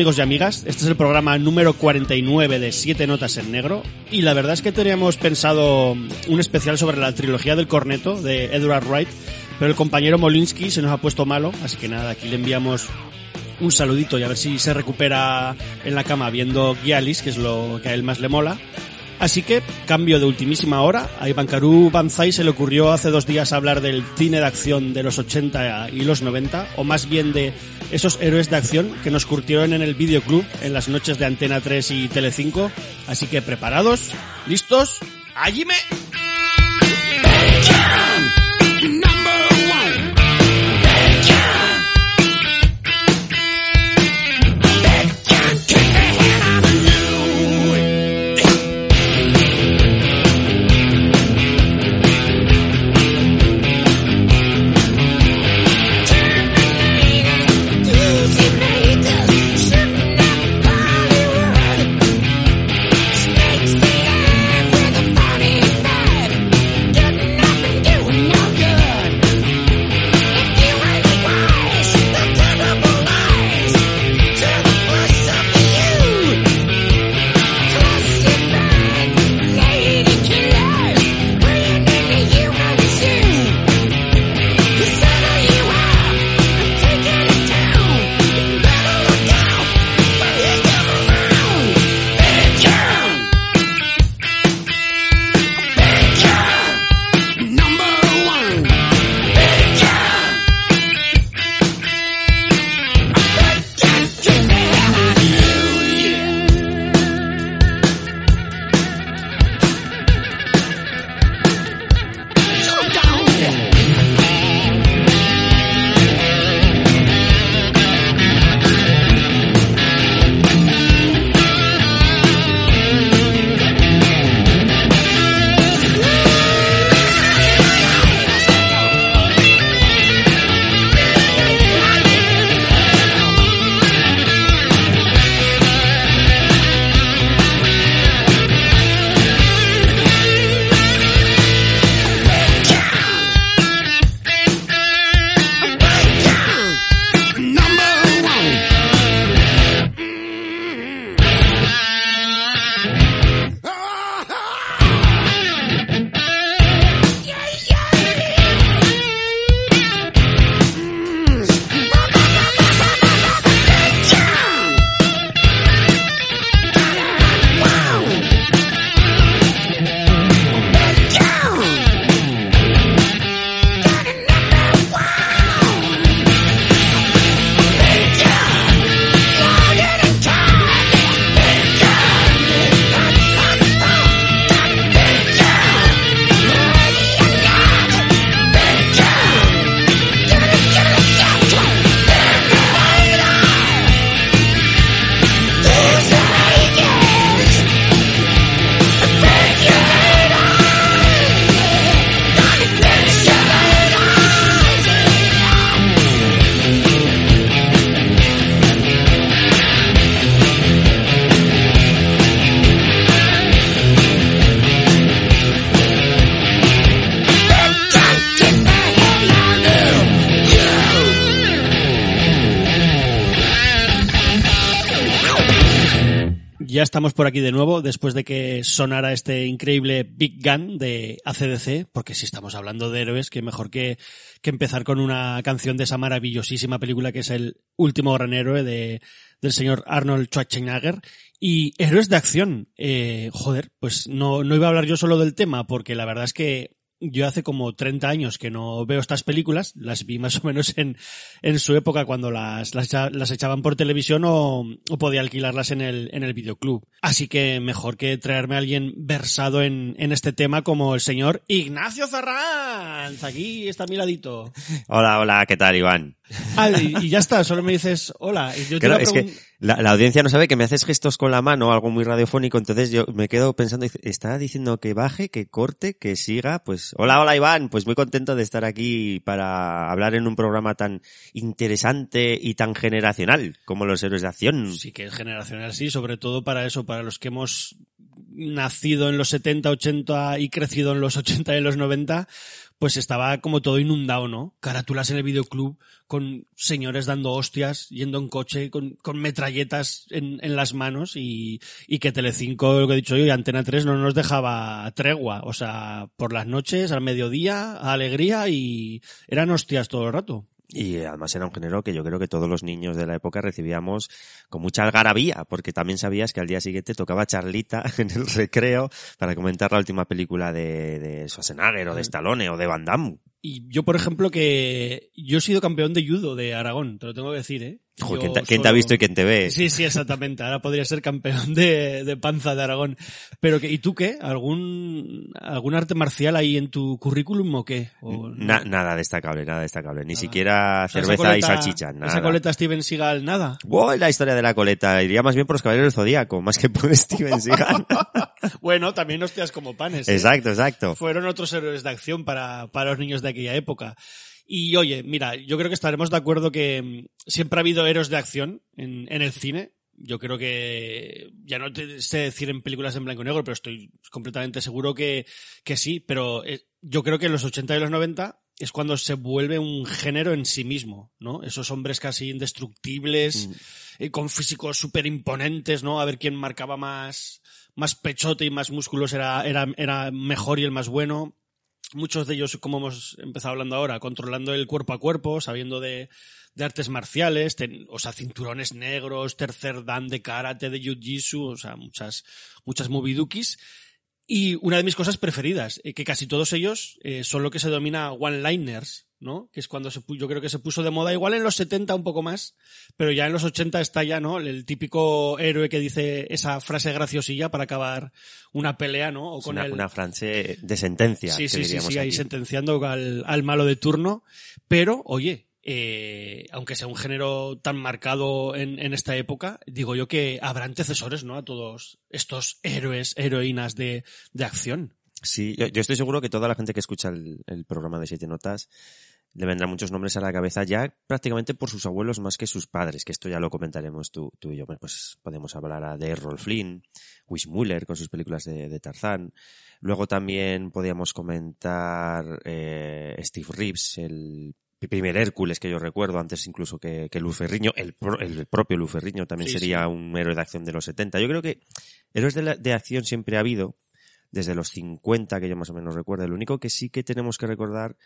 Amigos y amigas, este es el programa número 49 de Siete Notas en Negro y la verdad es que teníamos pensado un especial sobre la trilogía del corneto de Edward Wright, pero el compañero Molinsky se nos ha puesto malo, así que nada, aquí le enviamos un saludito y a ver si se recupera en la cama viendo Gialis, que es lo que a él más le mola. Así que, cambio de ultimísima hora, a Iván Banzai se le ocurrió hace dos días hablar del cine de acción de los 80 y los 90, o más bien de esos héroes de acción que nos curtieron en el videoclub en las noches de Antena 3 y Tele5. Así que preparados, listos, allí me... Ya estamos por aquí de nuevo después de que sonara este increíble Big Gun de ACDC, porque si estamos hablando de héroes, que mejor que, que empezar con una canción de esa maravillosísima película que es el último gran héroe de, del señor Arnold Schwarzenegger. Y héroes de acción, eh, joder, pues no, no iba a hablar yo solo del tema, porque la verdad es que yo hace como 30 años que no veo estas películas, las vi más o menos en, en su época cuando las, las, las echaban por televisión o, o, podía alquilarlas en el, en el videoclub. Así que mejor que traerme a alguien versado en, en este tema como el señor Ignacio Zarranz. Aquí está a mi ladito. Hola, hola, ¿qué tal, Iván? Ah, y, y ya está, solo me dices hola. Y yo te Claro, a es que la, la audiencia no sabe que me haces gestos con la mano, algo muy radiofónico, entonces yo me quedo pensando, está diciendo que baje, que corte, que siga, pues hola, hola Iván, pues muy contento de estar aquí para hablar en un programa tan interesante y tan generacional como los héroes de acción. Sí que es generacional, sí, sobre todo para eso, para los que hemos nacido en los 70, 80 y crecido en los 80 y en los 90, pues estaba como todo inundado, ¿no? Carátulas en el videoclub con señores dando hostias, yendo en coche, con, metralletas en, en las manos y, y que Telecinco, lo que he dicho yo, y Antena 3 no nos dejaba tregua. O sea, por las noches, al mediodía, a alegría y eran hostias todo el rato. Y además era un género que yo creo que todos los niños de la época recibíamos con mucha algarabía, porque también sabías que al día siguiente tocaba charlita en el recreo para comentar la última película de, de Schwarzenegger o de Stallone o de Van Damme. Y yo, por ejemplo, que yo he sido campeón de judo de Aragón, te lo tengo que decir, ¿eh? Joder, Yo ¿quién, te, ha visto y quién te ve? Sí, sí, exactamente. Ahora podría ser campeón de, de panza de Aragón. Pero que, ¿y tú qué? ¿Algún, algún arte marcial ahí en tu currículum o qué? O- Na- nada destacable, nada destacable. Ni Nada. siquiera cerveza y salchicha, nada. Esa coleta Steven Seagal, nada. Wow, la historia de la coleta. Iría más bien por los caballeros del Zodíaco, más que por Steven Seagal. Bueno, también hostias como panes. ¿eh? exacto, exacto. Fueron otros héroes de acción para, para los niños de aquella época. Y oye, mira, yo creo que estaremos de acuerdo que mm, siempre ha habido héroes de acción en, en el cine. Yo creo que, ya no te sé decir en películas en blanco y negro, pero estoy completamente seguro que, que sí. Pero eh, yo creo que en los 80 y los 90 es cuando se vuelve un género en sí mismo, ¿no? Esos hombres casi indestructibles, Mm. eh, con físicos súper imponentes, ¿no? A ver quién marcaba más, más pechote y más músculos era, era, era mejor y el más bueno. Muchos de ellos, como hemos empezado hablando ahora, controlando el cuerpo a cuerpo, sabiendo de, de artes marciales, ten- o sea, cinturones negros, tercer dan de karate, de jiu-jitsu, o sea, muchas, muchas movidukis. Y una de mis cosas preferidas, eh, que casi todos ellos eh, son lo que se denomina one-liners, ¿no? Que es cuando se, yo creo que se puso de moda, igual en los 70 un poco más, pero ya en los 80 está ya, ¿no? El típico héroe que dice esa frase graciosilla para acabar una pelea, ¿no? O con una, el... una frase de sentencia. Sí, que sí, sí, sí, ahí sentenciando al, al malo de turno. Pero, oye, eh, aunque sea un género tan marcado en, en esta época, digo yo que habrá antecesores, ¿no? A todos estos héroes, heroínas de, de acción. Sí, yo, yo estoy seguro que toda la gente que escucha el, el programa de Siete Notas le vendrán muchos nombres a la cabeza ya prácticamente por sus abuelos más que sus padres, que esto ya lo comentaremos tú, tú y yo. Bueno, Pues podemos hablar de Errol Flynn, Wish Muller con sus películas de, de Tarzán. Luego también podíamos comentar eh, Steve Reeves, el primer Hércules que yo recuerdo, antes incluso que, que Luz Ferriño, el, pro- el propio Luz Ferriño también Sí, sería sí. un héroe de acción de los 70. Yo creo que héroes de, la- de acción siempre ha habido, desde los 50 que yo más o menos recuerdo. Lo único que sí que tenemos que recordar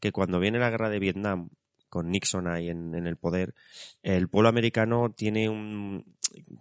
que cuando viene la guerra de Vietnam, con Nixon ahí en, en el poder, el pueblo americano tiene un,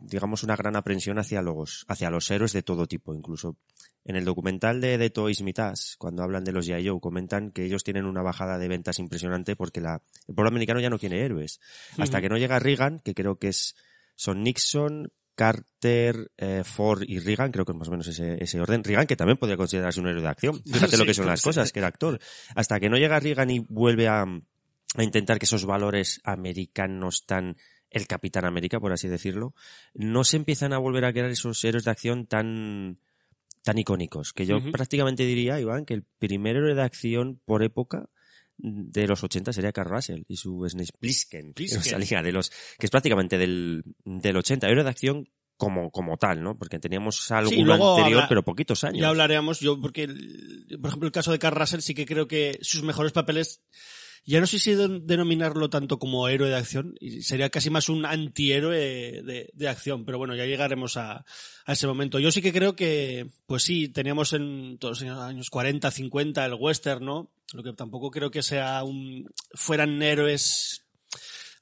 digamos, una gran aprensión hacia los, hacia los héroes de todo tipo. Incluso en el documental de The Toys Us, cuando hablan de los. Joe, comentan que ellos tienen una bajada de ventas impresionante porque la, el pueblo americano ya no quiere héroes. Hasta que no llega Reagan, que creo que es, son Nixon, Carter, eh, Ford y Reagan, creo que es más o menos ese, ese orden. Reagan, que también podría considerarse un héroe de acción. Fíjate lo que son las cosas, que era actor. Hasta que no llega Reagan y vuelve a, a intentar que esos valores americanos tan el Capitán América, por así decirlo, no se empiezan a volver a crear esos héroes de acción tan tan icónicos, que yo prácticamente diría, Iván, que el primer héroe de acción por época de los 80 sería Carl Russell y su Snake Plissken, de los, que es prácticamente del, del 80, héroe de acción como, como tal, ¿no? Porque teníamos algo Sí, anterior, habla- pero poquitos años. Ya hablaremos, yo porque, por ejemplo, el caso de Carl Russell sí que creo que sus mejores papeles, ya no sé si de- denominarlo tanto como héroe de acción, sería casi más un antihéroe de, de acción, pero bueno, ya llegaremos a, a ese momento. Yo sí que creo que, pues sí, teníamos en todos los años 40, 50 el western, ¿no? Lo que tampoco creo que sea un, fueran héroes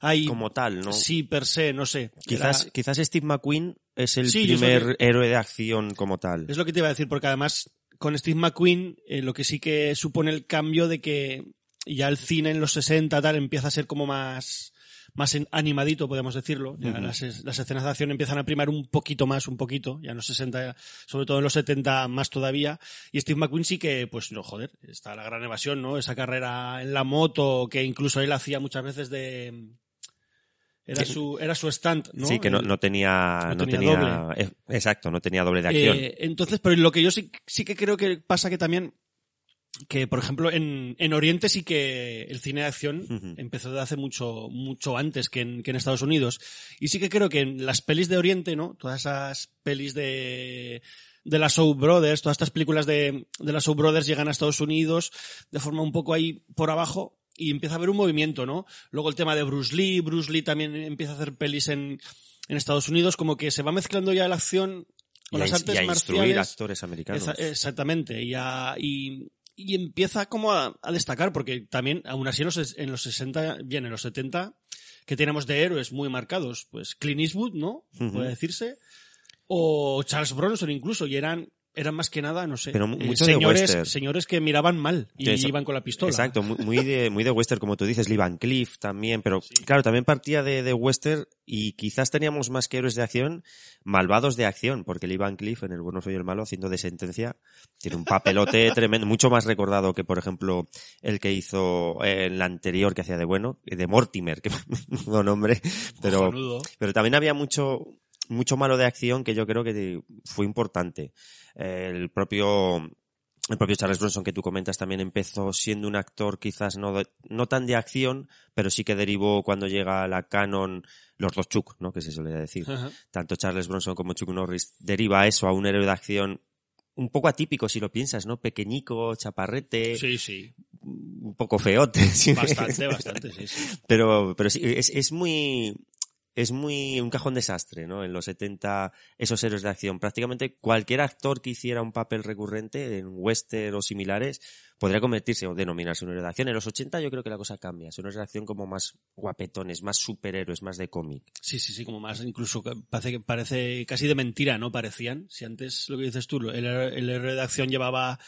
ahí, como tal, ¿no? sí, per se, no sé. Quizás, Era- quizás Steve McQueen es el Sí, es primer héroe de acción como tal. Es lo que te iba a decir, porque además con Steve McQueen eh, lo que sí que supone el cambio de que ya el cine en los 60 tal empieza a ser como más más animadito, podemos decirlo. Ya las, las escenas de acción empiezan a primar un poquito más, un poquito, ya en los 60, sobre todo en los 70 más todavía. Y Steve McQueen sí que, pues no, joder, está la gran evasión, ¿no? Esa carrera en la moto que incluso él hacía muchas veces de... Era Sí. su, era su stand, ¿no? Sí, que no, no tenía, no no tenía tenía, eh, exacto, no tenía doble de acción. Eh, entonces, pero lo que yo sí, sí que creo que pasa que también, que por ejemplo en, en Oriente sí que el cine de acción empezó de hace mucho, mucho antes que en, que en Estados Unidos. Y sí que creo que en las pelis de Oriente, ¿no? Todas esas pelis de, de las Show Brothers, todas estas películas de, de las Show Brothers llegan a Estados Unidos de forma un poco ahí por abajo y empieza a haber un movimiento, ¿no? Luego el tema de Bruce Lee, Bruce Lee también empieza a hacer pelis en, en Estados Unidos, como que se va mezclando ya la acción con a, las ins- artes y a instruir marciales. actores americanos. Esa- exactamente. Y, a- y, y empieza como a, a destacar, porque también, aún así en los, en los 60, bien, en los 70, que tenemos de héroes muy marcados, pues Clint Eastwood, ¿no? Puede decirse. O Charles Bronson incluso, y eran, eran más que nada, no sé, Pero eh, mucho de señores, señores que miraban mal y Eso- iban con la pistola. Exacto, muy, de, muy de western, como tú dices, Lee Van Cleef también, pero Sí. claro, también partía de, de western y quizás teníamos más que héroes de acción, malvados de acción, porque Lee Van Cleef en El bueno soy el malo, haciendo de sentencia, tiene un papelote tremendo, mucho más recordado que, por ejemplo, el que hizo en la anterior que hacía de bueno, de Mortimer, que no nombre, pero, pero también había mucho, mucho malo de acción que yo creo que fue importante. El propio, el propio Charles Bronson que tú comentas también empezó siendo un actor quizás no, de- no tan de acción, pero sí que derivó cuando llega a la canon los dos Chuck, ¿no? Que se suele decir. Tanto Charles Bronson como Chuck Norris deriva eso a un héroe de acción un poco atípico si lo piensas, ¿no? Pequeñico, chaparrete, Sí, sí. un poco feote. Bastante, bastante, sí, sí. Pero, pero sí, es, es muy, es muy un cajón desastre, ¿no? En los 70, esos héroes de acción. Prácticamente cualquier actor que hiciera un papel recurrente en western o similares podría convertirse o denominarse un héroe de acción. En los 80 yo creo que la cosa cambia. Son héroes de acción como más guapetones, más superhéroes, más de cómic. Sí, sí, sí, como más incluso parece parece casi de mentira, ¿no? Parecían. Si antes lo que dices tú, el héroe de acción llevaba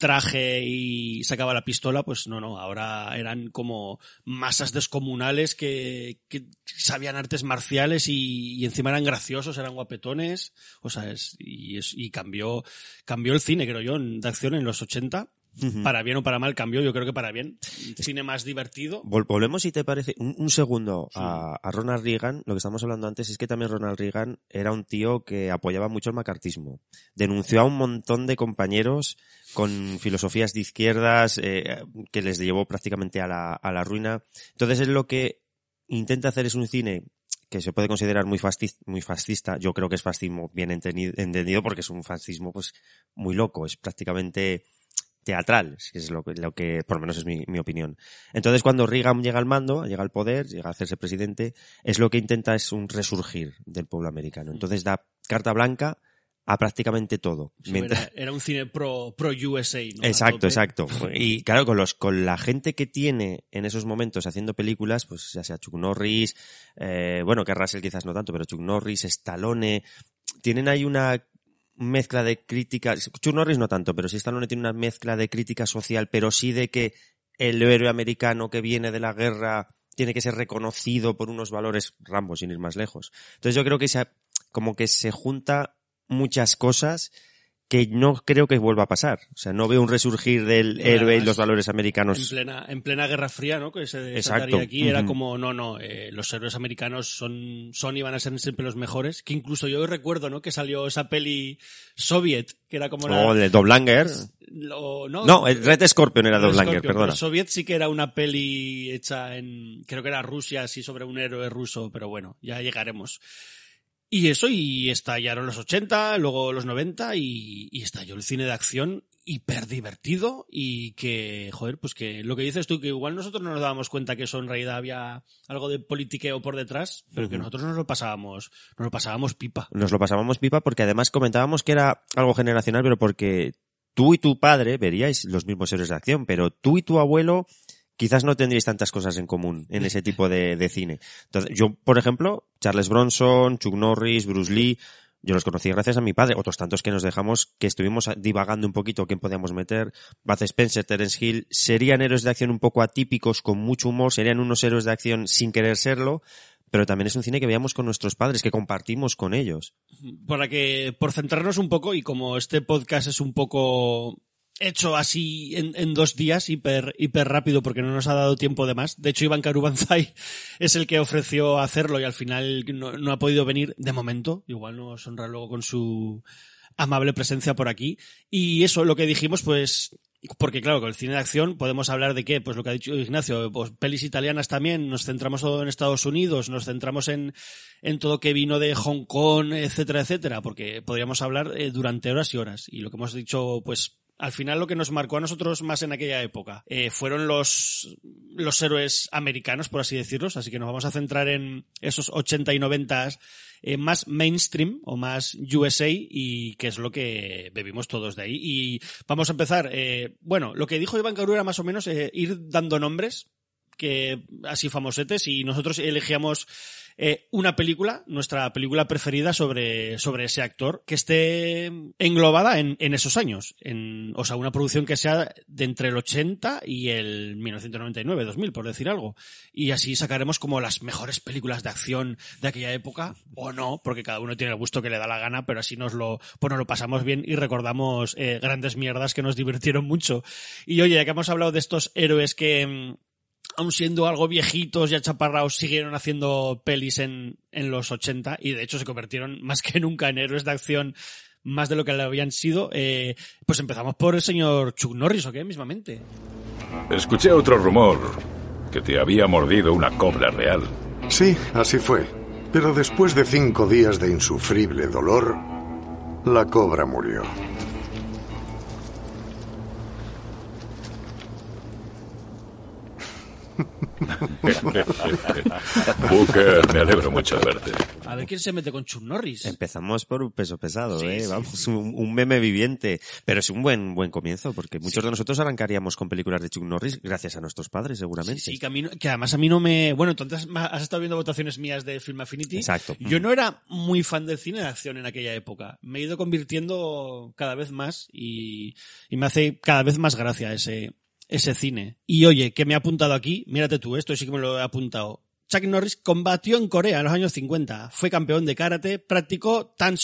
traje y sacaba la pistola, pues no, no, ahora eran como masas descomunales que, que sabían artes marciales y, y encima eran graciosos, eran guapetones, o sea, es, y, es, y cambió, cambió el cine, creo yo, de acción en los 80, para bien o para mal cambió, yo creo que para bien, cine más divertido. Vol- volvemos, si te parece, un, un segundo a, a Ronald Reagan. Lo que estamos hablando antes es que también Ronald Reagan era un tío que apoyaba mucho el macartismo. Denunció a un montón de compañeros con filosofías de izquierdas eh, que les llevó prácticamente a la, a la ruina. Entonces es lo que intenta hacer es un cine que se puede considerar muy, fascis- muy fascista. Yo creo que es fascismo bien entendido porque es un fascismo pues muy loco. Es prácticamente teatral, que es lo que, lo que por lo menos es mi, mi opinión. Entonces, cuando Reagan llega al mando, llega al poder, llega a hacerse presidente, es lo que intenta es un resurgir del pueblo americano. Entonces da carta blanca a prácticamente todo. Sí, Mientras- era, era un cine pro, pro USA, ¿no? Exacto, exacto. Y claro, con los, con la gente que tiene en esos momentos haciendo películas, pues ya sea Chuck Norris, eh, bueno, que Russell quizás no tanto, pero Chuck Norris, Stallone, tienen ahí una mezcla de críticas, Chuck Norris no tanto, pero sí Stallone tiene una mezcla de crítica social, pero sí de que el héroe americano que viene de la guerra tiene que ser reconocido por unos valores Rambo, sin ir más lejos. Entonces yo creo que se, como que se junta muchas cosas que no creo que vuelva a pasar. O sea, no veo un resurgir del héroe y los valores En americanos. plena, en plena Guerra Fría, ¿no? Que se desataría aquí, era Ujú. como, no, no, eh, los héroes americanos son, son y van a ser siempre los mejores. Que incluso yo recuerdo, ¿no? Que salió esa peli Soviet, que era como la... O de Doblanger. lo- no, No, el Red Scorpion era Doblanger, perdona. Soviet sí que era una peli hecha en, creo que era Rusia, así sobre un héroe ruso, pero bueno, ya llegaremos. Y eso, y estallaron los 80, luego los 90, y, y estalló el cine de acción hiper divertido y que, joder, pues que lo que dices tú, que igual nosotros no nos dábamos cuenta que eso en realidad había algo de politiqueo por detrás, pero que nosotros nos lo pasábamos, nos lo pasábamos pipa. Nos lo pasábamos pipa porque además comentábamos que era algo generacional, pero porque tú y tu padre veríais los mismos héroes de acción, pero tú y tu abuelo quizás no tendríais tantas cosas en común en ese tipo de, cine. Entonces, yo, por ejemplo, Charles Bronson, Chuck Norris, Bruce Lee, yo los conocí gracias a mi padre. Otros tantos que nos dejamos, que estuvimos divagando un poquito quién podíamos meter. Bud Spencer, Terence Hill, serían héroes de acción un poco atípicos, con mucho humor, serían unos héroes de acción sin querer serlo, pero también es un cine que veíamos con nuestros padres, que compartimos con ellos. Para que, por centrarnos un poco, y como este podcast es un poco hecho así en, en, dos días, hiper, hiper rápido, porque no nos ha dado tiempo de más. De hecho, Iván Karubanzai es el que ofreció hacerlo y al final no, no ha podido venir de momento. Igual nos honra luego con su amable presencia por aquí. Y eso, lo que dijimos, pues porque claro, con el cine de acción podemos hablar de qué, pues lo que ha dicho Ignacio, pues pelis italianas también, nos centramos todo en Estados Unidos, nos centramos en, en todo que vino de Hong Kong, etcétera, etcétera, porque podríamos hablar eh, durante horas y horas. Y lo que hemos dicho, pues al final lo que nos marcó a nosotros más en aquella época eh, fueron los, los héroes americanos, por así decirlos, así que nos vamos a centrar en esos 80 y 90 eh, más mainstream o más USA y que es lo que bebimos todos de ahí. Y vamos a empezar, eh, bueno, lo que dijo Iván Cabrera era más o menos eh, ir dando nombres que así famosetes y nosotros elegíamos eh, una película, nuestra película preferida sobre, sobre ese actor, que esté englobada en, esos años. O sea, una producción que sea de entre el 80 y el 1999, 2000, por decir algo. Y así sacaremos como las mejores películas de acción de aquella época, o no, porque cada uno tiene el gusto que le da la gana, pero así nos lo, pues nos lo pasamos bien y recordamos eh, grandes mierdas que nos divirtieron mucho. Y oye, ya que hemos hablado de estos héroes que, aun siendo algo viejitos y achaparrados, siguieron haciendo pelis en, en los 80 y de hecho se convirtieron más que nunca en héroes de acción más de lo que le habían sido. Eh, pues empezamos por el señor Chuck Norris, ¿o qué? Mismamente. Escuché otro rumor, que te había mordido una cobra real. Sí, así fue. Pero después de cinco días de insufrible dolor, la cobra murió. Booker, me alegro mucho de verte. A ver quién se mete con Chuck Norris. Empezamos por un peso pesado, Sí, ¿eh? sí, Vamos, sí. Un, un meme viviente. Pero es un buen buen comienzo, porque muchos de nosotros arrancaríamos con películas de Chuck Norris gracias a nuestros padres, seguramente. Sí, sí, que, a mí no- que además a mí no me... Bueno, entonces has estado viendo votaciones mías de Film Affinity. Exacto. Yo no era muy fan del cine de acción en aquella época. Me he ido convirtiendo cada vez más y, y me hace cada vez más gracia ese, ese cine. Y oye, que me ha apuntado aquí, mírate tú, esto sí que me lo he apuntado. Chuck Norris combatió en Corea en los años 50. Fue campeón de karate, practicó tan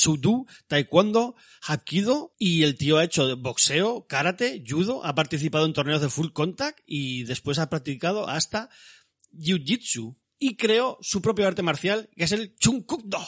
taekwondo, hapkido y el tío ha hecho boxeo, karate, judo, ha participado en torneos de full contact y después ha practicado hasta jiu-jitsu y creó su propio arte marcial que es el Chung Kuk Do.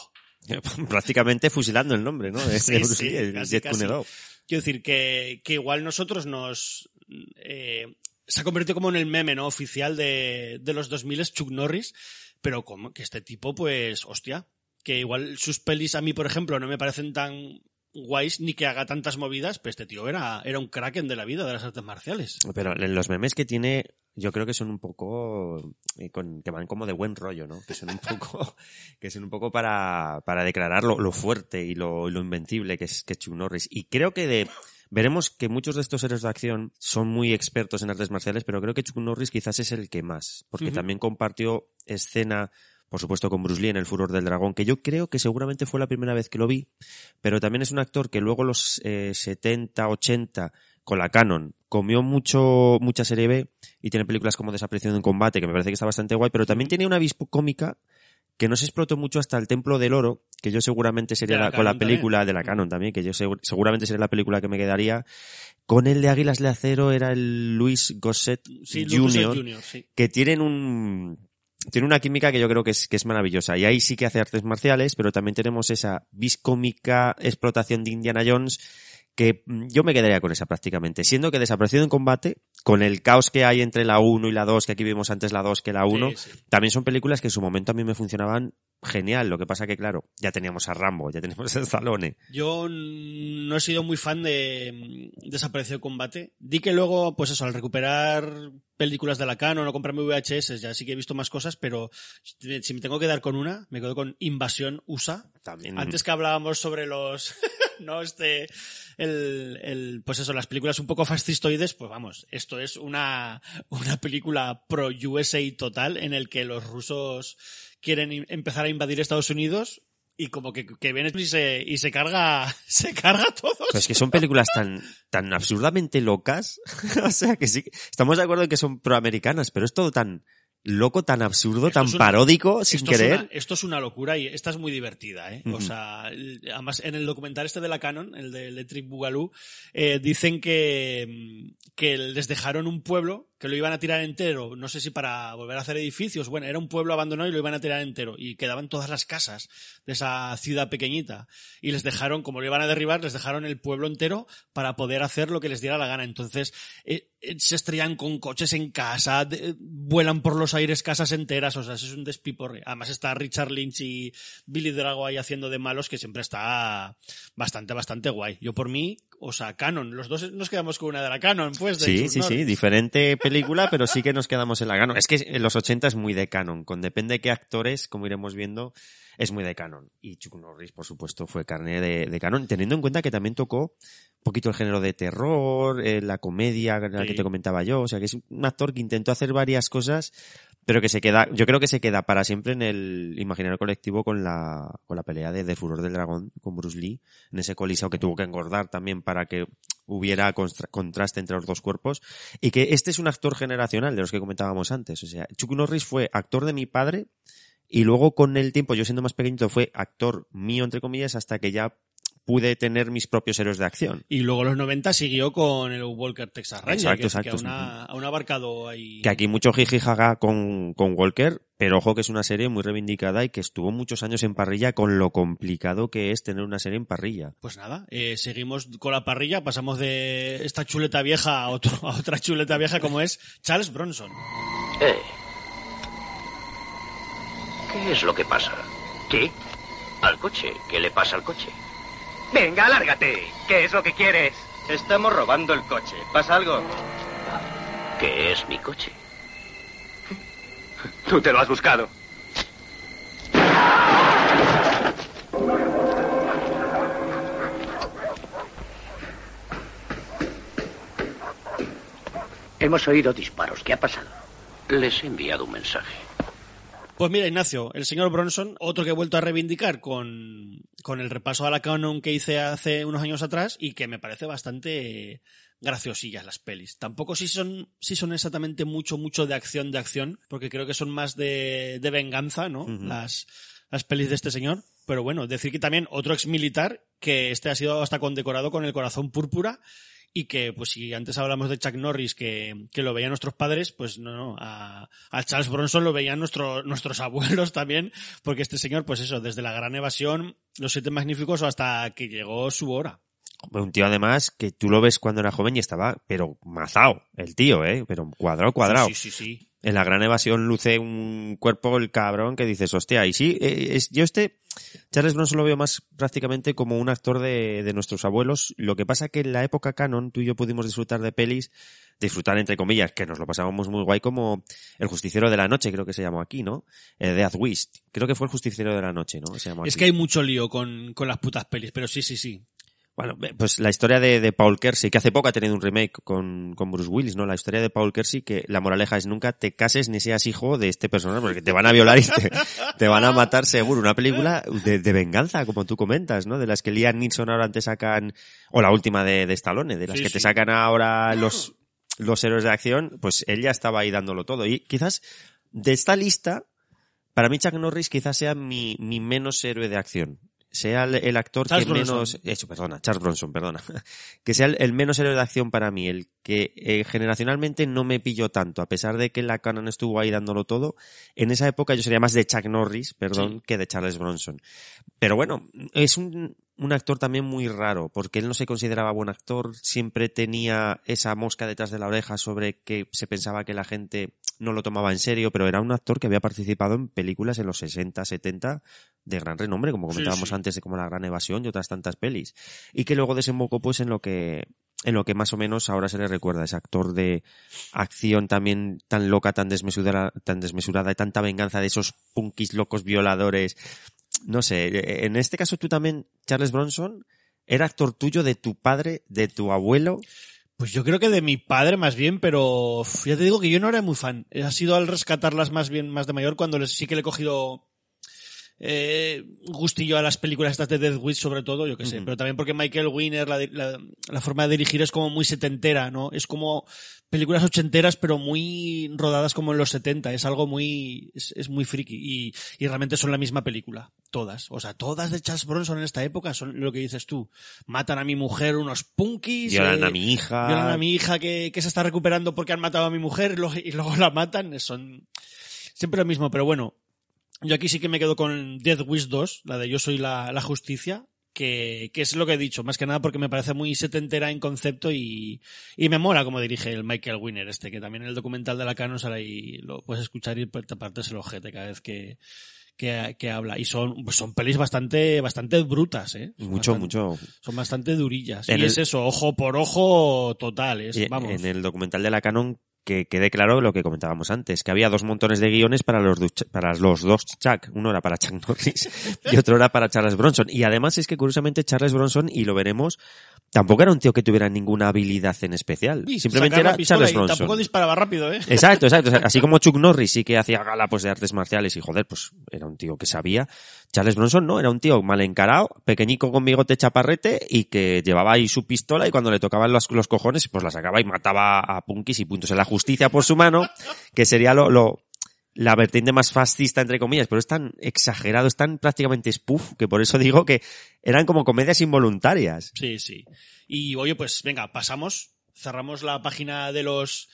Prácticamente fusilando el nombre, ¿no? De Sí, sí, el casi. Quiero decir que, que igual nosotros nos... eh, se ha convertido como en el meme, ¿no? Oficial de, de los 2000 es Chuck Norris, pero como que este tipo, pues, hostia, que igual sus pelis a mí, por ejemplo, no me parecen tan guays ni que haga tantas movidas, pero este tío era, era un kraken de la vida de las artes marciales. Pero los memes que tiene, yo creo que son un poco, eh, con- que van como de buen rollo, ¿no? Que son un poco, que son un poco para, para declarar lo, fuerte y lo, es, que es Chuck Norris. Y creo que de, veremos que muchos de estos héroes de acción son muy expertos en artes marciales, pero creo que Chuck Norris quizás es el que más, porque también compartió escena, por supuesto con Bruce Lee en El Furor del Dragón, que yo creo que seguramente fue la primera vez que lo vi, pero también es un actor que luego los eh, 70, 80, con la Canon, comió mucho, mucha serie B y tiene películas como Desaparición en combate, que me parece que está bastante guay, pero también tiene una vis cómica que no se explotó mucho hasta el Templo del Oro, que yo seguramente sería la la- con la película también. de la Canon también, que yo segu- seguramente sería la película que me quedaría. Con el de Águilas de Acero era el Luis Gosset Sí, Jr., sí. que tienen un tiene una química que yo creo que es, que es maravillosa. Y ahí sí que hace artes marciales, pero también tenemos esa viscómica explotación de Indiana Jones que mm, yo me quedaría con esa prácticamente. Siendo que desaparecido en combate, con el caos que hay entre la 1 y la 2, que aquí vimos antes la 2 que la 1, Sí, sí. también son películas que en su momento a mí me funcionaban genial. Lo que pasa que, claro, ya teníamos a Rambo, ya tenemos a Stallone. Yo no he sido muy fan de mm, Desaparecido Combate. Di que luego, pues eso, al recuperar películas de la Canon o comprarme VHS, ya sí que he visto más cosas, pero si me tengo que dar con una, me quedo con Invasión USA. También. Antes que hablábamos sobre los, no, este, el, el, pues eso, las películas un poco fascistoides, pues vamos, esto es una, una película pro USA total en el que los rusos quieren empezar a invadir Estados Unidos y como que, que viene y se, y se carga, se carga a todos. Pero es que son películas tan, tan absurdamente locas. o sea que sí, estamos de acuerdo en que son proamericanas, pero es todo tan loco, tan absurdo, Esto tan una- paródico, sin esto Es querer. una, esto es una locura y esta es muy divertida, ¿eh? O sea, además en el documental este de la Canon, el de Electric Boogaloo, eh, dicen que, mm, que les dejaron un pueblo que lo iban a tirar entero, no sé si para volver a hacer edificios, bueno, era un pueblo abandonado y lo iban a tirar entero y quedaban todas las casas de esa ciudad pequeñita y les dejaron, como lo iban a derribar, les dejaron el pueblo entero para poder hacer lo que les diera la gana. Entonces, eh, eh, se estrellan con coches en casa, de- vuelan por los aires casas enteras, o sea, eso es un despiporre. Además está Richard Lynch y Billy Drago ahí haciendo de malos, que siempre está bastante, bastante guay. Yo por mí, o sea, Canon, los dos nos quedamos con una de la Canon, pues. de Sí, sí, sí, diferente película, pero sí que nos quedamos en la canon. Es que en los 80 es muy de canon, con depende de qué actores, como iremos viendo, es muy de canon. Y Chuck Norris, por supuesto, fue carne de, de canon, teniendo en cuenta que también tocó un poquito el género de terror, eh, la comedia, la que te comentaba yo, o sea que es un actor que intentó hacer varias cosas, pero que se queda, yo creo que se queda para siempre en el imaginario colectivo con la, con la pelea de, de Furor del Dragón con Bruce Lee, en ese coliseo que tuvo que engordar también para que hubiera contraste entre los dos cuerpos y que este es un actor generacional de los que comentábamos antes. O sea, Chuck Norris fue actor de mi padre y luego con el tiempo, yo siendo más pequeñito, fue actor mío, entre comillas, hasta que ya pude tener mis propios héroes de acción. Y luego en los 90 siguió con el Walker Texas Ranger, Exacto, que, exacto. que aún, ha, aún ha abarcado ahí. Que aquí mucho jiji jaga con, con Walker, pero ojo que es una serie muy reivindicada y que estuvo muchos años en parrilla con lo complicado que es tener una serie en parrilla. Pues nada, eh, seguimos con la parrilla, pasamos de esta chuleta vieja a, otro, a otra chuleta vieja como es Charles Bronson. Eh. ¿Qué es lo que pasa? ¿Qué? Al coche. ¿Qué le pasa al coche? Venga, lárgate. ¿Qué es lo que quieres? Estamos robando el coche. ¿Pasa algo? ¿Qué es mi coche? Tú te lo has buscado. Hemos oído disparos. ¿Qué ha pasado? Les he enviado un mensaje. Pues mira, Ignacio, el señor Bronson, otro que he vuelto a reivindicar con, con el repaso a la canon que hice hace unos años atrás y que me parece bastante graciosillas las pelis. Tampoco si son, si son exactamente mucho, mucho de acción, de acción, porque creo que son más de, de venganza, ¿no? Las, las pelis de este señor. Pero bueno, decir que también otro ex militar que este ha sido hasta condecorado con el corazón púrpura y que, pues si antes hablamos de Chuck Norris que, que lo veían nuestros padres, pues no, no, a, a Charles Bronson lo veían nuestro- nuestros abuelos también, porque este señor, pues eso, desde la gran evasión, los siete magníficos hasta que llegó su hora. Un tío además que tú lo ves cuando era joven y estaba, pero mazao, el tío, eh, pero cuadrado, cuadrado. Sí, sí, sí. sí. En la gran evasión luce un cuerpo el cabrón que dices, hostia, y sí, eh, es, yo este, Charles Bronson lo veo más prácticamente como un actor de, de nuestros abuelos. Lo que pasa que en la época canon tú y yo pudimos disfrutar de pelis, disfrutar entre comillas, que nos lo pasábamos muy guay como El Justiciero de la Noche, creo que se llamó aquí, ¿no? Eh, Death Wish. Creo que fue El Justiciero de la Noche, ¿no? Se llamó Es aquí. que hay mucho lío con, con las putas pelis, pero sí, sí, sí. Bueno, pues la historia de, de Paul Kersey, que hace poco ha tenido un remake con, con Bruce Willis, ¿no? La historia de Paul Kersey, que la moraleja es nunca te cases ni seas hijo de este personaje, porque te van a violar y te, te van a matar seguro. Una película de, de venganza, como tú comentas, ¿no? De las que Liam Neeson ahora te sacan, o la última de, de Stallone, de las Sí, que te sacan ahora los, los héroes de acción, pues él ya estaba ahí dándolo todo. Y quizás de esta lista, para mí Chuck Norris quizás sea mi, mi menos héroe de acción. Sea el, el actor Charles que Bronson. menos, eso, perdona, Charles Bronson, perdona. que sea el, el menos héroe de acción para mí, el que eh, generacionalmente no me pilló tanto, a pesar de que la Canon estuvo ahí dándolo todo. En esa época yo sería más de Chuck Norris, perdón, Sí. que de Charles Bronson. Pero bueno, es un, un actor también muy raro, porque él no se consideraba buen actor, siempre tenía esa mosca detrás de la oreja sobre que se pensaba que la gente no lo tomaba en serio, pero era un actor que había participado en películas en los 60, 70 de gran renombre, como Sí, comentábamos sí. antes, de como La Gran Evasión y otras tantas pelis. Y que luego desembocó pues en lo que en lo que más o menos ahora se le recuerda, ese actor de acción también tan loca, tan desmesurada, tan desmesurada y tanta venganza de esos punkis locos violadores. No sé, en este caso tú también, Charles Bronson, era actor tuyo de tu padre, de tu abuelo. Pues yo creo que de mi padre más bien, pero ya te digo que yo no era muy fan. Ha sido al rescatarlas más bien, más de mayor, cuando les, sí que le he cogido eh, gustillo a las películas estas de Death Wish sobre todo, yo que sé, pero también porque Michael Winner, la, la, la forma de dirigir es como muy setentera, ¿no? Es como películas ochenteras pero muy rodadas como en los 70, es algo muy, es, es muy friki y, y realmente son la misma película, todas, o sea, todas de Charles Bronson en esta época son lo que dices tú, matan a mi mujer unos punkis, Violan eh, a mi hija. violan a mi hija que, que se está recuperando porque han matado a mi mujer y luego, y luego la matan, son siempre lo mismo, pero bueno, yo aquí sí que me quedo con Death Wish 2, la de Yo soy la, la justicia, que, que es lo que he dicho, más que nada porque me parece muy setentera en concepto y, y me mola como dirige el Michael Winner este, que también en el documental de la Canon sale ahí, lo puedes escuchar y te partes el ojete cada vez que, que, que habla. Y son, pues son pelis bastante, bastante brutas, eh. Son Mucho, bastante- mucho. Son bastante durillas. En y el- es eso, ojo por ojo total, es, Y vamos. En el documental de la Canon que quede claro lo que comentábamos antes, que había dos montones de guiones para los, para los dos Chuck. Uno era para Chuck Norris y otro era para Charles Bronson. Y además es que curiosamente Charles Bronson, y lo veremos, tampoco era un tío que tuviera ninguna habilidad en especial. Y Simplemente era Charles Bronson. Tampoco disparaba rápido, eh. Exacto, exacto. O sea, así como Chuck Norris sí que hacía gala pues de artes marciales y joder, pues era un tío que sabía. Charles Bronson no, era un tío mal encarado, pequeñico con bigote chaparrete y que llevaba ahí su pistola y cuando le tocaban los, los cojones pues la sacaba y mataba a punkis y puntos en la justicia por su mano, que sería lo, lo la vertiente más fascista entre comillas, pero es tan exagerado, es tan prácticamente spoof que por eso digo que eran como comedias involuntarias. Sí, sí. Y oye, pues venga, pasamos, cerramos la página de los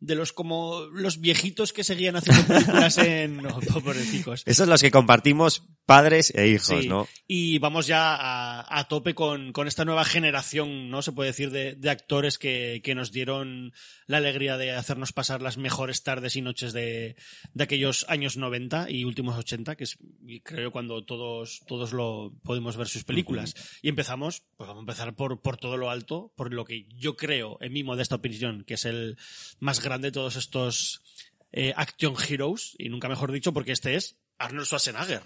de los como los viejitos que seguían haciendo películas en no, pobrecicos. Esos son los que compartimos padres e hijos, Sí. ¿no? Y vamos ya a, a tope con, con esta nueva generación, ¿no? Se puede decir, de, de actores que, que nos dieron la alegría de hacernos pasar las mejores tardes y noches de, de aquellos años 90 y últimos 80, que es, creo cuando todos, todos lo podemos ver sus películas. Y empezamos, pues vamos a empezar por, por todo lo alto, por lo que yo creo, en mi modesta opinión, que es el más grande de todos estos eh, action heroes, y nunca mejor dicho, porque este es Arnold Schwarzenegger.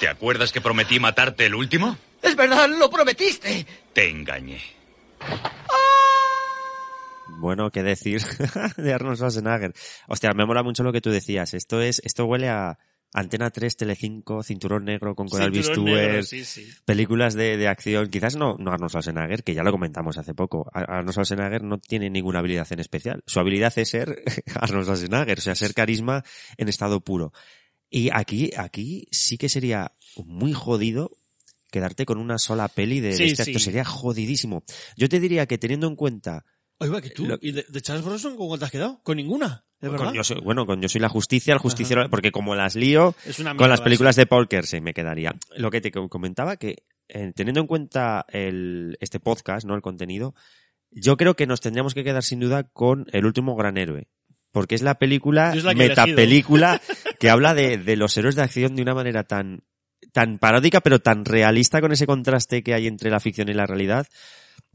¿Te acuerdas que prometí matarte el último? Es verdad, lo prometiste. Te engañé. Bueno, qué decir de Arnold Schwarzenegger. Hostia, me mola mucho lo que tú decías. Esto es, esto huele a Antena 3, Telecinco, Cinturón Negro con Coral negro, sí, sí. películas de, de acción. Quizás no, no Arnold Schwarzenegger, que ya lo comentamos hace poco. Ar- Arnold Schwarzenegger no tiene ninguna habilidad en especial. Su habilidad es ser Arnold Schwarzenegger, o sea, ser carisma en estado puro. Y aquí, aquí sí que sería muy jodido quedarte con una sola peli de, Sí, este sí. actor. Sería jodidísimo. Yo te diría que teniendo en cuenta Oiga, que tú, Lo- ¿y de, de Charles Bronson con cuál te has quedado? ¿Con ninguna? ¿De verdad? Con yo soy, bueno, con Yo soy la justicia, el justiciero, porque como las lío, Es una con las películas de Paul Kersey me quedaría. Lo que te co- comentaba que, eh, teniendo en cuenta el, este podcast, ¿no? El contenido, yo creo que nos tendríamos que quedar sin duda con El último gran héroe. Porque es la película, es la metapelícula, que habla de, de los héroes de acción de una manera tan, tan paródica, pero tan realista con ese contraste que hay entre la ficción y la realidad,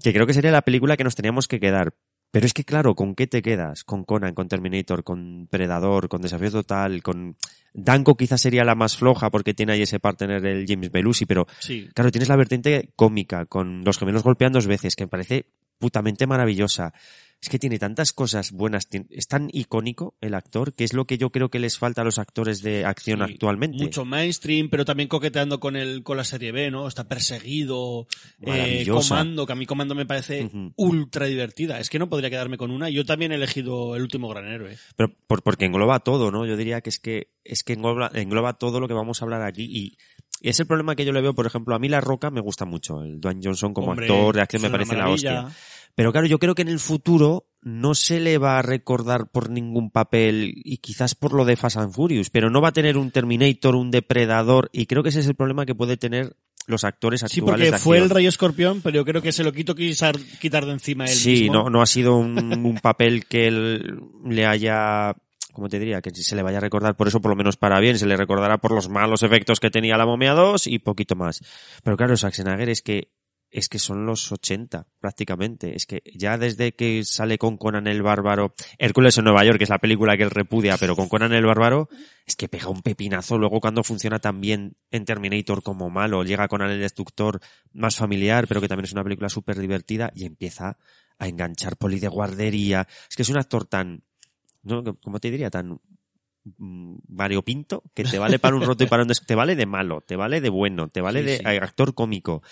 que creo que sería la película que nos teníamos que quedar. Pero es que claro, ¿con qué te quedas? Con Conan, con Terminator, con Predador, con Desafío Total, con Danko quizás sería la más floja porque tiene ahí ese partner el James Belushi, pero Sí. claro, tienes la vertiente cómica con los gemelos golpean dos veces, que me parece putamente maravillosa. Es que tiene tantas cosas buenas, es tan icónico el actor, que es lo que yo creo que les falta a los actores de acción Sí, actualmente. Mucho mainstream, pero también coqueteando con el, con la serie B, ¿no? Está perseguido, eh. Comando, que a mí Comando me parece ultra divertida. Es que no podría quedarme con una. Yo también he elegido El último gran héroe. Pero por- porque engloba todo, ¿no? Yo diría que es que es que engloba, engloba todo lo que vamos a hablar aquí y, y es el problema que yo le veo, por ejemplo, a mí La Roca me gusta mucho, el Dwayne Johnson como Hombre, actor de acción me parece la hostia. Pero claro, yo creo que en el futuro no se le va a recordar por ningún papel y quizás por lo de Fast and Furious, pero no va a tener un Terminator, un Depredador y creo que ese es el problema que puede tener los actores Sí, actuales porque de fue el. Rey Escorpión, pero yo creo que se lo quito quitar, quitar de encima él Sí, mismo. no, no ha sido un, un papel que él le haya, ¿cómo te diría? Que se le vaya a recordar por eso, por lo menos para bien. Se le recordará por los malos efectos que tenía la momia 2 y poquito más. Pero claro, Schwarzenegger es que, es que son los 80, prácticamente. Es que ya desde que sale con Conan el Bárbaro, Hércules en Nueva York, que es la película que él repudia, pero con Conan el Bárbaro, es que pega un pepinazo. Luego cuando funciona tan bien en Terminator como malo, llega Conan el Destructor más familiar, pero que también es una película súper divertida y empieza a enganchar poli de guardería. Es que es un actor tan, ¿no? ¿Cómo te diría? Tan mm, variopinto que te vale para un roto y para un des... te vale de malo, te vale de bueno, te vale Sí, de sí. actor cómico.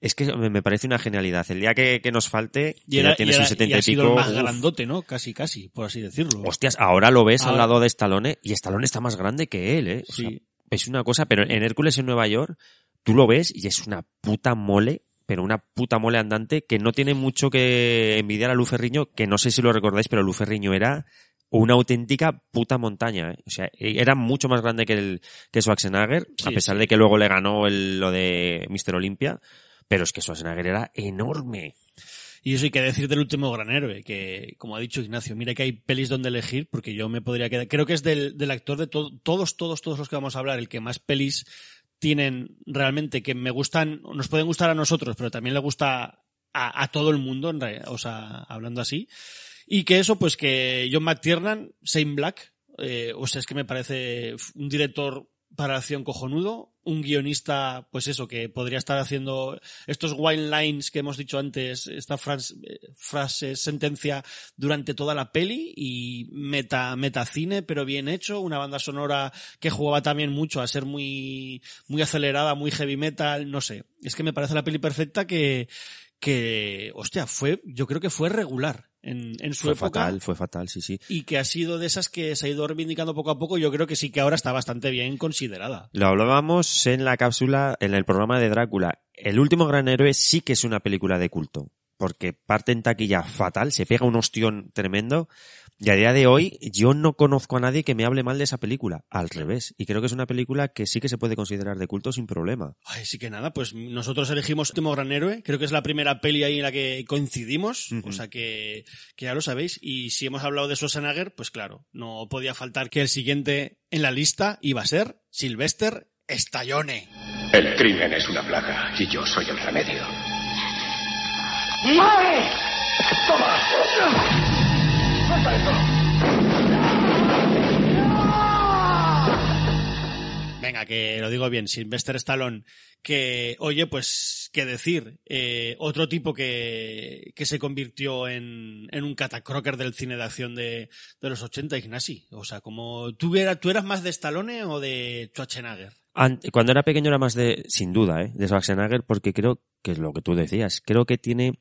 Es que me parece una genialidad. El día que, que nos falte, Y, que era, ya tienes y un era- 70 y ha y sido pico. el más uf. grandote, ¿no? Casi, casi, por así decirlo. Hostias, ahora lo ves al lado de Stallone y Stallone está más grande que él, ¿eh? O sea, Sí. es una cosa, pero en Hércules en Nueva York, tú lo ves y es una puta mole, pero una puta mole andante que no tiene mucho que envidiar a Lu Ferriño, que no sé si lo recordáis, pero Lu Ferriño era una auténtica puta montaña, ¿eh? O sea, era mucho más grande que el que Schwarzenegger, a Sí, pesar sí. de que luego le ganó el- lo de Mr. Olympia, pero es que Schwarzenegger era enorme. Y eso hay que decir del último gran héroe, que como ha dicho Ignacio, mira que hay pelis donde elegir, porque yo me podría quedar. Creo que es del, actor de to- todos, todos, todos los que vamos a hablar, el que más pelis tienen realmente que me gustan, nos pueden gustar a nosotros, pero también le gusta a, todo el mundo, en o sea, hablando así. Y que eso, pues que John McTiernan, Shane Black, eh, o sea, es que me parece un director para acción cojonudo, un guionista, pues eso, que podría estar haciendo estos wine lines que hemos dicho antes, esta frase, frase sentencia durante toda la peli y meta, metacine, pero bien hecho, una banda sonora que jugaba también mucho a ser muy, muy acelerada, muy heavy metal, no sé. Es que me parece la peli perfecta que, que, hostia, fue, yo creo que fue regular en, en su Fue época fatal, fue fatal, sí, sí. y que ha sido de esas que se ha ido reivindicando poco a poco, yo creo que sí que ahora está bastante bien considerada. Lo hablábamos en la cápsula, en el programa de Drácula. El último gran héroe sí que es una película de culto. Porque parte en taquilla fatal, se pega un ostión tremendo. Y a día de hoy yo no conozco a nadie que me hable mal de esa película. Al revés. Y creo que es una película que sí que se puede considerar de culto sin problema. Ay, sí que nada, pues nosotros elegimos Último Gran Héroe, creo que es la primera peli ahí en la que coincidimos, o sea que, que ya lo sabéis, y si hemos hablado de Schwarzenegger, pues claro, no podía faltar que el siguiente en la lista iba a ser Sylvester Stallone. El crimen es una plaga y yo soy el remedio. Venga, que lo digo bien, Sylvester Stallone, que, oye, pues, qué decir, eh, otro tipo que, que se convirtió en, en un catacroker del cine de acción de, de los 80, Ignasi. O sea, como, ¿tú, era, ¿tú eras más de Stallone o de Schwarzenegger? Cuando era pequeño era más de, sin duda, ¿eh? de Schwarzenegger, porque creo que es lo que tú decías. Creo que tiene,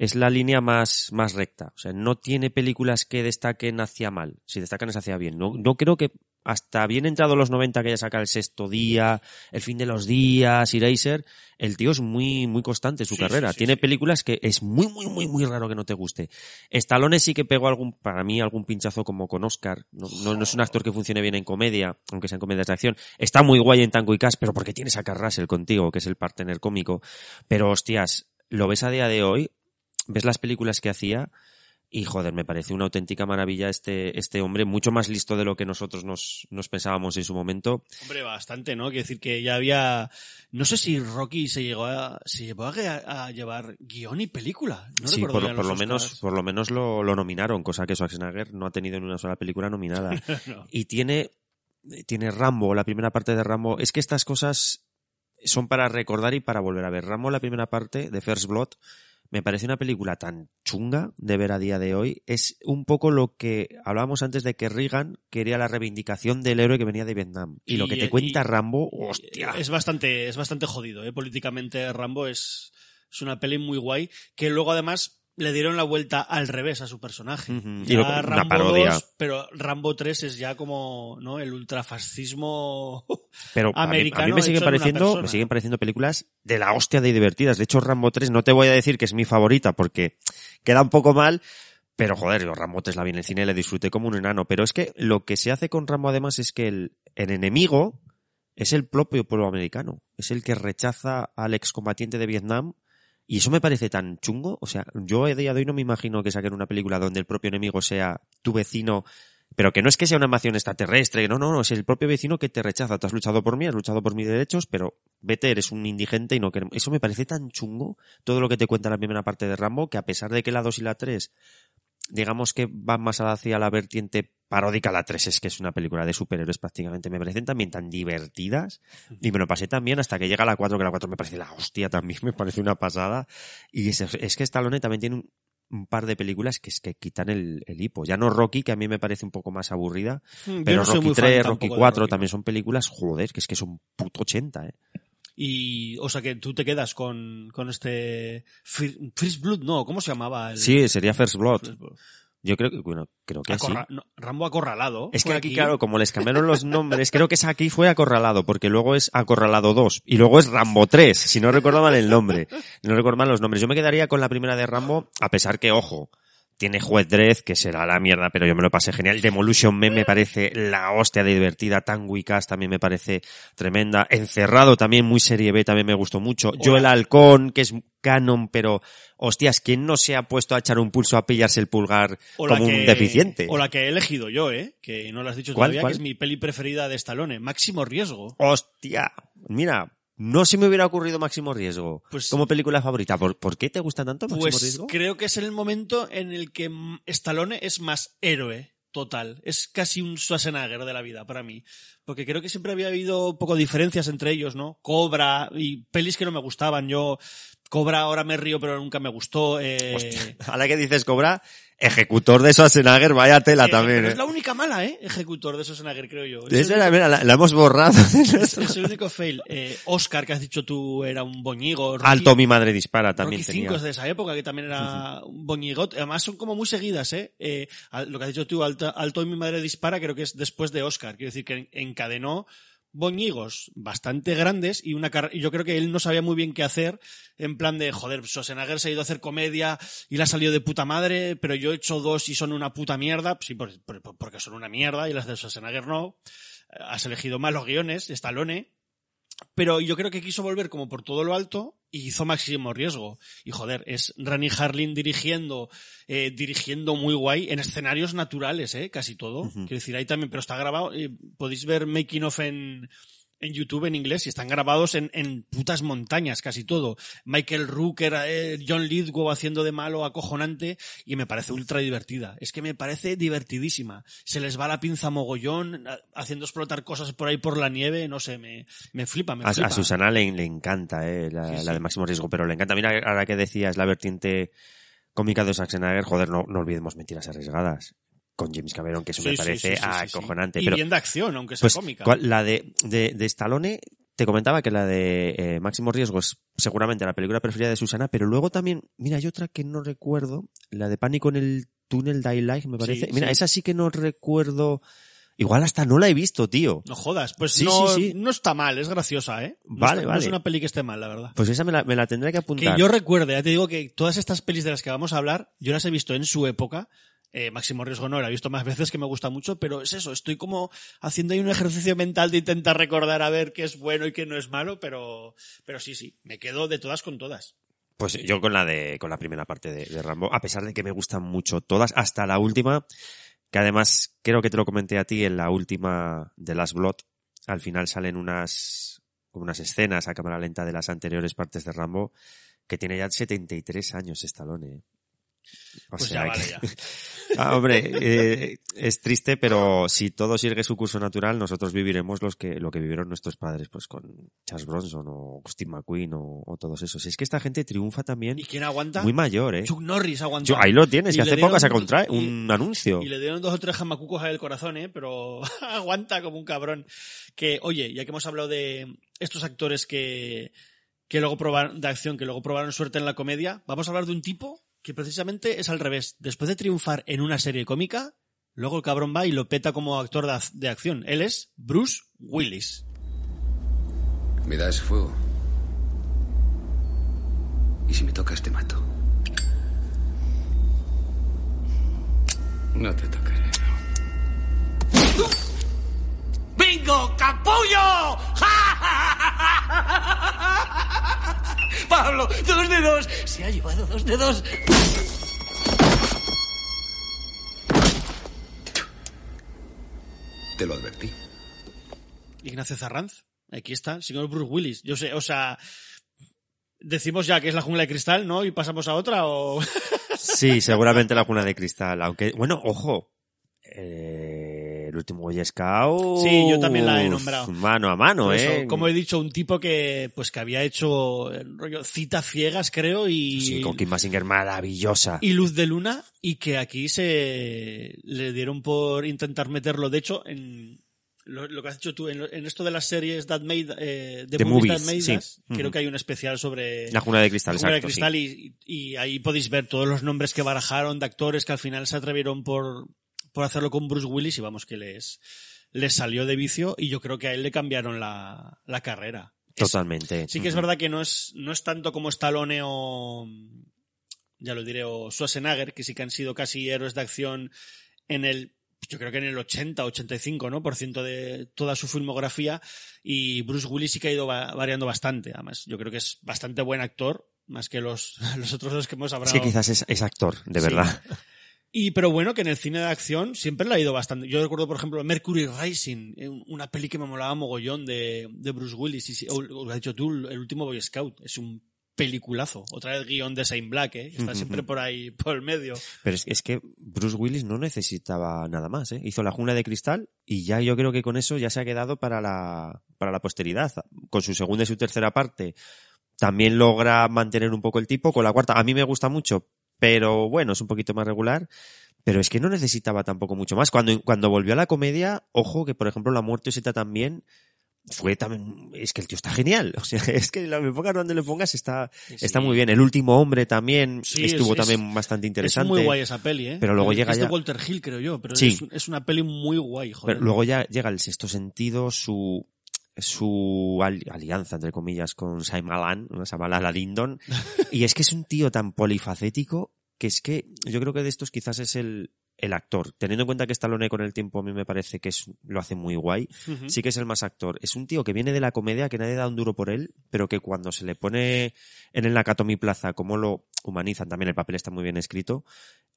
es la línea más, más recta. O sea, no tiene películas que destaquen hacia mal. Si destacan es hacia bien. No, no creo que hasta bien entrado los 90 que ya saca el sexto día, el fin de los días, Eraser, el tío es muy, muy constante en su Sí, carrera. sí, sí, tiene películas que es muy, muy, muy, muy raro que no te guste. Stallone sí que pegó algún, para mí, algún pinchazo como con Oscar. No, no, no es un actor que funcione bien en comedia, aunque sean comedias de acción. Está muy guay en Tango y Cash, pero porque tienes a Carl Russell contigo, que es el partner cómico. Pero hostias, lo ves a día de hoy, ves las películas que hacía, y joder, me parece una auténtica maravilla este, este hombre, mucho más listo de lo que nosotros nos, nos pensábamos en su momento. Hombre, bastante, ¿no? Quiero decir que ya había, no sé si Rocky se llegó a, se llevó a, a llevar guion y película. No sí, por, por lo menos, por lo menos lo, lo nominaron, cosa que Schwarzenegger no ha tenido en una sola película nominada. No. y tiene, tiene Rambo, la primera parte de Rambo. Es que estas cosas son para recordar y para volver a ver. Rambo, la primera parte de First Blood, me parece una película tan chunga de ver a día de hoy. Es un poco lo que hablábamos antes de que Reagan quería la reivindicación del héroe que venía de Vietnam. Y, lo que te cuenta y- Rambo, y- hostia. Es bastante, es bastante jodido, ¿eh? Políticamente Rambo es, es una peli muy guay que luego además le dieron la vuelta al revés a su personaje. Y luego una Rambo parodia. 2, pero Rambo 3 es ya como, ¿no? El ultrafascismo Pero a mí, a americano mí me siguen pareciendo, me siguen pareciendo películas de la hostia de divertidas. De hecho, Rambo 3 no te voy a decir que es mi favorita porque queda un poco mal, pero joder, yo Rambo 3 la vi en el cine y la disfruté como un enano. Pero es que lo que se hace con Rambo además es que el, el enemigo es el propio pueblo americano. Es el que rechaza al excombatiente de Vietnam. Y eso me parece tan chungo. O sea, yo a día de hoy no me imagino que saquen una película donde el propio enemigo sea tu vecino pero que no es que sea una invasión extraterrestre, no, no, no, es el propio vecino que te rechaza. Tú has luchado por mí, has luchado por mis derechos, pero vete, eres un indigente y no queremos. Eso me parece tan chungo, todo lo que te cuenta la primera parte de Rambo, que a pesar de que la 2 y la 3, digamos que van más hacia la vertiente paródica, la 3 es que es una película de superhéroes prácticamente, me parecen también tan divertidas, y me lo pasé también hasta que llega la 4, que la 4 me parece la hostia también, me parece una pasada, y es, es que Stallone también tiene un, un par de películas que es que quitan el, el hipo. Ya no Rocky, que a mí me parece un poco más aburrida, Mm, yo pero no Rocky muy fan 3, tampoco Rocky de 4 Rocky. también son películas, joder, que es que son puto 80, ¿eh? Y, o sea, que tú te quedas con, con este Fir- First Blood, no, ¿cómo se llamaba? El, Sí, sería First Blood. First Blood. Yo creo que, bueno, creo que sí. Acorra- no, Rambo acorralado. Es que aquí, claro, como les cambiaron los nombres, creo que esa aquí fue Acorralado, porque luego es Acorralado 2, y luego es Rambo 3, si no recuerdo mal el nombre. No recuerdo mal los nombres. Yo me quedaría con la primera de Rambo, a pesar que, ojo, tiene Juez Dredd, que será la mierda, pero yo me lo pasé genial. Demolution Man me parece la hostia de divertida. Tango Cast también me parece tremenda. Encerrado también, muy serie B, también me gustó mucho. Yo el Halcón, que es canon, pero, hostias, ¿quién no se ha puesto a echar un pulso a pillarse el pulgar O como que- un deficiente? O la que he elegido yo, ¿eh? Que no lo has dicho ¿Cuál, todavía, cuál? que es mi peli preferida de Stallone, Máximo Riesgo. Hostia, mira, no se me hubiera ocurrido Máximo Riesgo Pues- como película favorita. ¿Por, por qué te gusta tanto Máximo Pues Riesgo? creo que es el momento en el que Stallone es más héroe total. Es casi un Schwarzenegger de la vida para mí. Porque creo que siempre había habido un poco diferencias entre ellos, ¿no? Cobra y pelis que no me gustaban. Yo, Cobra ahora me río, pero nunca me gustó. Eh, Ahora que dices Cobra, ejecutor de Schwarzenegger, vaya tela eh, también. pero ¿eh? es la única mala, ¿eh? Ejecutor de Schwarzenegger, creo yo. Es Esa era- mira, la, la hemos borrado. Es el único fail. Eh, Oscar, que has dicho tú, era un boñigo. Rocky- Alto mi madre dispara también Rocky tenía. 5 es de esa época, que también era un boñigot. Además son como muy seguidas, ¿eh? Eh, lo que has dicho tú, Alto, Alto mi madre dispara, creo que es después de Oscar. Quiero decir que en- encadenó boñigos bastante grandes y una car- yo creo que él no sabía muy bien qué hacer en plan de joder Schwarzenegger se ha ido a hacer comedia y le ha salido de puta madre pero yo he hecho dos y son una puta mierda sí por- por- porque son una mierda y las de Schwarzenegger no. Eh, has elegido malos guiones Stallone pero yo creo que quiso volver como por todo lo alto y hizo máximo riesgo. Y joder, es Rani Harlin dirigiendo, eh, dirigiendo muy guay en escenarios naturales, eh, casi todo. Quiero decir, ahí también, pero está grabado, eh, podéis ver making of en, en YouTube en inglés y están grabados en, en putas montañas, casi todo. Michael Rooker, eh, John Lithgow haciendo de malo acojonante y me parece ultra divertida. Es que me parece divertidísima. Se les va la pinza mogollón, a- haciendo explotar cosas por ahí por la nieve, no sé, me, me flipa, me A, flipa. a Susana le, le encanta, eh, la, Sí, la sí. de Máximo Riesgo, pero le encanta. Mira, ahora que decías la vertiente cómica de Schwarzenegger, joder, no, no olvidemos mentiras arriesgadas. Con James Cameron, que eso Sí, me parece sí, sí, acojonante. Y pero, bien de acción, aunque sea Pues, cómica. ¿cuál- la de, de, de Stallone, te comentaba que la de eh, Máximo Riesgo es seguramente la película preferida de Susana, pero luego también, mira, hay otra que no recuerdo, la de Pánico en el túnel de Light, me parece. Sí, mira, sí. esa sí que no recuerdo. Igual hasta no la he visto, tío. No jodas, pues Sí, no, sí, sí. no está mal, es graciosa, ¿eh? No Vale, está- No vale. es una peli que esté mal, la verdad. Pues esa me la, me la tendré que Que apuntar. yo recuerde, ya te digo que todas estas pelis de las que vamos a hablar, yo las he visto en su época. Eh, Máximo Riesgo no, la he visto más veces que me gusta mucho, pero es eso, estoy como haciendo ahí un ejercicio mental de intentar recordar a ver qué es bueno y qué no es malo, pero, pero sí, sí, me quedo de todas con todas. Pues yo con la de, con la primera parte de, Rambo, a pesar de que me gustan mucho todas, hasta la última, que además creo que te lo comenté a ti en la última de Last Blood, al final salen unas, unas escenas a cámara lenta de las anteriores partes de Rambo, que tiene ya 73 años Stallone. ¿eh? O Pues sea ya vale, ya. Ah, hombre, eh, es triste, pero si todo sigue su curso natural, nosotros viviremos los que, lo que vivieron nuestros padres, pues con Charles Bronson o Steve McQueen o, o todos esos. Es que esta gente triunfa también ¿Y quién aguanta? muy mayor, ¿eh? Chuck Norris aguanta. Yo- ahí lo tienes, Y que hace poco se contrae y- un anuncio. Y le dieron dos o tres jamacucos al corazón, ¿eh? Pero aguanta como un cabrón. Que, oye, ya que hemos hablado de estos actores que, que luego probaron, de acción, que luego probaron suerte en la comedia, vamos a hablar de un tipo que precisamente es al revés. Después de triunfar en una serie cómica, luego el cabrón va y lo peta como actor de, ac- de acción. Él es Bruce Willis. Me da ese fuego. Y si me tocas, te mato. No te tocaré. ¡Bingo, capullo! Pablo, dos dedos. Se ha llevado dos dedos. Te lo advertí. Ignacio Zarranz. Aquí está, el señor Bruce Willis. Yo sé, o sea, decimos ya que es la jungla de cristal, ¿no? Y pasamos a otra o... Sí, seguramente la cuna de cristal. Aunque, bueno, ojo. Eh, el último Boy Scout. Sí, yo también la he nombrado. Mano a mano, eso, ¿eh? como he dicho, un tipo que pues que había hecho rollo citas ciegas, creo, y, Sí, con Kim Basinger maravillosa. y Luz de Luna, y que aquí se le dieron por intentar meterlo. De hecho, en lo, lo que has dicho tú, en, esto de las series That Made, eh, de The Movies, Movies, That Made sí. Creo que hay un especial sobre La Jungla de Cristal, La Jungla de Cristal y, y ahí podéis ver todos los nombres que barajaron de actores que al final se atrevieron por, por hacerlo con Bruce Willis y vamos que les, les salió de vicio y yo creo que a él le cambiaron la, la carrera. Es- Totalmente. Sí que es verdad que no es, no es tanto como Stallone o, ya lo diré, o Schwarzenegger, que sí que han sido casi héroes de acción en el, yo creo que en el 80, 85, ¿no? Por ciento de toda su filmografía. Y Bruce Willis sí que ha ido va- variando bastante. Además, yo creo que es bastante buen actor, más que los, los otros dos que hemos hablado. Que quizás es, es actor, de Sí. verdad. Y pero bueno, que en el cine de acción siempre le ha ido bastante. Yo recuerdo, por ejemplo, Mercury Rising, eh, una peli que me molaba mogollón de, de Bruce Willis. Y, sí, o, o lo has dicho tú, el último Boy Scout. Es un peliculazo. Otra vez guion de Saint Black, ¿eh? Está siempre por ahí, por el medio. Pero es, es que Bruce Willis no necesitaba nada más, ¿eh? Hizo la jungla de cristal y ya yo creo que con eso ya se ha quedado para la, para la posteridad. Con su segunda y su tercera parte también logra mantener un poco el tipo. Con la cuarta, a mí me gusta mucho, pero bueno, es un poquito más regular. Pero es que no necesitaba tampoco mucho más. Cuando, cuando volvió a la comedia, ojo que por ejemplo La muerte Z también fue también, es que el tío está genial. O sea, es que la me pongas donde le pongas está, está muy bien. El último hombre también Sí, estuvo es- también es- bastante Es interesante. muy guay esa peli, ¿eh? Pero luego Es llega de ya- Walter Hill, creo yo. Pero Sí. es, es una peli muy guay, joder. Pero luego ya llega el sexto sentido, su su al- alianza, entre comillas, con Shyamalan, ¿no? Shyamalan Lindon. y es que es un tío tan polifacético que es que yo creo que de estos quizás es el, el actor. Teniendo en cuenta que Stallone con el tiempo a mí me parece que es, lo hace muy guay, sí que es el más actor. Es un tío que viene de la comedia, que nadie da un duro por él, pero que cuando se le pone en el Nakatomi Plaza, como lo humanizan, también el papel está muy bien escrito,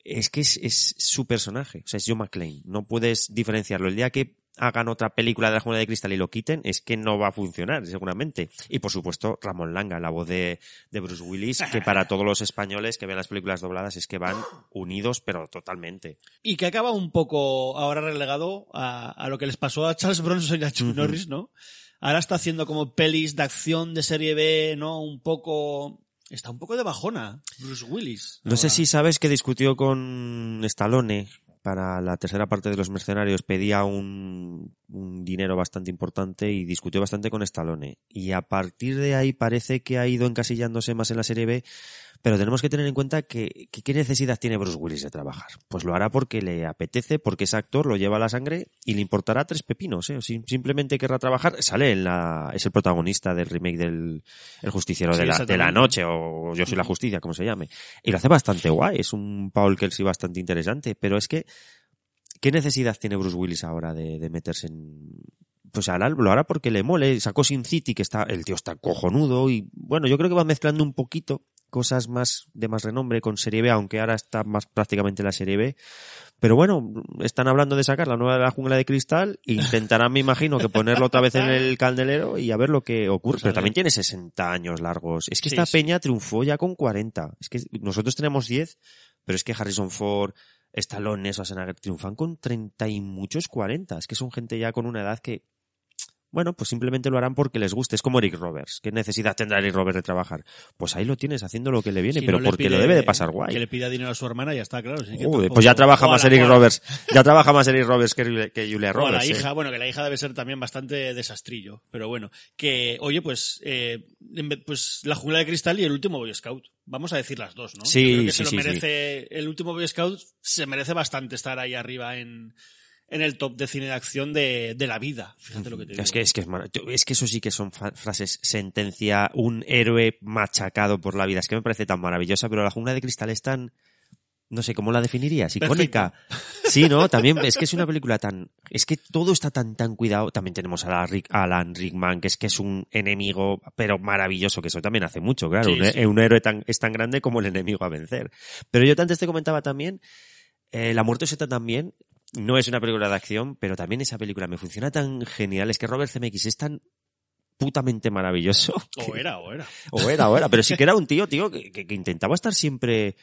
es que es, es su personaje. O sea, es Joe McClane. No puedes diferenciarlo. El día que hagan otra película de la Jungla de Cristal y lo quiten, es que no va a funcionar, seguramente. Y por supuesto, Ramón Langa, la voz de, de Bruce Willis, que para todos los españoles que ven las películas dobladas es que van unidos, pero totalmente. Y que acaba un poco ahora relegado a, a lo que les pasó a Charles Bronson y a Chuck. Norris, ¿no? Ahora está haciendo como pelis de acción de serie B, ¿no? Un poco... Está un poco de bajona, Bruce Willis. No sé si sabes que discutió con Stallone para la tercera parte de los mercenarios, pedía un, un dinero bastante importante y discutió bastante con Stallone. Y a partir de ahí parece que ha ido encasillándose más en la serie B, pero tenemos que tener en cuenta que, que qué necesidad tiene Bruce Willis de trabajar. Pues lo hará porque le apetece, porque ese actor lo lleva a la sangre y le importará tres pepinos, ¿eh? Simplemente querrá trabajar, sale en la, es el protagonista del remake del El Justiciero Sí, de, la, de la. Noche o Yo soy la Justicia, como se llame. Y lo hace bastante guay, es un Paul Kelsey bastante interesante, pero es que, ¿qué necesidad tiene Bruce Willis ahora de, de meterse en... Pues ahora lo hará porque le mole, sacó Sin City, que está, el tío está cojonudo y bueno, yo creo que va mezclando un poquito cosas más de más renombre con Serie B, aunque ahora está más prácticamente en la Serie B. Pero bueno, están hablando de sacar la nueva de la jungla de cristal, intentarán, me imagino, que ponerlo otra vez en el candelero y a ver lo que ocurre. Pero también tiene 60 años largos. Es que Sí, esta sí. peña triunfó ya con 40. Es que nosotros tenemos 10, pero es que Harrison Ford, Stallone, Schwarzenegger triunfan con 30 y muchos 40. Es que son gente ya con una edad que, bueno, pues simplemente lo harán porque les guste. Es como Eric Roberts. ¿Qué necesidad tendrá Eric Roberts de trabajar? Pues ahí lo tienes haciendo lo que le viene, Si pero no porque lo debe de pasar guay. Que le pida dinero a su hermana y ya está, claro. sí tampoco- pues ya trabaja o más la- Eric o la- Roberts. Ya trabaja más Eric Roberts que, que Julia O a Roberts. la ¿eh? hija, bueno, que la hija debe ser también bastante desastrillo, pero bueno, que, oye, pues, eh, pues la jungla de cristal y el último Boy Scout. Vamos a decir las dos, ¿no? Sí, Yo creo que sí, se lo sí, sí. merece, el último Boy Scout se merece bastante estar ahí arriba en, en el top de cine de acción de, de la vida. Fíjate lo que te digo. Es que, es que es mara- es que eso sí que son frases sentencia, un héroe machacado por la vida. Es que me parece tan maravillosa, pero la jungla de cristal es tan, no sé, ¿cómo la definirías? Icónica. Sí, ¿no? También es que es una película tan, es que todo está tan, tan cuidado. También tenemos a la Rick- a Alan Rickman, que es que es un enemigo, pero maravilloso, que eso también hace mucho, claro. Sí, un, sí. un héroe tan, es tan grande como el enemigo a vencer. Pero yo antes te comentaba también, eh, La muerte Z también, no es una película de acción, pero también esa película me funciona tan genial. Es que Robert Zemeckis es tan putamente maravilloso. O era, o era. O era, o era. Pero sí que era un tío, tío, que, que- que intentaba estar siempre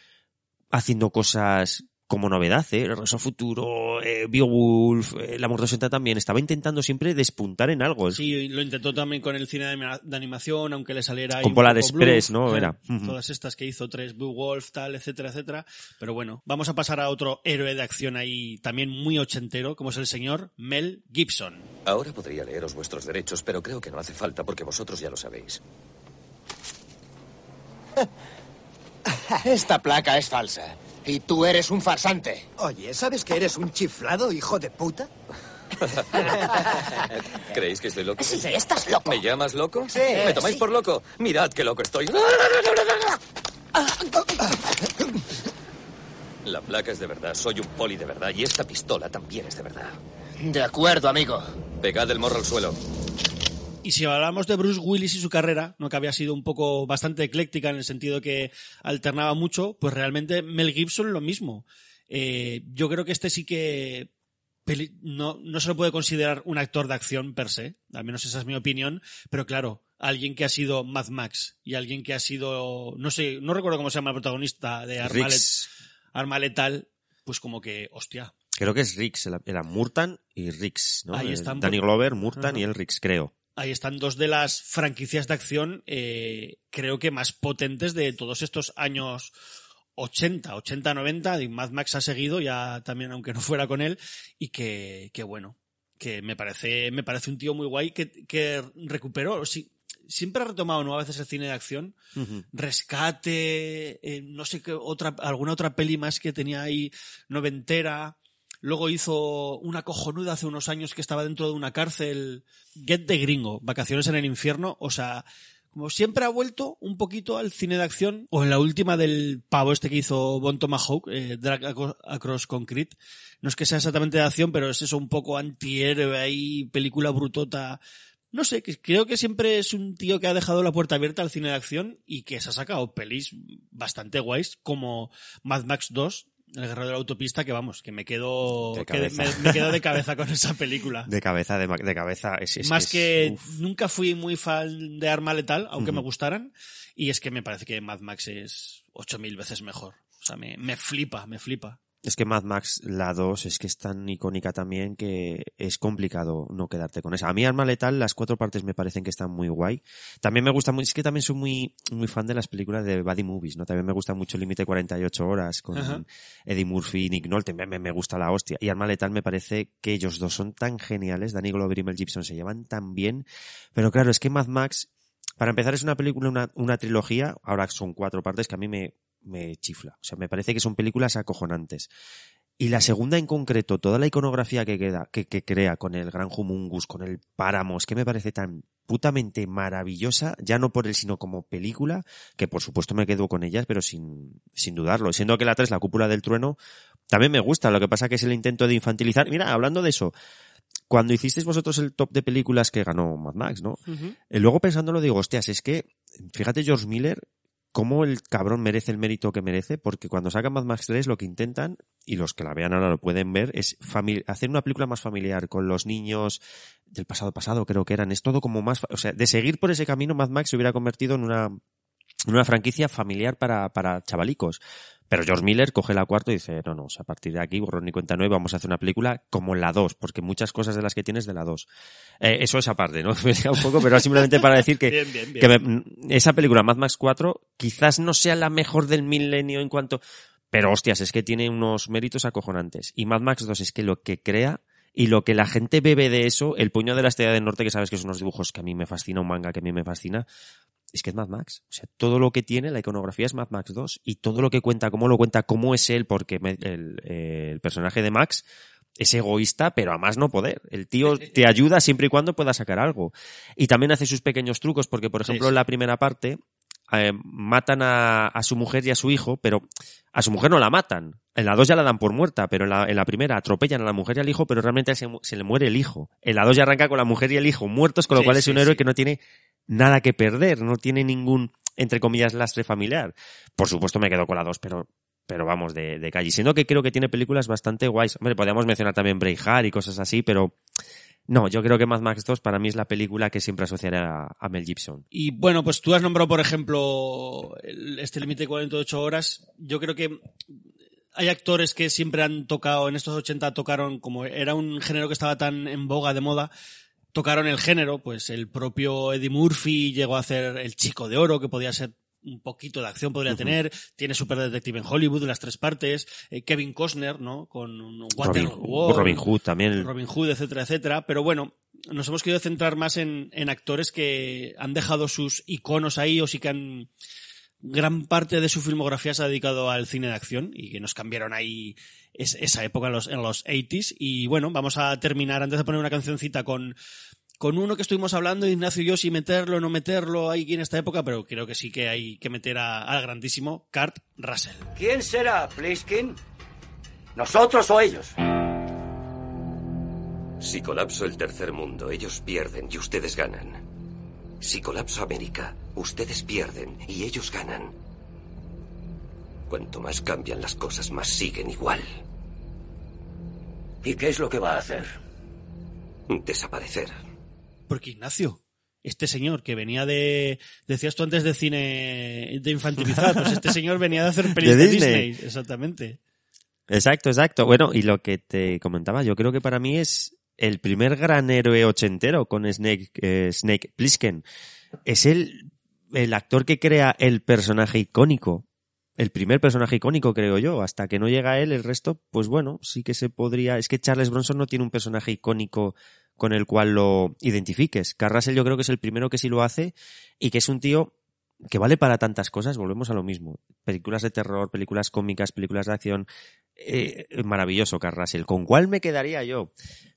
haciendo cosas como novedad, ¿eh? Regreso al futuro, eh, Beowulf, eh, La Muerte Senta también. Estaba intentando siempre despuntar en algo. Sí, lo intentó también con el cine de, anima- de animación, aunque le saliera ahí Con Polar Express, bluff, ¿no? eh, Era. Ujú. Todas estas que hizo, tres, Beowulf, tal, etcétera, etcétera. Pero bueno, vamos a pasar a otro héroe de acción ahí también muy ochentero, como es el señor Mel Gibson. Ahora podría leeros vuestros derechos, pero creo que no hace falta porque vosotros ya lo sabéis. Esta placa es falsa. Y tú eres un farsante. Oye, ¿sabes que eres un chiflado, hijo de puta? ¿Creéis que estoy loco? Sí, estás loco. ¿Me llamas loco? Sí, ¿Me tomáis sí. por loco? Mirad qué loco estoy. La placa es de verdad, soy un poli de verdad y esta pistola también es de verdad. De acuerdo, amigo. Pegad el morro al suelo. Y si hablamos de Bruce Willis y su carrera, ¿no? que había sido un poco bastante ecléctica en el sentido que alternaba mucho, pues realmente Mel Gibson lo mismo. Eh, yo creo que este sí que no, no se lo puede considerar un actor de acción per se, al menos esa es mi opinión, pero claro, alguien que ha sido Mad Max y alguien que ha sido, no sé, no recuerdo cómo se llama el protagonista de Arma, Riggs. Let- Arma Letal, pues como que, hostia, Creo que es Riggs, era- Murtan y Riggs, ¿no? Ahí están, Danny por- Glover, Murtan y el Riggs, creo. Ahí están dos de las franquicias de acción, eh, creo que más potentes de todos estos años 80, 80, 90. Y Mad Max ha seguido, ya también, aunque no fuera con él, y que, que bueno, que me parece, me parece un tío muy guay que, que recuperó, sí, siempre ha retomado, ¿no? A veces el cine de acción. Rescate, eh, no sé qué otra, alguna otra peli más que tenía ahí noventera. Luego hizo una cojonuda hace unos años que estaba dentro de una cárcel. Get the Gringo, Vacaciones en el Infierno. O sea, como siempre ha vuelto un poquito al cine de acción. O en la última del pavo este que hizo Bon Tomahawk, eh, Drag Across Concrete. No es que sea exactamente de acción, pero es eso un poco antihéroe ahí, película brutota. No sé, creo que siempre es un tío que ha dejado la puerta abierta al cine de acción y que se ha sacado pelis bastante guays como Mad Max 2, El Guerrero de la Autopista, que vamos, que me quedo, De que cabeza. me, me quedo de cabeza con esa película. De cabeza, de, de cabeza. Es, es- Más es- que uf. nunca fui muy fan de Arma Letal, aunque me gustaran, y es que me parece que Mad Max es 8000 veces mejor. O sea, me, me flipa, me flipa. Es que Mad Max, la 2, es que es tan icónica también que es complicado no quedarte con esa. A mí Arma Letal, las cuatro partes me parecen que están muy guay. También me gusta muy, es que también soy muy, muy fan de las películas de Buddy Movies, ¿no? También me gusta mucho el límite 48 horas con Ajá. Eddie Murphy y Nick Nolte, me, me, me gusta la hostia. Y Arma Letal me parece que ellos dos son tan geniales, Danny Glover y Mel Gibson se llevan tan bien. Pero claro, es que Mad Max, para empezar es una película, una, una trilogía, ahora son cuatro partes que a mí me, me chifla. O sea, me parece que son películas acojonantes. Y la segunda en concreto, toda la iconografía que queda, que, que crea con el Gran Humungus, con el Páramos, que me parece tan putamente maravillosa, ya no por él, sino como película, que por supuesto me quedo con ellas, pero sin, sin dudarlo. Siendo que la 3, la cúpula del trueno, también me gusta, lo que pasa que es el intento de infantilizar. Mira, hablando de eso, cuando hicisteis vosotros el top de películas que ganó Mad Max, ¿no? Eh, Luego pensándolo digo, hostias, es que, fíjate George Miller, cómo el cabrón merece el mérito que merece, porque cuando sacan Mad Max 3 lo que intentan, y los que la vean ahora lo pueden ver, es hacer una película más familiar, con los niños del pasado pasado creo que eran, es todo como más, o sea, de seguir por ese camino Mad Max se hubiera convertido en una, en una franquicia familiar para, para chavalicos. Pero George Miller coge la cuarta y dice, no, no, o sea, a partir de aquí, borrón y cuenta nueva, vamos a hacer una película como la 2, porque muchas cosas de las que tienes de la 2. Eh, eso es aparte, ¿no? Me un poco, pero simplemente para decir que, Bien, bien, bien. que me- esa película, Mad Max 4, quizás no sea la mejor del milenio en cuanto, pero hostias, es que tiene unos méritos acojonantes. Y Mad Max 2 es que lo que crea y lo que la gente bebe de eso, el puño de la estrella del norte, que sabes que son unos dibujos que a mí me fascina, un manga que a mí me fascina, es que es Mad Max. O sea, todo lo que tiene, la iconografía es Mad Max 2 y todo lo que cuenta, cómo lo cuenta, cómo es él, porque el, eh, el personaje de Max es egoísta, pero a más no poder. El tío te ayuda siempre y cuando pueda sacar algo. Y también hace sus pequeños trucos, porque por ejemplo Sí, sí. en la primera parte eh, matan a, a su mujer y a su hijo, pero a su mujer no la matan. En la 2 ya la dan por muerta, pero en la, en la primera atropellan a la mujer y al hijo, pero realmente se, le muere el hijo. En la 2 ya arranca con la mujer y el hijo muertos, con lo Sí, cual es sí, un héroe sí. que no tiene nada que perder, no tiene ningún, entre comillas, lastre familiar. Por supuesto me quedo con la 2, pero pero vamos, de, de calle. Siendo que creo que tiene películas bastante guays. Hombre, podríamos mencionar también Braveheart y cosas así, pero no, yo creo que Mad Max 2 para mí es la película que siempre asociaré a, a Mel Gibson. Y bueno, pues tú has nombrado, por ejemplo, este límite de 48 horas. Yo creo que hay actores que siempre han tocado, en estos 80 tocaron, como era un género que estaba tan en boga, de moda, tocaron el género, pues el propio Eddie Murphy llegó a hacer El Chico de Oro, que podía ser un poquito de acción podría tener, tiene Super Detective en Hollywood, las tres partes, eh, Kevin Costner, ¿no? Con un Robin, Robin Hood también. Robin Hood, etcétera, etcétera, pero bueno, nos hemos querido centrar más en, en actores que han dejado sus iconos ahí o sí que han gran parte de su filmografía se ha dedicado al cine de acción y que nos cambiaron ahí es, esa época en los, en los 80s. Y bueno, vamos a terminar antes de poner una cancioncita con, con uno que estuvimos hablando, Ignacio y yo, si meterlo o no meterlo ahí en esta época, pero creo que sí que hay que meter a- al grandísimo Kurt Russell. ¿Quién será, Pliskin? ¿Nosotros o ellos? Si colapso el tercer mundo, ellos pierden y ustedes ganan. Si colapso América, ustedes pierden y ellos ganan. Cuanto más cambian las cosas, más siguen igual. ¿Y qué es lo que va a hacer? Desaparecer. Porque Ignacio, este señor que venía de, decías tú antes de cine de infantilizar, pues este señor venía de hacer pelis De de Disney. Disney, exactamente. Exacto, exacto. Bueno, y lo que te comentaba, yo creo que para mí es el primer gran héroe ochentero con Snake, eh, Snake Plissken. Es el, el actor que crea el personaje icónico. El primer personaje icónico, creo yo. Hasta que no llega él, el resto, pues bueno, sí que se podría. Es que Charles Bronson no tiene un personaje icónico con el cual lo identifiques. Carl Russell yo creo que es el primero que sí lo hace y que es un tío que vale para tantas cosas, volvemos a lo mismo. Películas de terror, películas cómicas, películas de acción. Eh, maravilloso, Carl Russell. ¿Con cuál me quedaría yo?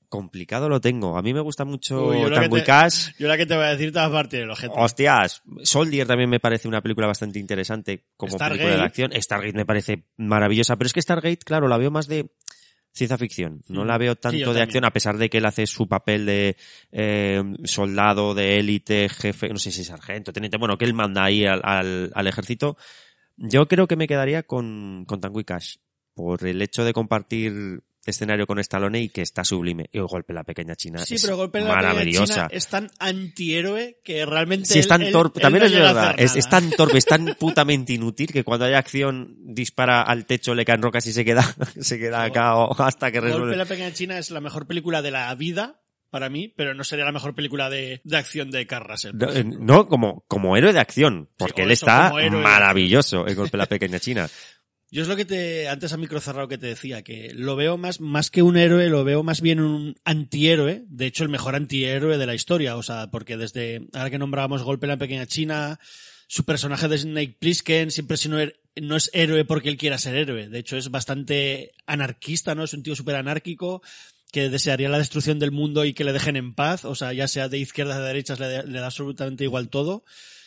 Complicado lo tengo. A mí me gusta mucho Uy, yo te- Cash. Yo la que te voy a decir a partir el ojete. Hostias, Soldier también me parece una película bastante interesante como Stargate. película de acción. Stargate me parece maravillosa, pero es que Stargate, claro, la veo más de ciencia ficción. No Mm. la veo tanto de también. acción, a pesar de que él hace su papel de eh, soldado, de élite, jefe, no sé si sargento, teniente, bueno, que él manda ahí al, al, al ejército. Yo creo que me quedaría con, con Tango y Cash, por el hecho de compartir escenario con Stallone y que está sublime. Y el golpe la pequeña china Sí, es pero golpe la Pequeña maravillosa. China es tan antihéroe que realmente. Sí, es tan él- torpe, él también no es verdad, es, tan torpe, es tan putamente inútil que cuando hay acción dispara al techo, le caen rocas y se queda, se queda acá o- hasta que Golpe en resuelve. la Pequeña China es la mejor película de la vida para mí, pero no sería la mejor película de, de acción de. No, eh, No, como, como héroe de acción, porque él está de maravilloso, el golpe en la pequeña china. Yo es lo que te, antes a micro cerrado que te decía, que lo veo más, más que un héroe, lo veo más bien un antihéroe, de hecho el mejor antihéroe de la historia, o sea, porque desde, ahora que nombrábamos Golpe en la Pequeña China, su personaje de Snake Plissken siempre si no, er- no es héroe porque él quiera ser héroe, de hecho es bastante anarquista, ¿no? Es un tío súper anárquico, que desearía la destrucción del mundo y que le dejen en paz, o sea, ya sea de izquierdas de derechas, le da absolutamente igual todo.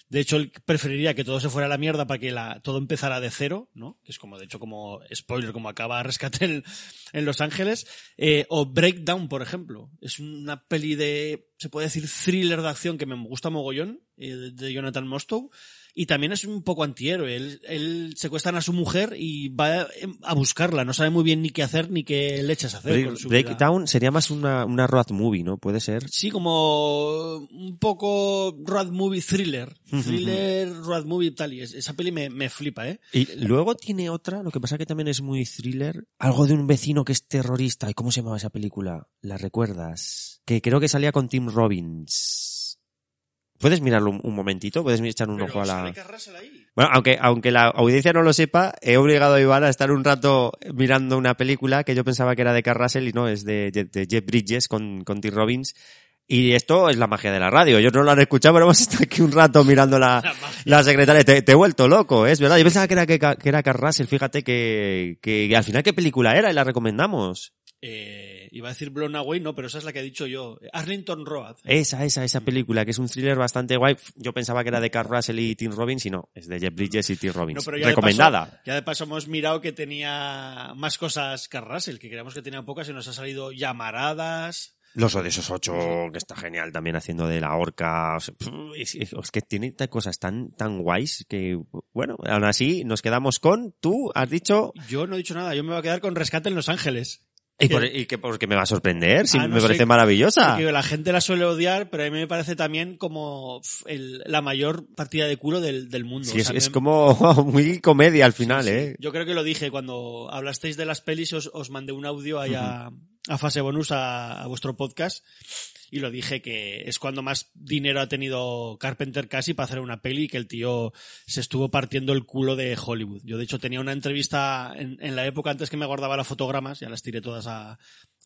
De hecho, él preferiría que todo se fuera a la mierda para que la, todo empezara de cero, ¿no? Que es como, de hecho, como spoiler, como acaba Rescate en, en Los Ángeles. Eh, o Breakdown, por ejemplo. Es una peli de, se puede decir, thriller de acción que me gusta mogollón, eh, de Jonathan Mostow. Y también es un poco antihéroe. Él, él secuestran a su mujer y va a buscarla. No sabe muy bien ni qué hacer ni qué leches hacer Break- con su vida. Breakdown sería más una, una road movie, ¿no? Puede ser. Sí, como un poco road movie thriller. Thriller, road movie tal. Y es- esa peli me, me flipa, ¿eh? Y luego tiene otra, lo que pasa que también es muy thriller, algo de un vecino que es terrorista. ¿Y cómo se llamaba esa película? ¿La recuerdas? Que creo que salía con Tim Robbins. ¿Puedes mirarlo un, un momentito? ¿Puedes echar un ojo a la...? Bueno, aunque, aunque la audiencia no lo sepa, he obligado a Iván a estar un rato mirando una película que yo pensaba que era de Carl Russell y no, es de, de- de Jeff Bridges con, con Tim Robbins. Y esto es la magia de la radio. Yo no lo han escuchado, pero hemos estado aquí un rato mirando la, la secretaria. Te, te he vuelto loco, es verdad. Yo pensaba que era, que, que era. Fíjate que, que al final qué película era y la recomendamos. Eh, iba a decir Blown Away, no, pero esa es la que he dicho yo. Arlington Road. Esa, esa, esa película, que es un thriller bastante guay. Yo pensaba que era de Carl Russell y Tim Robbins y no, es de Jeff Bridges y Tim Robbins. No, pero ya de Recomendada. paso- ya de paso hemos mirado que tenía más cosas que Russell, que creíamos que tenía pocas y nos ha salido llamaradas. Los Odiosos 8, que está genial también haciendo de la horca. O sea, es, que tiene cosas tan, tan guays que, bueno, aún así nos quedamos con, tú has dicho, Yo no he dicho nada, yo me voy a quedar con Rescate en Los Ángeles. ¿Y, por, y que porque me va a sorprender? Si Ah, no me sé, parece maravillosa. la gente la suele odiar, pero a mí me parece también como el- la mayor partida de culo del, del mundo. Sí, O es, sea, es me- como muy comedia al final, ¿eh? Yo creo que lo dije cuando hablasteis de las pelis, os, os mandé un audio allá a fase bonus a, a vuestro podcast y lo dije que es cuando más dinero ha tenido Carpenter casi para hacer una peli que el tío se estuvo partiendo el culo de Hollywood. Yo de hecho tenía una entrevista en, la época antes que me guardaba las fotogramas, ya las tiré todas a,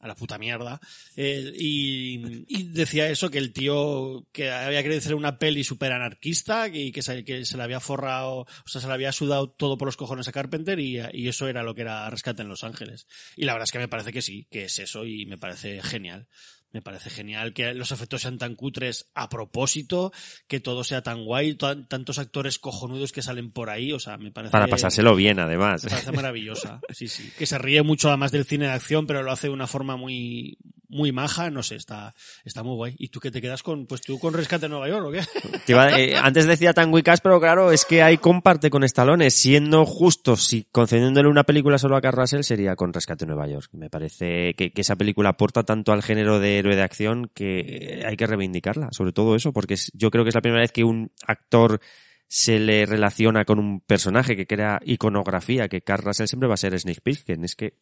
la puta mierda. Eh, y, decía eso, que el tío que había querido hacer una peli súper anarquista y que se, que se le había forrado, o sea, se le había sudado todo por los cojones a Carpenter y eso era lo que era Rescate en Los Ángeles. Y la verdad es que me parece que sí, que es eso y me parece genial. Me parece genial que los efectos sean tan cutres a propósito, que todo sea tan guay, tan- tantos actores cojonudos que salen por ahí, o sea, me parece... Para pasárselo bien, además. Me parece maravillosa, sí, sí. Que se ríe mucho además del cine de acción, pero lo hace de una forma muy, muy maja, no sé, está, está muy guay. ¿Y tú qué te quedas con, pues tú con Rescate Nueva York o qué? Te iba- eh, antes decía Tango y Cash, pero claro, es que hay comparte con Stallone. Siendo justos, si concediéndole una película solo a Carl Russell, sería con Rescate Nueva York. Me parece que, que esa película aporta tanto al género de héroe de acción que hay que reivindicarla. Sobre todo eso, porque yo creo que es la primera vez que un actor se le relaciona con un personaje que crea iconografía, que Carl Russell siempre va a ser Snake Plissken. Es que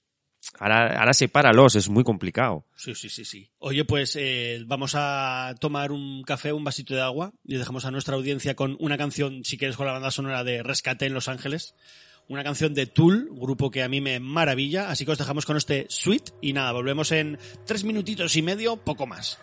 ahora, ahora sepáralos, es muy complicado. Sí, sí, sí, sí. Oye, pues eh, vamos a tomar un café, un vasito de agua y dejamos a nuestra audiencia con una canción, si quieres, con la banda sonora de Rescate en Los Ángeles. Una canción de Tool, grupo que a mí me maravilla. Así que os dejamos con este Sweet y nada, volvemos en tres minutitos y medio, poco más.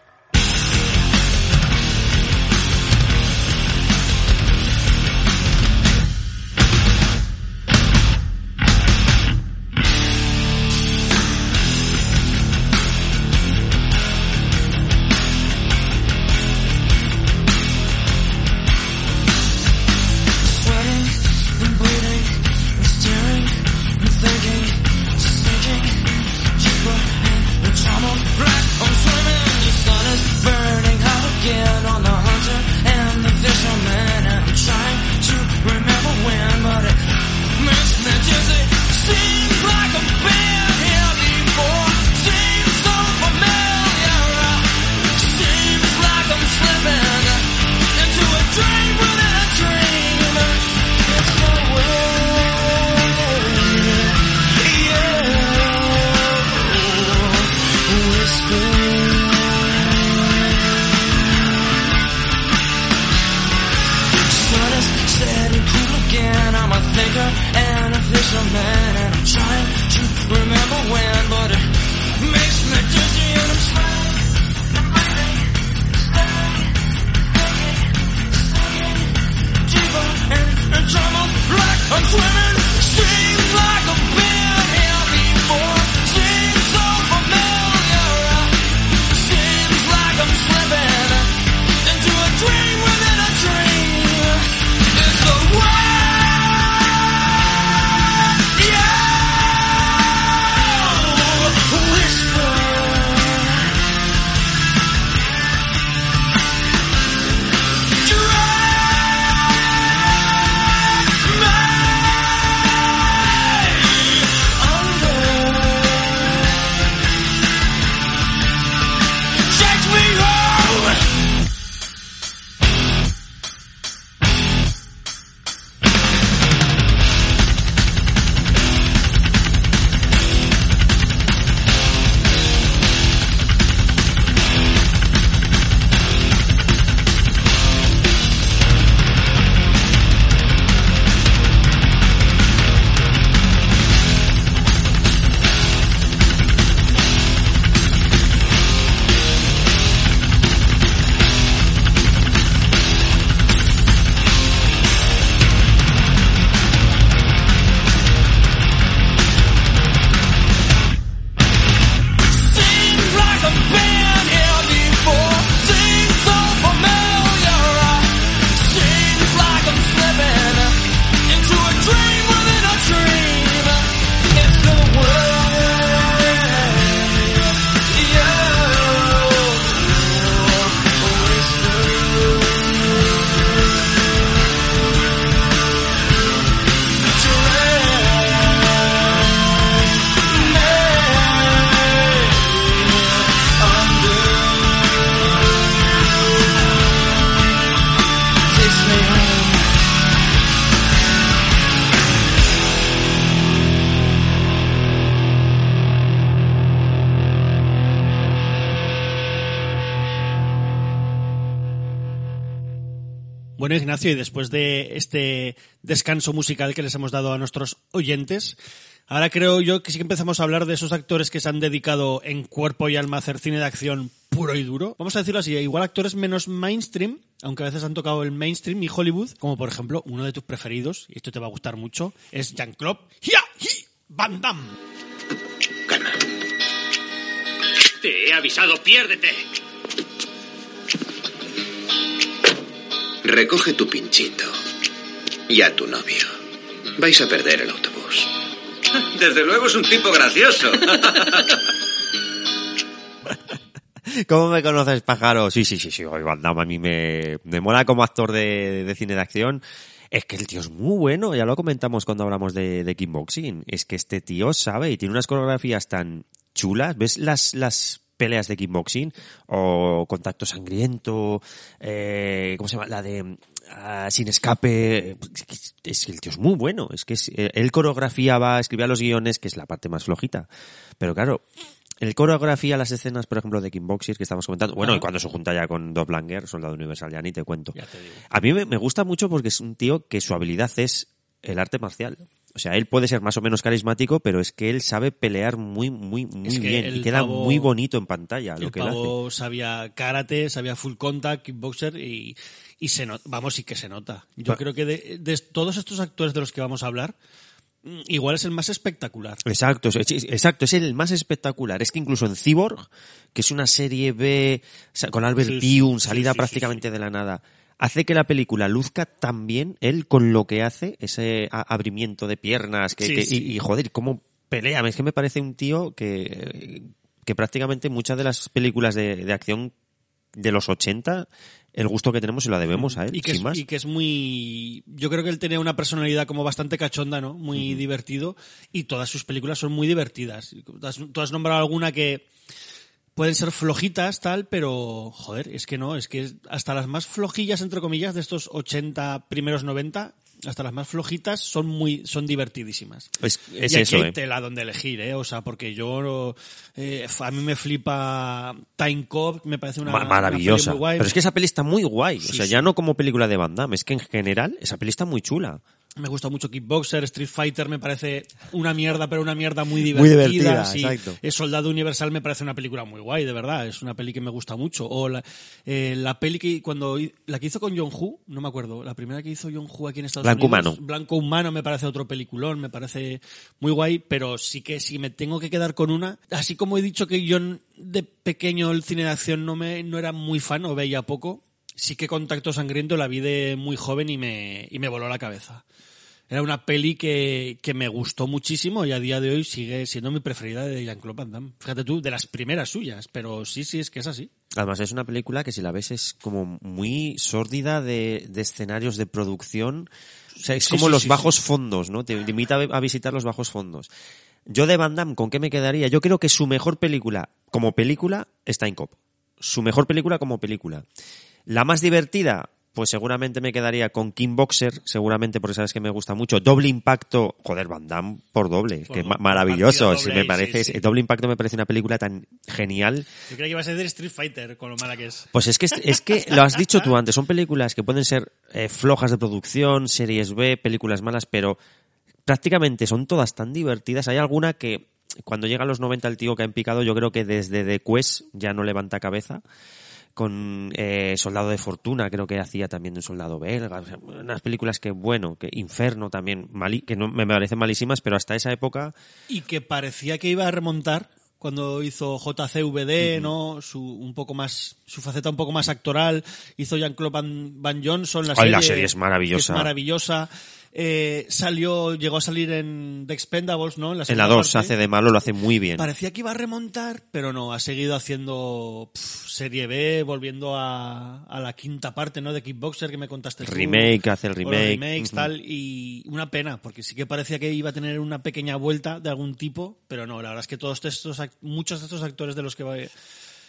Y después de este descanso musical que les hemos dado a nuestros oyentes, ahora creo yo que sí que empezamos a hablar de esos actores que se han dedicado en cuerpo y alma a hacer cine de acción puro y duro. Vamos a decirlo así, igual actores menos mainstream, aunque a veces han tocado el mainstream y Hollywood, como por ejemplo uno de tus preferidos, y esto te va a gustar mucho, es Jean-Claude Van Damme. Te he avisado, piérdete. Recoge tu pinchito. Y a tu novio. Vais a perder el autobús. Desde luego es un tipo gracioso. ¿Cómo me conoces, pájaro? Sí, sí, sí, sí. Van Damme a mí me, me mola como actor de, de cine de acción. Es que el tío es muy bueno, ya lo comentamos cuando hablamos de, de kickboxing. Es que este tío sabe y tiene unas coreografías tan chulas. ¿Ves las, las peleas de kickboxing? O contacto sangriento, eh, ¿cómo se llama? La de ah, sin escape. Es que el tío es muy bueno. Es que es, eh, él coreografiaba, escribía los guiones, que es la parte más flojita. Pero claro, el coreografía las escenas, por ejemplo, de Kickboxers que estamos comentando. Bueno, y cuando se junta ya con Dopplanger, Soldado Universal, ya ni te cuento. Ya te digo. A mí me gusta mucho porque es un tío que su habilidad es el arte marcial. O sea, él puede ser más o menos carismático, pero es que él sabe pelear muy, muy, muy Es que bien. Y queda pavo- muy bonito en pantalla lo que él hace. sabía karate, sabía full contact, kickboxer y, y se nota, vamos, sí que se nota. Yo creo que de, de todos estos actores de los que vamos a hablar, mm, igual es el más espectacular. Exacto, es- exacto, es el más espectacular. Es que incluso en Cyborg, que es una serie B con Albert Sí, salida sí, prácticamente de la nada, hace que la película luzca tan bien él con lo que hace, ese abrimiento de piernas, que, Sí, que- sí. Y, y, joder, cómo pelea. Es que me parece un tío que, que prácticamente muchas de las películas de, de acción de los 80, el gusto que tenemos se lo debemos a él, Y que, sin es, más. y que es muy. Yo creo que él tenía una personalidad como bastante cachonda, ¿no? Muy divertido. Y todas sus películas son muy divertidas. Tú has, tú has nombrado alguna que pueden ser flojitas, tal, pero. Joder, es que no, es que hasta las más flojillas, entre comillas, de estos 80, primeros 90, hasta las más flojitas son muy son divertidísimas. Es, es y aquí eso, hay eh. tela donde elegir, ¿eh? O sea, porque yo. eh, a mí me flipa Time Cop, me parece una. Ma- una maravillosa. muy guay. Pero es que esa peli está muy guay. Sí, o sea, sí. ya no como película de Van Damme, es que en general esa peli está muy chula. Me gusta mucho Kickboxer, Street Fighter me parece una mierda, pero una mierda muy Muy divertida. divertida, sí. exacto. Eh, Soldado Universal me parece una película muy guay, de verdad. Es una peli que me gusta mucho. O la, eh, la peli que cuando la que hizo con John Hu, no me acuerdo. La primera que hizo John Hu aquí en Estados Blanco Unidos. Humano. Blanco Humano me parece otro peliculón, me parece muy guay, pero sí que si me tengo que quedar con una, así como he dicho que yo de pequeño el cine de acción no me no era muy fan o veía poco, sí que Contacto Sangriento la vi de muy joven y me, y me voló la cabeza. Era una peli que, que me gustó muchísimo y a día de hoy sigue siendo mi preferida de Jean-Claude Van Damme. Fíjate tú, de las primeras suyas, pero sí, sí, es que es así. Además es una película que si la ves es como muy sórdida de, de escenarios de producción. O sea, es Sí, como sí, los sí, bajos fondos, ¿no? Te, te invita a, visitar los bajos fondos. Yo de Van Damme, ¿con qué me quedaría? Yo creo que su mejor película como película es Time Cop. Su mejor película como película. La más divertida, pues seguramente me quedaría con King Boxer, seguramente porque sabes que me gusta mucho. Doble Impacto, joder, Van Damme por doble, Por que maravilloso. doble me ahí, parece, sí, sí. Doble Impacto me parece una película tan genial. Yo creo que ibas a decir Street Fighter, con lo mala que es. Pues es que, es que lo has dicho tú antes, son películas que pueden ser eh, flojas de producción, series B, películas malas, pero prácticamente son todas tan divertidas. Hay alguna que cuando llega a los 90 el tío que ha picado, yo creo que desde The Quest ya no levanta cabeza. Con eh, Soldado de Fortuna, creo que hacía también de un soldado belga. O sea, unas películas que, bueno, que Inferno también, que no me parecen malísimas, pero hasta esa época Y que parecía que iba a remontar cuando hizo JCVD, ¿no? Su, un poco más, su faceta un poco más actoral. Hizo Jean-Claude Van, Van Johnson, la Ay, serie. la serie es maravillosa. Es maravillosa. Eh, salió, llegó a salir en The Expendables, ¿no? En la, en la segunda 2 parte. hace de malo, lo hace muy bien. Parecía que iba a remontar, pero no, ha seguido haciendo serie B, volviendo a, a la quinta parte, ¿no? De Kickboxer que me contaste tú. Remake, hace el remake. remakes, tal, y una pena, porque sí que parecía que iba a tener una pequeña vuelta de algún tipo, pero no, la verdad es que todos estos, muchos de estos actores de los que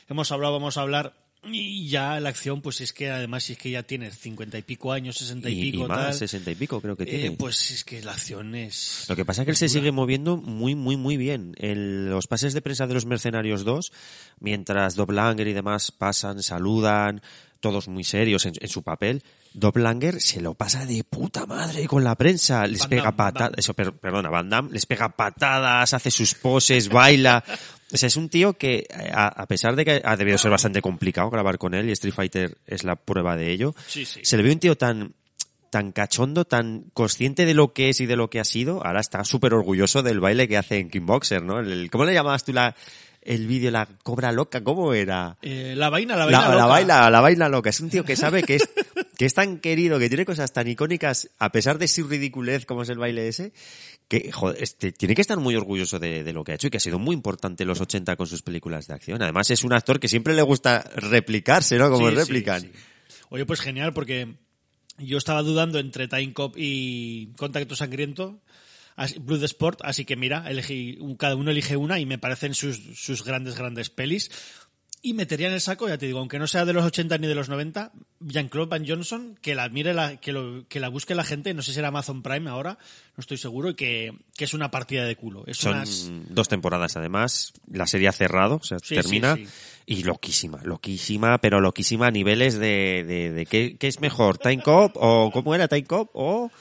hemos hablado, vamos a hablar, y ya la acción, pues es que además, si es que ya tienes cincuenta y pico años, sesenta y, y, pico, y más, 60 y pico creo que eh, tiene. pues es que la acción es... Lo que pasa es que él se sigue moviendo muy, muy, muy bien. El- los pases de prensa de los Mercenarios 2, mientras Doblanger y demás pasan, saludan, todos muy serios en, en su papel, Doppelanger se lo pasa de puta madre con la prensa, les Van pega patadas, eso, per- perdona, Van Damme, les pega patadas, hace sus poses, baila. O sea, es un tío que, a, a pesar de que ha debido ser bastante complicado grabar con él, y Street Fighter es la prueba de ello, Sí, sí. se le ve un tío tan, tan cachondo, tan consciente de lo que es y de lo que ha sido, ahora está súper orgulloso del baile que hace en Kickboxer, ¿no? El- ¿Cómo le llamabas tú la, el vídeo, la cobra loca? ¿Cómo era? Eh, la vaina, la vaina La, la loca. baila, la baila loca. Es un tío que sabe que es, que es tan querido, que tiene cosas tan icónicas, a pesar de su ridiculez como es el baile ese, que joder, este, tiene que estar muy orgulloso de, de lo que ha hecho y que ha sido muy importante en los 80 con sus películas de acción. Además es un actor que siempre le gusta replicarse, ¿no? Como Sí, replican. sí. Oye, pues genial, porque yo estaba dudando entre Time Cop y Contacto Sangriento, Blood Sport, así que mira, elegí, cada uno elige una y me parecen sus, sus grandes, grandes pelis. Y metería en el saco, ya te digo, aunque no sea de los 80 ni de los 90, Jean-Claude Van Johnson, que la mire, la, que, lo- que la busque la gente, no sé si era Amazon Prime ahora, no estoy seguro, y que, que es una partida de culo. Es Son unas- dos temporadas además, la serie ha cerrado, o sea, Sí, termina. sí, sí. Y loquísima, loquísima, pero loquísima a niveles de, de, de ¿qué, qué es mejor, Time Cop o cómo era Time Cop o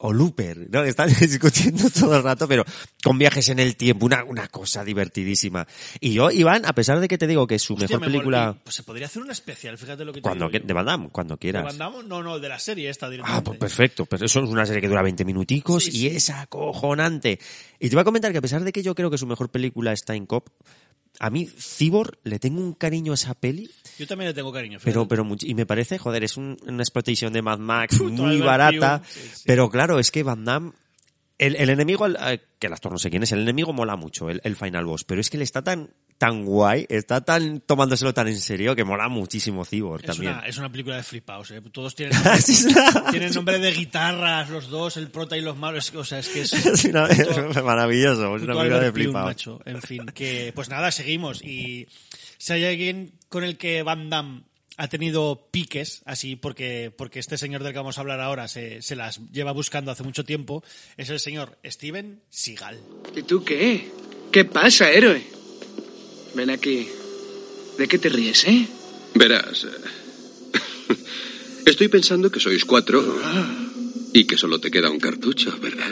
o Looper, ¿no? Están discutiendo todo el rato, pero con viajes en el tiempo, una, una cosa divertidísima. Y yo, Iván, a pesar de que te digo que su Hostia, mejor me película, Pues se podría hacer una especial, fíjate lo que te cuando digo que- de Van Damme, cuando ¿De quieras. Van Damme? No, no, de la serie esta Ah, directamente. pues perfecto, pero eso es una serie que dura 20 minuticos Sí, y sí. es acojonante. Y te voy a comentar que a pesar de que yo creo que su mejor película es Time Cop, a mí Cyborg le tengo un cariño a esa peli, Yo también le tengo cariño. pero, fíjate. pero y me parece, joder, es un- una explotación de Mad Max muy barata, Pyun, sí, sí. pero claro, es que Van Damme, el, el enemigo, el- eh, que el actor no sé quién es, el enemigo mola mucho, el, el final boss, pero es que él está tan, tan guay, está tan tomándoselo tan en serio que mola muchísimo Cyborg es también. una, es una película de flipaos, ¿eh? Todos tienen, tienen nombre de guitarras, los dos, el prota y los malos. O sea, es que es, Es una- puto- es maravilloso, es una película de macho. En fin, que pues nada, seguimos. Y si hay alguien con el que Van Damme ha tenido piques, así, porque, porque este señor del que vamos a hablar ahora se, se las lleva buscando hace mucho tiempo, es el señor Steven Seagal. ¿Y tú qué? ¿Qué pasa, héroe? Ven aquí. ¿De qué te ríes, eh? Verás. eh, Estoy pensando que sois cuatro y que solo te queda un cartucho, ¿verdad?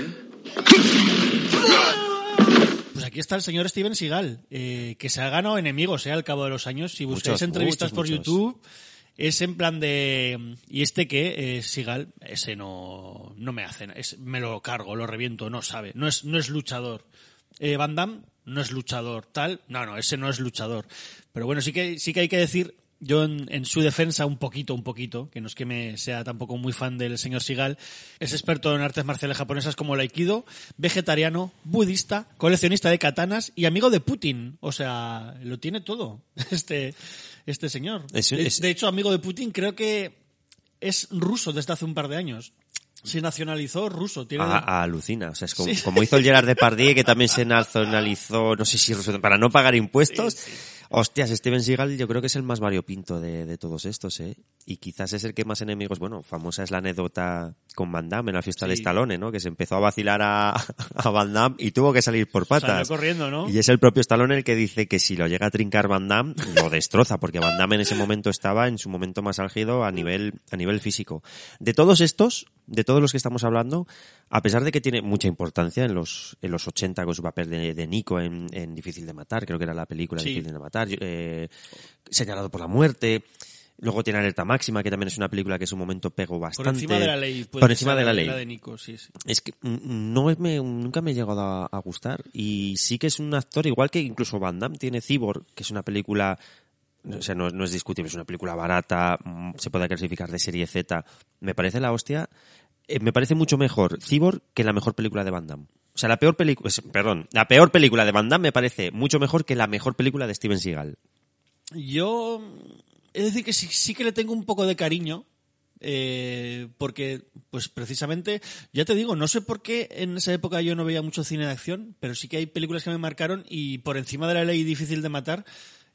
Pues aquí está el señor Steven Seagal, eh, que se ha ganado enemigos eh, al cabo de los años. Si buscáis Muchos, entrevistas muchos, por muchos. YouTube, es en plan de... ¿Y este qué? Eh, Seagal, ese no, no me hace, es, me lo cargo, lo reviento, no sabe, no es, no es luchador. Eh, Van Damme no es luchador, tal, no, no, ese no es luchador. Pero bueno, sí que, sí que hay que decir, yo en, en su defensa un poquito, un poquito, que no es que me sea tampoco muy fan del señor Seagal, es experto en artes marciales japonesas como el Aikido, vegetariano, budista, coleccionista de katanas y amigo de Putin. O sea, lo tiene todo este, este señor. Es- de hecho, amigo de Putin creo que es ruso desde hace un par de años. Se nacionalizó ruso. Tiene A- a- alucina, o sea, es como, Sí. como hizo el Gerard Depardieu, que también se nacionalizó, no sé si para no pagar impuestos. Hostias, Steven Seagal yo creo que es el más variopinto de, de todos estos, ¿eh? Y quizás es el que más enemigos, bueno, famosa es la anécdota con Van Damme en la fiesta de Sí. Stallone, ¿no? Que se empezó a vacilar a, a Van Damme y tuvo que salir por Salió patas. corriendo, ¿no? Y es el propio Stallone el que dice que si lo llega a trincar Van Damme, lo destroza, porque Van Damme en ese momento estaba en su momento más álgido a nivel, a nivel físico. De todos estos, de todos los que estamos hablando, a pesar de que tiene mucha importancia en los, en los 80 con su papel de, de Nico en, en Difícil de Matar, creo que era la película Sí. Difícil de Matar, eh, Señalado por la Muerte, Luego tiene Alerta Máxima, que también es una película que en su momento pegó bastante. Por encima de la ley. Por encima de la ley. De Nico, sí, sí. Es que no es- me, nunca me ha llegado a, a gustar. Y sí que es un actor, igual que incluso Van Damme tiene Cyborg, que es una película, o sea, no, no es discutible, es una película barata, mm, se puede clasificar de serie Z. Me parece la hostia. eh, me parece mucho mejor Cyborg que la mejor película de Van Damme. O sea, la peor película, perdón, la peor película de Van Damme me parece mucho mejor que la mejor película de Steven Seagal. Yo, es decir, que sí, sí que le tengo un poco de cariño, eh, porque, pues precisamente, ya te digo, no sé por qué en esa época yo no veía mucho cine de acción, pero sí que hay películas que me marcaron y por encima de la ley difícil de matar,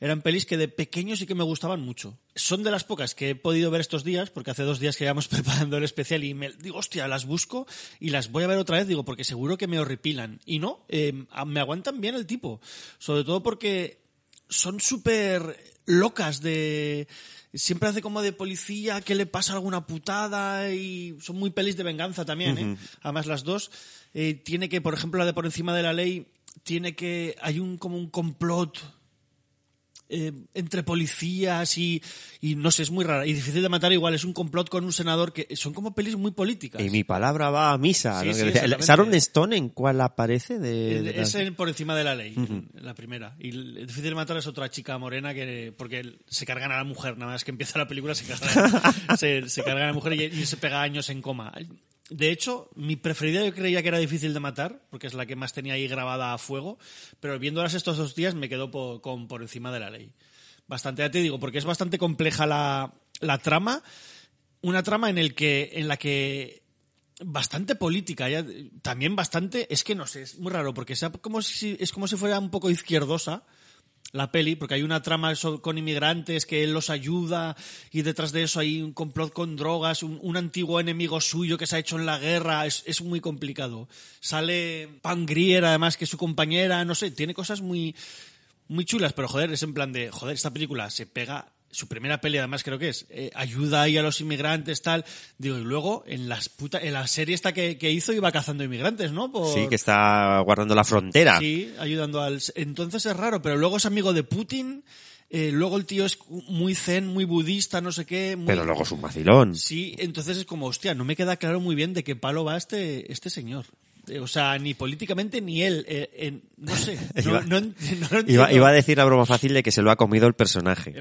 eran pelis que de pequeño sí que me gustaban mucho. Son de las pocas que he podido ver estos días, porque hace dos días que íbamos preparando el especial y me digo, hostia, las busco y las voy a ver otra vez, digo, porque seguro que me horripilan. Y no, eh, me aguantan bien el tipo. Sobre todo porque son súper locas de siempre hace como de policía que le pasa alguna putada y son muy pelis de venganza también, ¿eh? Además las dos eh, tiene que, por ejemplo, la de por encima de la ley tiene que hay un como un complot eh, entre policías y, y no sé, es muy rara y difícil de matar igual, es un complot con un senador que son como pelis muy políticas. Y mi palabra va a misa. Sí, ¿no? sí, Que decía- exactamente. ¿Sharon Stone en cuál aparece? De, El- de Es el por encima de la ley, la primera. Y el difícil de matar es otra chica morena que porque se cargan a la mujer, nada más que empieza la película se cargan, se, se cargan a la mujer y, y se pega años en coma. De hecho, mi preferida yo creía que era difícil de matar, porque es la que más tenía ahí grabada a fuego, pero viéndolas estos dos días me quedo po- con por encima de la ley. Bastante, ya te digo, porque es bastante compleja la, trama, una trama en la que bastante política también bastante es que no sé es muy raro porque como si es como si fuera un poco izquierdosa la peli porque hay una trama con inmigrantes que él los ayuda y detrás de eso hay un complot con drogas un, un antiguo enemigo suyo que se ha hecho en la guerra. Es, es muy complicado. Sale Pam Grier además que es su compañera no sé tiene cosas muy muy chulas, pero joder, es en plan de, joder, esta película se pega, su primera peli además creo que es, eh, ayuda ahí a los inmigrantes, tal, digo, y luego en las puta, en la serie esta que, que hizo iba cazando inmigrantes, ¿no? Por- Sí, que está guardando la frontera. Sí, ayudando al... Entonces es raro, pero luego es amigo de Putin, eh, luego el tío es muy zen, muy budista, no sé qué. muy- Pero luego es un vacilón. Sí, entonces es como, hostia, no me queda claro muy bien de qué palo va este, este señor. Eh, O sea, ni políticamente ni él. eh, no sé. No, Iba- no, ent- no lo Iba, a decir la broma fácil de que se lo ha comido el personaje.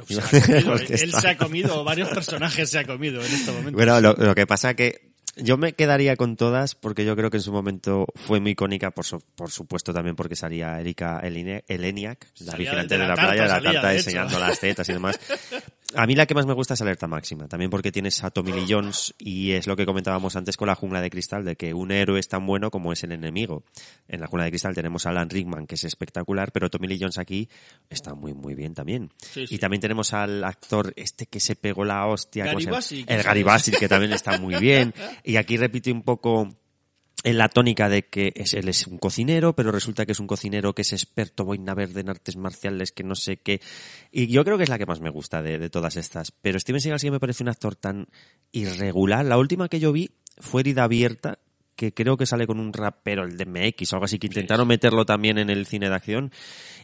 Porque él se ha comido, varios personajes se ha comido en este momento. Bueno, lo, lo que pasa que yo me quedaría con todas porque yo creo que en su momento fue muy icónica, por, su- por supuesto también porque salía Erika Eleniak, la Salía vigilante de de la playa, de la salía, de enseñando hecho. las tetas y demás. A mí la que más me gusta es Alerta Máxima, también porque tienes a Tommy Lee Jones y es lo que comentábamos antes con la Jungla de Cristal, de que un héroe es tan bueno como es el enemigo. En la Jungla de Cristal tenemos a Alan Rickman, que es espectacular, pero Tommy Lee Jones aquí está muy, muy bien también. Sí, sí. Y también tenemos al actor este que se pegó la hostia. Bassett, el Bassett, que también está muy bien. Y aquí repite un poco en la tónica de que es, él es un cocinero, pero resulta que es un cocinero que es experto boina verde en artes marciales, que no sé qué. Y yo creo que es la que más me gusta de, de todas estas. Pero Steven Seagal sí que me parece un actor tan irregular. La última que yo vi fue Herida Abierta, que creo que sale con un rapero, el de MX o algo así, que intentaron meterlo también en el cine de acción.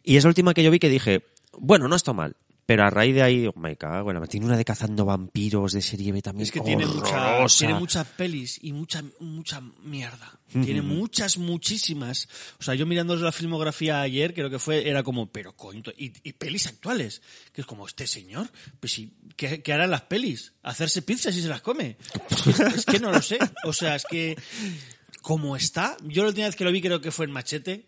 Y es la última que yo vi que dije, bueno, no está mal. Pero a raíz de ahí, oh, cago en la- Tiene una de cazando vampiros de serie B también. Es que tiene, mucha, tiene muchas pelis y mucha, mucha mierda. Tiene Ujú. muchas, muchísimas. O sea, yo mirando la filmografía ayer, creo que fue, era como, pero coño, y, y pelis actuales. Que es como, este señor, pues sí, ¿qué, qué harán las pelis? ¿Hacerse pizzas y se las come? Es, es que no lo sé. O sea, es que, como está, yo la última vez que lo vi creo que fue en Machete.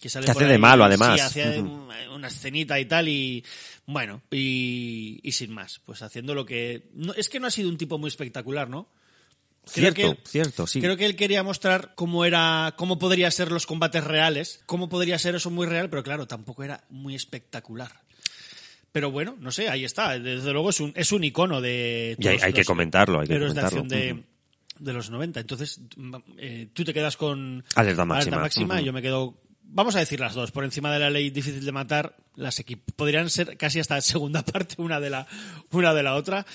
Que, sale Que hace de ahí, malo, además. Sí, hacía Ujú. una escenita y tal y bueno y, y sin más pues haciendo lo que no, es que no ha sido un tipo muy espectacular no Creo Cierto, que él- cierto, sí. creo que él quería mostrar cómo era cómo podría ser los combates reales cómo podría ser eso muy real pero claro tampoco era muy espectacular pero bueno no sé ahí está desde luego es un es un icono de Y hay- que comentarlo, hay que de comentarlo. acción de, Ujú. de los 90 entonces mm, eh, tú te quedas con Alerta máxima. máxima Ujú. yo me quedo vamos a decir las dos por encima de la ley difícil de matar las podrían ser casi hasta segunda parte una de la una de la otra.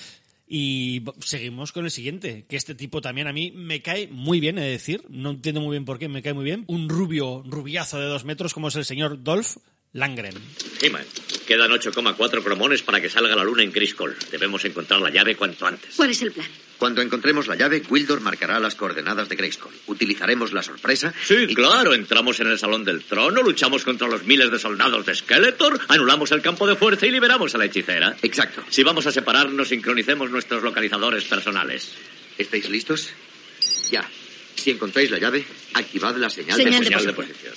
Y seguimos con el siguiente que este tipo también a mí me cae muy bien de decir no entiendo muy bien por qué me cae muy bien. Un rubio rubiazo de dos metros como es el señor Dolph Langren He-Man, quedan 8,4 cromones para que salga la luna en Criscol. Debemos encontrar la llave cuanto antes. ¿Cuál es el plan? Cuando encontremos la llave, Wildor marcará las coordenadas de Grayskull. Utilizaremos la sorpresa. Sí, claro, entramos en el Salón del Trono, luchamos contra los miles de soldados de Skeletor, anulamos el campo de fuerza y liberamos a la hechicera. Exacto. Si vamos a separarnos, sincronicemos nuestros localizadores personales. ¿Estáis listos? Ya. Si encontráis la llave, activad la señal, Señal de, de posición. posición.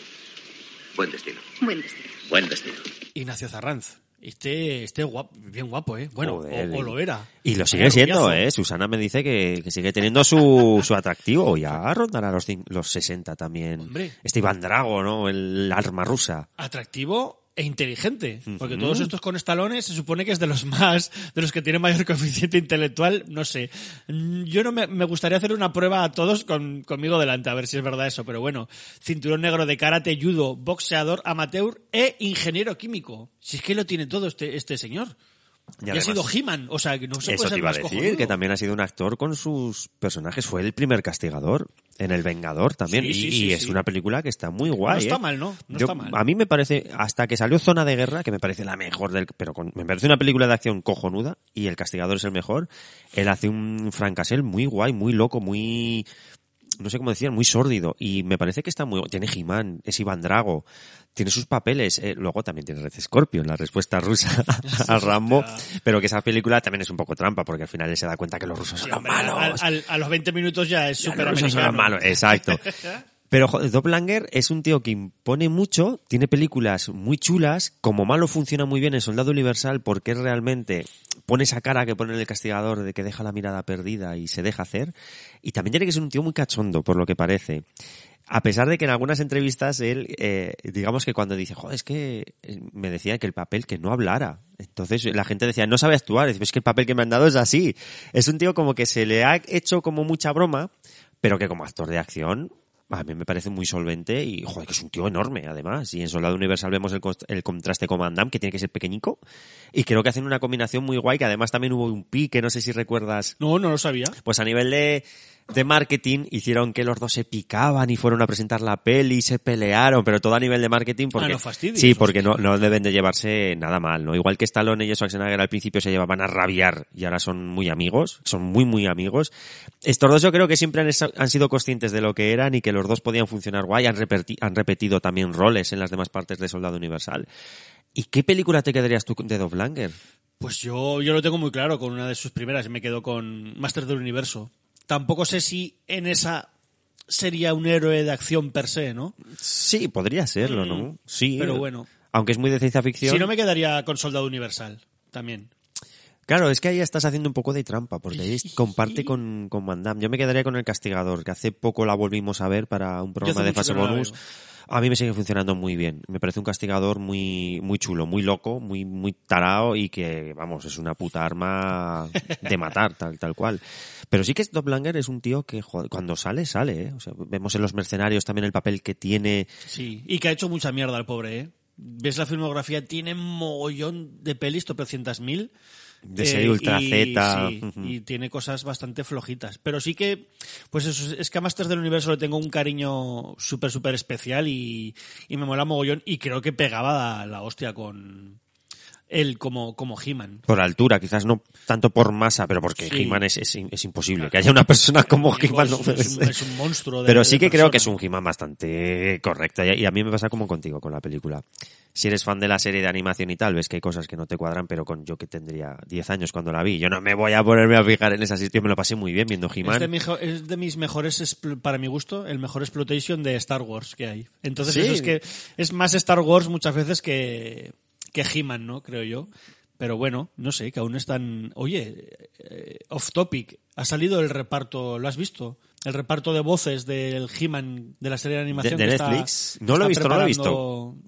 Buen destino. Buen destino. Buen destino. Ignacio Zarranz este este guapo, bien guapo eh bueno Joder, o, o lo era Y lo sigue siendo. ¿eh? Susana me dice que, que sigue teniendo su, su atractivo. Ya rondará los, cin- los 60 también. Hombre. Este Iván Drago, ¿no? El arma rusa. atractivo e inteligente, porque todos estos con estalones se supone que es de los más, de los que tienen mayor coeficiente intelectual, no sé. Mm, Yo no me, me gustaría hacer una prueba a todos con, conmigo delante, a ver si es verdad eso, pero bueno, cinturón negro de karate, judo, boxeador, amateur e ingeniero químico. Si es que lo tiene todo este, este señor. Y, ha además- sido He-Man, o sea, que no se Eso puede te iba a decir, cojonudo. que también ha sido un actor con sus personajes. Fue el primer castigador en El Vengador también. Sí, y sí, y sí, es una película que está muy guay. No está ¿eh? mal, ¿no? No Yo- está mal. A mí me parece, hasta que salió Zona de Guerra, que me parece la mejor del. Pero con- me parece una película de acción cojonuda y El Castigador es el mejor. Él hace un Frank Castle muy guay, muy loco, muy. No sé cómo decir, muy sórdido. Y me parece que está muy. Tiene He-Man, es Iván Drago, tiene sus papeles. eh, luego también tiene Red Scorpion, la respuesta rusa a Rambo. Pero que esa película también es un poco trampa, porque al final él se da cuenta que los rusos son Hombre, malos. al- al- a los 20 minutos ya es súper Los rusos son americano. malos, exacto. Pero joder, Doppelanger es un tío que impone mucho, tiene películas muy chulas, como malo funciona muy bien en Soldado Universal porque es realmente pone esa cara que pone en el castigador de que deja la mirada perdida y se deja hacer. Y también tiene que ser un tío muy cachondo, por lo que parece. A pesar de que en algunas entrevistas él, eh, digamos que cuando dice, joder, es que eh, me decía que el papel que no hablara. Entonces la gente decía, no sabe actuar. Dice, es que el papel que me han dado es así. Es un tío como que se le ha hecho como mucha broma, pero que como actor de acción a mí me parece muy solvente y, joder, que es un tío enorme, además. Y en Soldado Universal vemos el, el contraste con Van Damme, que tiene que ser pequeñico. Y creo que hacen una combinación muy guay, que además también hubo un pique, no sé si recuerdas. No, no lo sabía. Pues a nivel de, de marketing hicieron que los dos se picaban y fueron a presentar la peli y se pelearon, pero todo a nivel de marketing porque... Ah, no fastidies, sí, porque no, no deben de llevarse nada mal, ¿no? Igual que Stallone y Schwarzenegger al principio se llevaban a rabiar y ahora son muy amigos, son muy muy amigos. Estos dos yo creo que siempre han, han sido conscientes de lo que eran y que los dos podían funcionar guay, han, repetido también roles en las demás partes de Soldado Universal. ¿Y qué película te quedarías tú de Dovlanger? Pues yo, yo lo tengo muy claro con una de sus primeras me quedo con Master del Universo. Tampoco sé si en esa sería un héroe de acción per se, ¿no? Sí, podría serlo, ¿no? Sí. Mm. Pero bueno. Aunque es muy de ciencia ficción. Si no me quedaría con Soldado Universal, también. Claro, es que ahí estás haciendo un poco de trampa, porque ahí comparte con, con Van Damme. Yo me quedaría con El Castigador, que hace poco la volvimos a ver para un programa de fase no bonus. veo. A mí me sigue funcionando muy bien. Me parece un castigador muy, muy chulo, muy loco, muy, muy tarao y que, vamos, es una puta arma de matar, tal, tal cual. Pero sí que Doppelanger es un tío que joder, cuando sale, sale, ¿eh? O sea, vemos en los mercenarios también el papel que tiene. Sí, y que ha hecho mucha mierda el pobre, ¿eh? Ves la filmografía, tiene mogollón de pelis, tropecientas mil. De serie Ultra y, Z. sí, y tiene cosas bastante flojitas. Pero sí que, pues eso, es que a Masters del Universo le tengo un cariño súper, súper especial y, y me mola mogollón. Y creo que pegaba la, la hostia con él como, como He-Man. Por altura, quizás no tanto por masa, pero porque Sí. He-Man es, es, es imposible. Que haya una persona como He-Man es no es un- es monstruo de- Pero de sí que creo que es un He-Man bastante correcto. Y a mí me pasa como contigo con la película. Si eres fan de la serie de animación y tal, ves que hay cosas que no te cuadran, pero con yo que tendría 10 años cuando la vi, yo no me voy a ponerme a fijar en esa sitio, me lo pasé muy bien viendo Es de, He-Man. mi- es de mis mejores, para mi gusto, el mejor exploitation de Star Wars que hay. Entonces Sí. eso es que es más Star Wars muchas veces que, que He-Man, ¿no? Creo yo. Pero bueno, no sé, que aún están... Oye, eh, off topic, ha salido el reparto, ¿lo has visto? El reparto de voces del He-Man de la serie de De, animación de que está- Netflix. que no lo he visto, no lo he visto.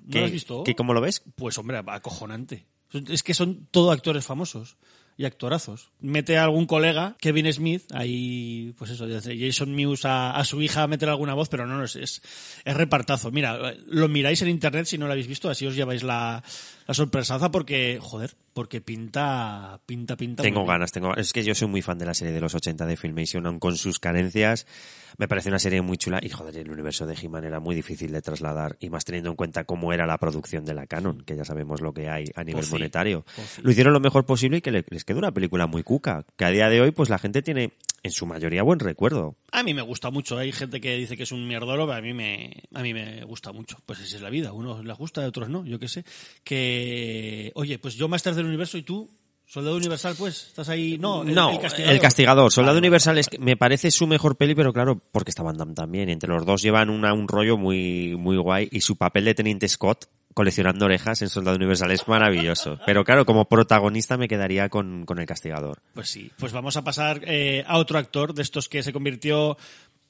¿No ¿Qué- lo has visto? qué- ¿Cómo lo ves? Pues hombre, acojonante. Es que son todo actores famosos y actorazos. Mete a algún colega, Kevin Smith, ahí, pues eso, Jason Mewes a, a su hija a meter alguna voz, pero no, no, es, es, es repartazo. Mira, lo miráis en internet si no lo habéis visto, así os lleváis la, la sorpresaza porque, joder, porque pinta, pinta, pinta. Tengo ganas, tengo Es que yo soy muy fan de la serie de los 80 de Filmation, aun con sus carencias. Me parece una serie muy chula y, joder, el universo de He-Man era muy difícil de trasladar y más teniendo en cuenta cómo era la producción de la Canon, que ya sabemos lo que hay a nivel sí, monetario. pues sí. Lo hicieron lo mejor posible y que le- les quedó una película muy cuca, que a día de hoy pues la gente tiene en su mayoría buen recuerdo. A mí me gusta mucho. Hay gente que dice que es un mierdolo, pero a mí me, a mí me gusta mucho. Pues esa es la vida. Unos les gusta, otros no. Yo qué sé. Que, oye, pues yo Master del Universo y tú, Soldado Universal, pues, estás ahí. No, el, no, el castigador. el castigador. Soldado Universal es me parece su mejor peli, pero claro, porque está Van Damme también. Entre los dos llevan una, un rollo muy, muy guay. Y su papel de Teniente Scott coleccionando orejas en Soldado Universal es maravilloso. Pero claro, como protagonista me quedaría con, con el castigador. Pues sí. Pues vamos a pasar eh, a otro actor de estos que se convirtió.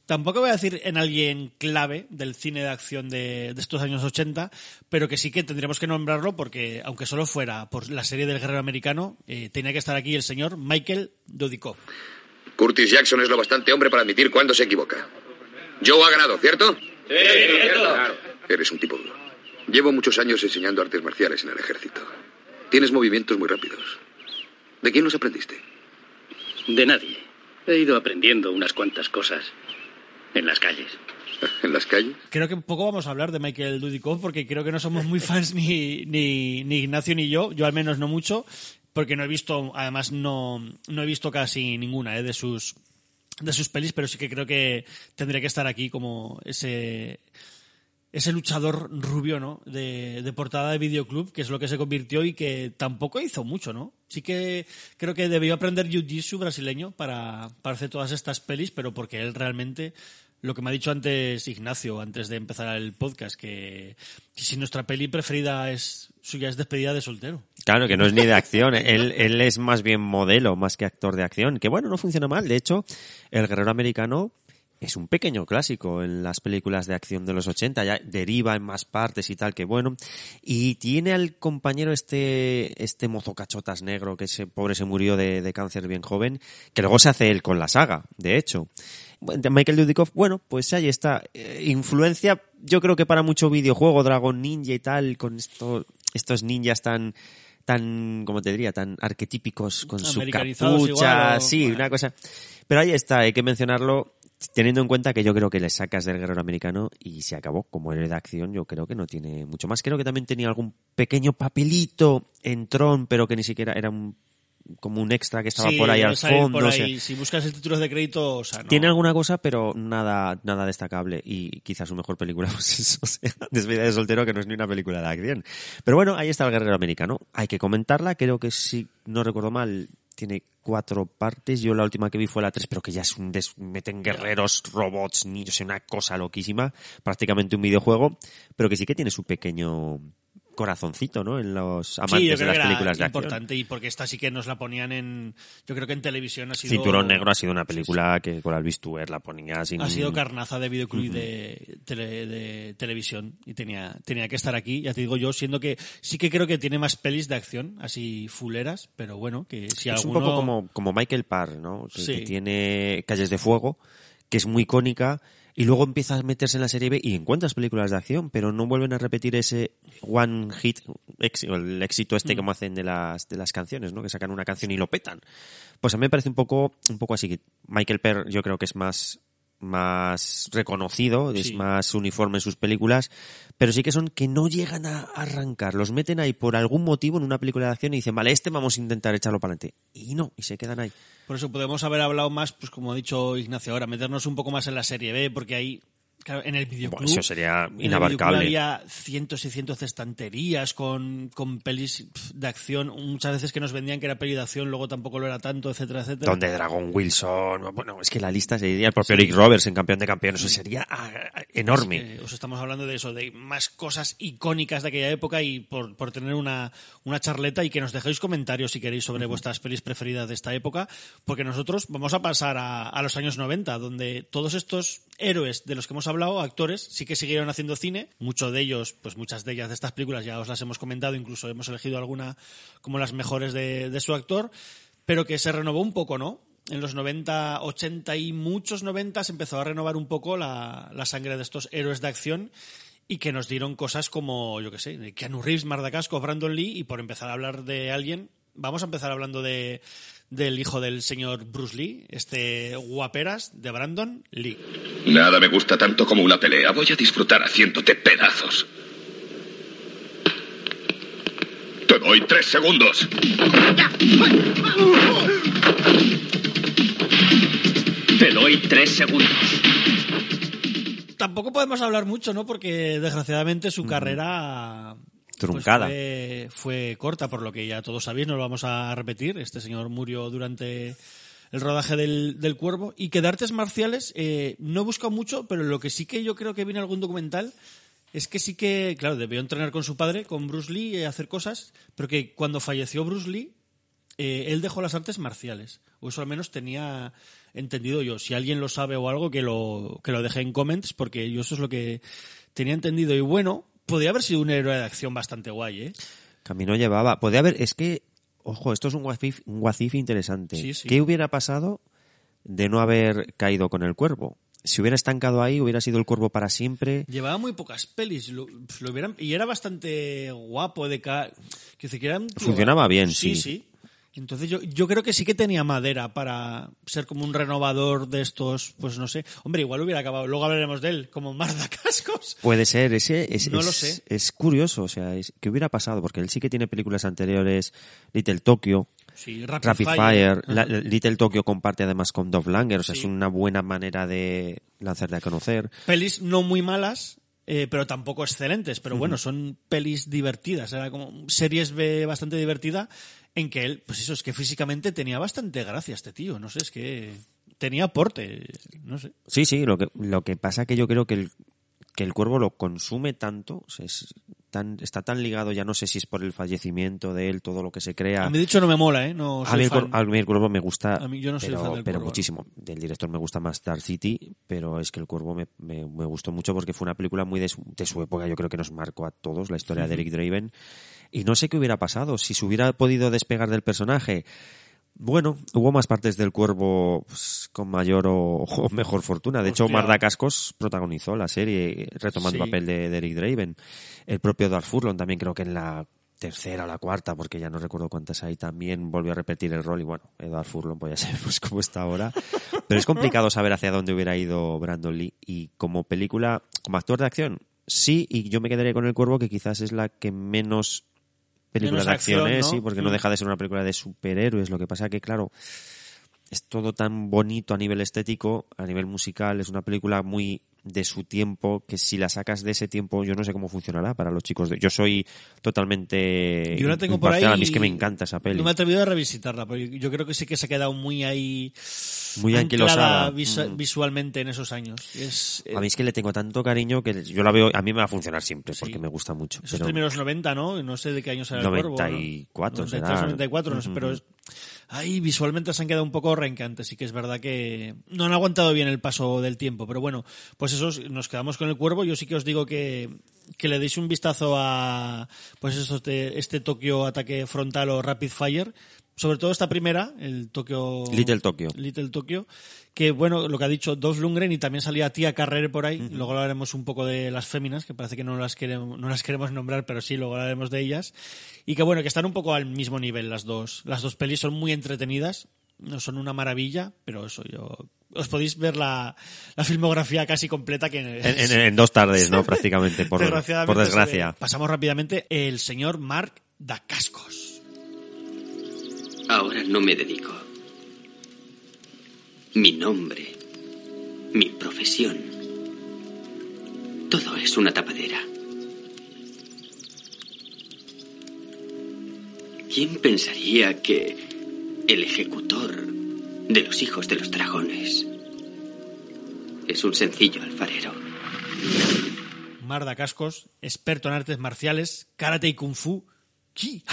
Tampoco voy a decir en alguien clave del cine de acción de, de estos años 80, pero que sí que tendríamos que nombrarlo porque, aunque solo fuera por la serie del guerrero americano, eh, tenía que estar aquí el señor Michael Dudikoff. Curtis Jackson es lo bastante hombre para admitir cuando se equivoca. Joe ha ganado, ¿cierto? Sí, cierto. Eres un tipo duro. Llevo muchos años enseñando artes marciales en el ejército. Tienes movimientos muy rápidos. ¿De quién los aprendiste? De nadie. He ido aprendiendo unas cuantas cosas en las calles. ¿En las calles? Creo que poco vamos a hablar de Michael Dudikoff porque creo que no somos muy fans ni, ni, ni Ignacio ni yo, yo al menos no mucho, porque no he visto, además no, no he visto casi ninguna eh, de sus de sus pelis, pero sí que creo que tendría que estar aquí como ese ese luchador rubio, ¿no? De, de portada de videoclub, que es lo que se convirtió y que tampoco hizo mucho, ¿no? Sí que creo que debió aprender jiu-jitsu brasileño para, para hacer todas estas pelis, pero porque él realmente lo que me ha dicho antes Ignacio, antes de empezar el podcast, que, que si nuestra peli preferida es suya es despedida de soltero. Claro, que no es ni de acción. él, él es más bien modelo, más que actor de acción. Que bueno, no funciona mal. De hecho, El Guerrero Americano es un pequeño clásico en las películas de acción de los 80, ya deriva en más partes y tal, que bueno. Y tiene al compañero este, este mozo cachotas negro, que ese pobre se murió de, de cáncer bien joven, que luego se hace él con la saga, de hecho. De Michael Dudikoff, bueno, pues ahí está. Eh, influencia, yo creo que para mucho videojuego, Dragon Ninja y tal, con esto, estos ninjas tan, tan, como te diría, tan arquetípicos con su capucha, igual, o- sí, una cosa. Pero ahí está, hay que mencionarlo, teniendo en cuenta que yo creo que le sacas del guerrero americano y se acabó. Como héroe de acción, yo creo que no tiene mucho más. Creo que también tenía algún pequeño papelito en Tron, pero que ni siquiera era un, como un extra que estaba Sí, por ahí al fondo. o sea. Si buscas el título de crédito, o sea, no. tiene alguna cosa, pero nada, nada destacable. Y quizás su mejor película, pues eso, sea, Despedida de soltero, que no es ni una película de acción. Pero bueno, ahí está el guerrero americano. Hay que comentarla, creo que si no recuerdo mal, tiene cuatro partes. Yo la última que vi fue la tres, pero que ya es un des... meten guerreros, robots, niños, una cosa loquísima, prácticamente un videojuego, pero que sí que tiene su pequeño corazoncito, ¿no? En los amantes Sí, yo de creo las que era películas de acción. importante y porque esta sí que nos la ponían en, yo creo que en televisión ha sido Cinturón Negro ha sido una película que con Alvis Tuer la ponía sin... ha sido carnaza de videoclub de, tele- de televisión y tenía, tenía que estar aquí, ya te digo yo, siendo que sí que creo que tiene más pelis de acción, así fuleras, pero bueno, que si es alguno... un poco como, como Michael Parr, ¿no? Que, Sí. que tiene Calles de Fuego, que es muy icónica, y luego empieza a meterse en la serie B y encuentras películas de acción, pero no vuelven a repetir ese one hit, el éxito este Mm. como hacen de las, de las canciones, ¿no? Que sacan una canción y lo petan. Pues a mí me parece un poco, un poco así. que Michael Parr yo creo que es más, más reconocido, es más uniforme en sus películas, pero sí que son que no llegan a arrancar, los meten ahí por algún motivo en una película de acción y dicen, vale, este vamos a intentar echarlo para adelante. Y no, y se quedan ahí. Por eso podemos haber hablado más, pues como ha dicho Ignacio ahora, meternos un poco más en la serie B, porque ahí, claro, en el videoclub... Eso sería inabarcable. había cientos y cientos de estanterías con, con pelis de acción, muchas veces que nos vendían que era peli de acción, luego tampoco lo era tanto, etcétera, etcétera. Donde Dragon Wilson, bueno, es que la lista sería el propio Rick Roberts en campeón de campeones, eso sería ah, enorme. Es que os estamos hablando de eso, de más cosas icónicas de aquella época y por, por tener una, una charleta y que nos dejéis comentarios si queréis sobre vuestras pelis preferidas de esta época, porque nosotros vamos a pasar a, a los años 90, donde todos estos héroes de los que hemos hablado, actores, sí que siguieron haciendo cine, muchos de ellos, pues muchas de ellas de estas películas ya os las hemos comentado, incluso hemos elegido alguna como las mejores de, su actor, pero que se renovó un poco, ¿no? En los 90, 80 y muchos 90 se empezó a renovar un poco la, sangre de estos héroes de acción y que nos dieron cosas como, yo qué sé, Keanu Reeves, Mardacasco, Brandon Lee y por empezar a hablar de alguien, vamos a empezar hablando de del hijo del señor Bruce Lee, este guaperas de Brandon Lee. Nada me gusta tanto como una pelea. Voy a disfrutar haciéndote pedazos. Te doy tres segundos. Te doy tres segundos. Tampoco podemos hablar mucho, ¿no? Porque desgraciadamente su carrera pues, Truncada. fue, fue corta, por lo que ya todos sabéis, no lo vamos a repetir. Este señor murió durante el rodaje del, del Cuervo. Y que de artes marciales eh, no he buscado mucho, pero lo que sí que yo creo que viene algún documental es que sí que, claro, debió entrenar con su padre, con Bruce Lee, y hacer cosas, pero que cuando falleció Bruce Lee, eh, él dejó las artes marciales. O eso al menos tenía entendido yo. Si alguien lo sabe o algo, que lo, que lo deje en comments, porque yo eso es lo que tenía entendido. Y bueno, podría haber sido un héroe de acción bastante guay, ¿eh? Camino llevaba. Podría haber, es que, ojo, esto es un guacif, un guacif interesante. Sí, sí. ¿Qué hubiera pasado de no haber caído con el cuervo? Si hubiera estancado ahí, hubiera sido el cuervo para siempre. Llevaba muy pocas pelis lo, lo hubieran, y era bastante guapo de ca... que decir, que era un tío- Funcionaba bien, sí. sí. Sí, Entonces yo, yo creo que sí que tenía madera para ser como un renovador de estos, pues no sé. Hombre, igual hubiera acabado, luego hablaremos de él, como Marda Cascos. Puede ser, ese es, No es- lo sé. es curioso, o sea, es, ¿qué hubiera pasado? Porque él sí que tiene películas anteriores, Little Tokyo, Sí, Rapid, Rapid Fire. La- Little Tokyo comparte además con Dove Langer, o sea, Sí. es una buena manera de lanzarte a conocer. Pelis no muy malas, eh, pero tampoco excelentes. Pero bueno, son pelis divertidas. Era como series B bastante divertida en que él, pues eso, es que físicamente tenía bastante gracia este tío. No sé, es que tenía aporte. No sé. Sí, sí, lo que, lo que pasa que yo creo que el, que el cuervo lo consume tanto, o sea, es tan, está tan ligado, ya no sé si es por el fallecimiento de él, todo lo que se crea. A mí, de hecho, no me mola, ¿eh? No a, soy mí el, fan. cuervo, a mí el cuervo me gusta, A mí yo no soy pero, fan del pero Cuervo. muchísimo. Del director me gusta más Star City, pero es que el cuervo me, me, me gustó mucho porque fue una película muy de su, de su época, yo creo que nos marcó a todos la historia de. Eric Draven. Y no sé qué hubiera pasado, si se hubiera podido despegar del personaje. Bueno, hubo más partes del cuervo pues, con mayor o, o mejor fortuna. De hecho, Hostia. Marda Cascos protagonizó la serie, retomando Sí. el papel de, de Eric Draven. El propio Darth Furlong también creo que en la tercera o la cuarta, porque ya no recuerdo cuántas hay, también volvió a repetir el rol y bueno, Edward Furlong pues ya sabemos cómo está ahora. Pero es complicado saber hacia dónde hubiera ido Brandon Lee y como película, como actor de acción, sí, y yo me quedaría con El Cuervo, que quizás es la que menos película de acción, ¿no? sí, porque no Mm. deja de ser una película de superhéroes. Lo que pasa que, claro, es todo tan bonito a nivel estético, a nivel musical, es una película muy de su tiempo, que si la sacas de ese tiempo, yo no sé cómo funcionará para los chicos. De... Yo soy totalmente Yo la tengo por ahí. a mí es que me encanta esa peli. No me he atrevido a revisitarla, porque yo creo que sí que se ha quedado muy ahí. Muy anquilosada. visu- Mm. visualmente en esos años. Es, eh, A mí es que le tengo tanto cariño que yo la veo, a mí me va a funcionar siempre, porque me gusta mucho. Esos pero- primeros 90, ¿no? No sé de qué año será el Cuervo, ¿no? 94 93, será. 94, no sé, pero es... Ahí visualmente se han quedado un poco rencantes, sí que es verdad que no han aguantado bien el paso del tiempo, pero bueno, pues eso, nos quedamos con el cuervo, yo sí que os digo que, que le deis un vistazo a pues eso, este, este Tokio ataque frontal o Rapid Fire, sobre todo esta primera, el Tokio... Little Tokyo. Little Tokyo, que bueno, lo que ha dicho Dolph Lundgren y también salía Tía Carrere por ahí, luego hablaremos un poco de las féminas, que parece que no las queremos, no las queremos nombrar, pero sí, luego hablaremos de ellas, y que bueno, que están un poco al mismo nivel las dos, las dos pelis son muy entretenidas, no son una maravilla, pero eso yo... Os podéis ver la, la filmografía casi completa que... En, en- en dos tardes, ¿no? Prácticamente, por, por desgracia. Pasamos rápidamente. El señor Mark Dacascos. Ahora no me dedico. Mi nombre, mi profesión, todo es una tapadera. ¿Quién pensaría que el ejecutor de los hijos de los dragones es un sencillo alfarero? Marda Cascos, experto en artes marciales, karate y kung fu. Ki.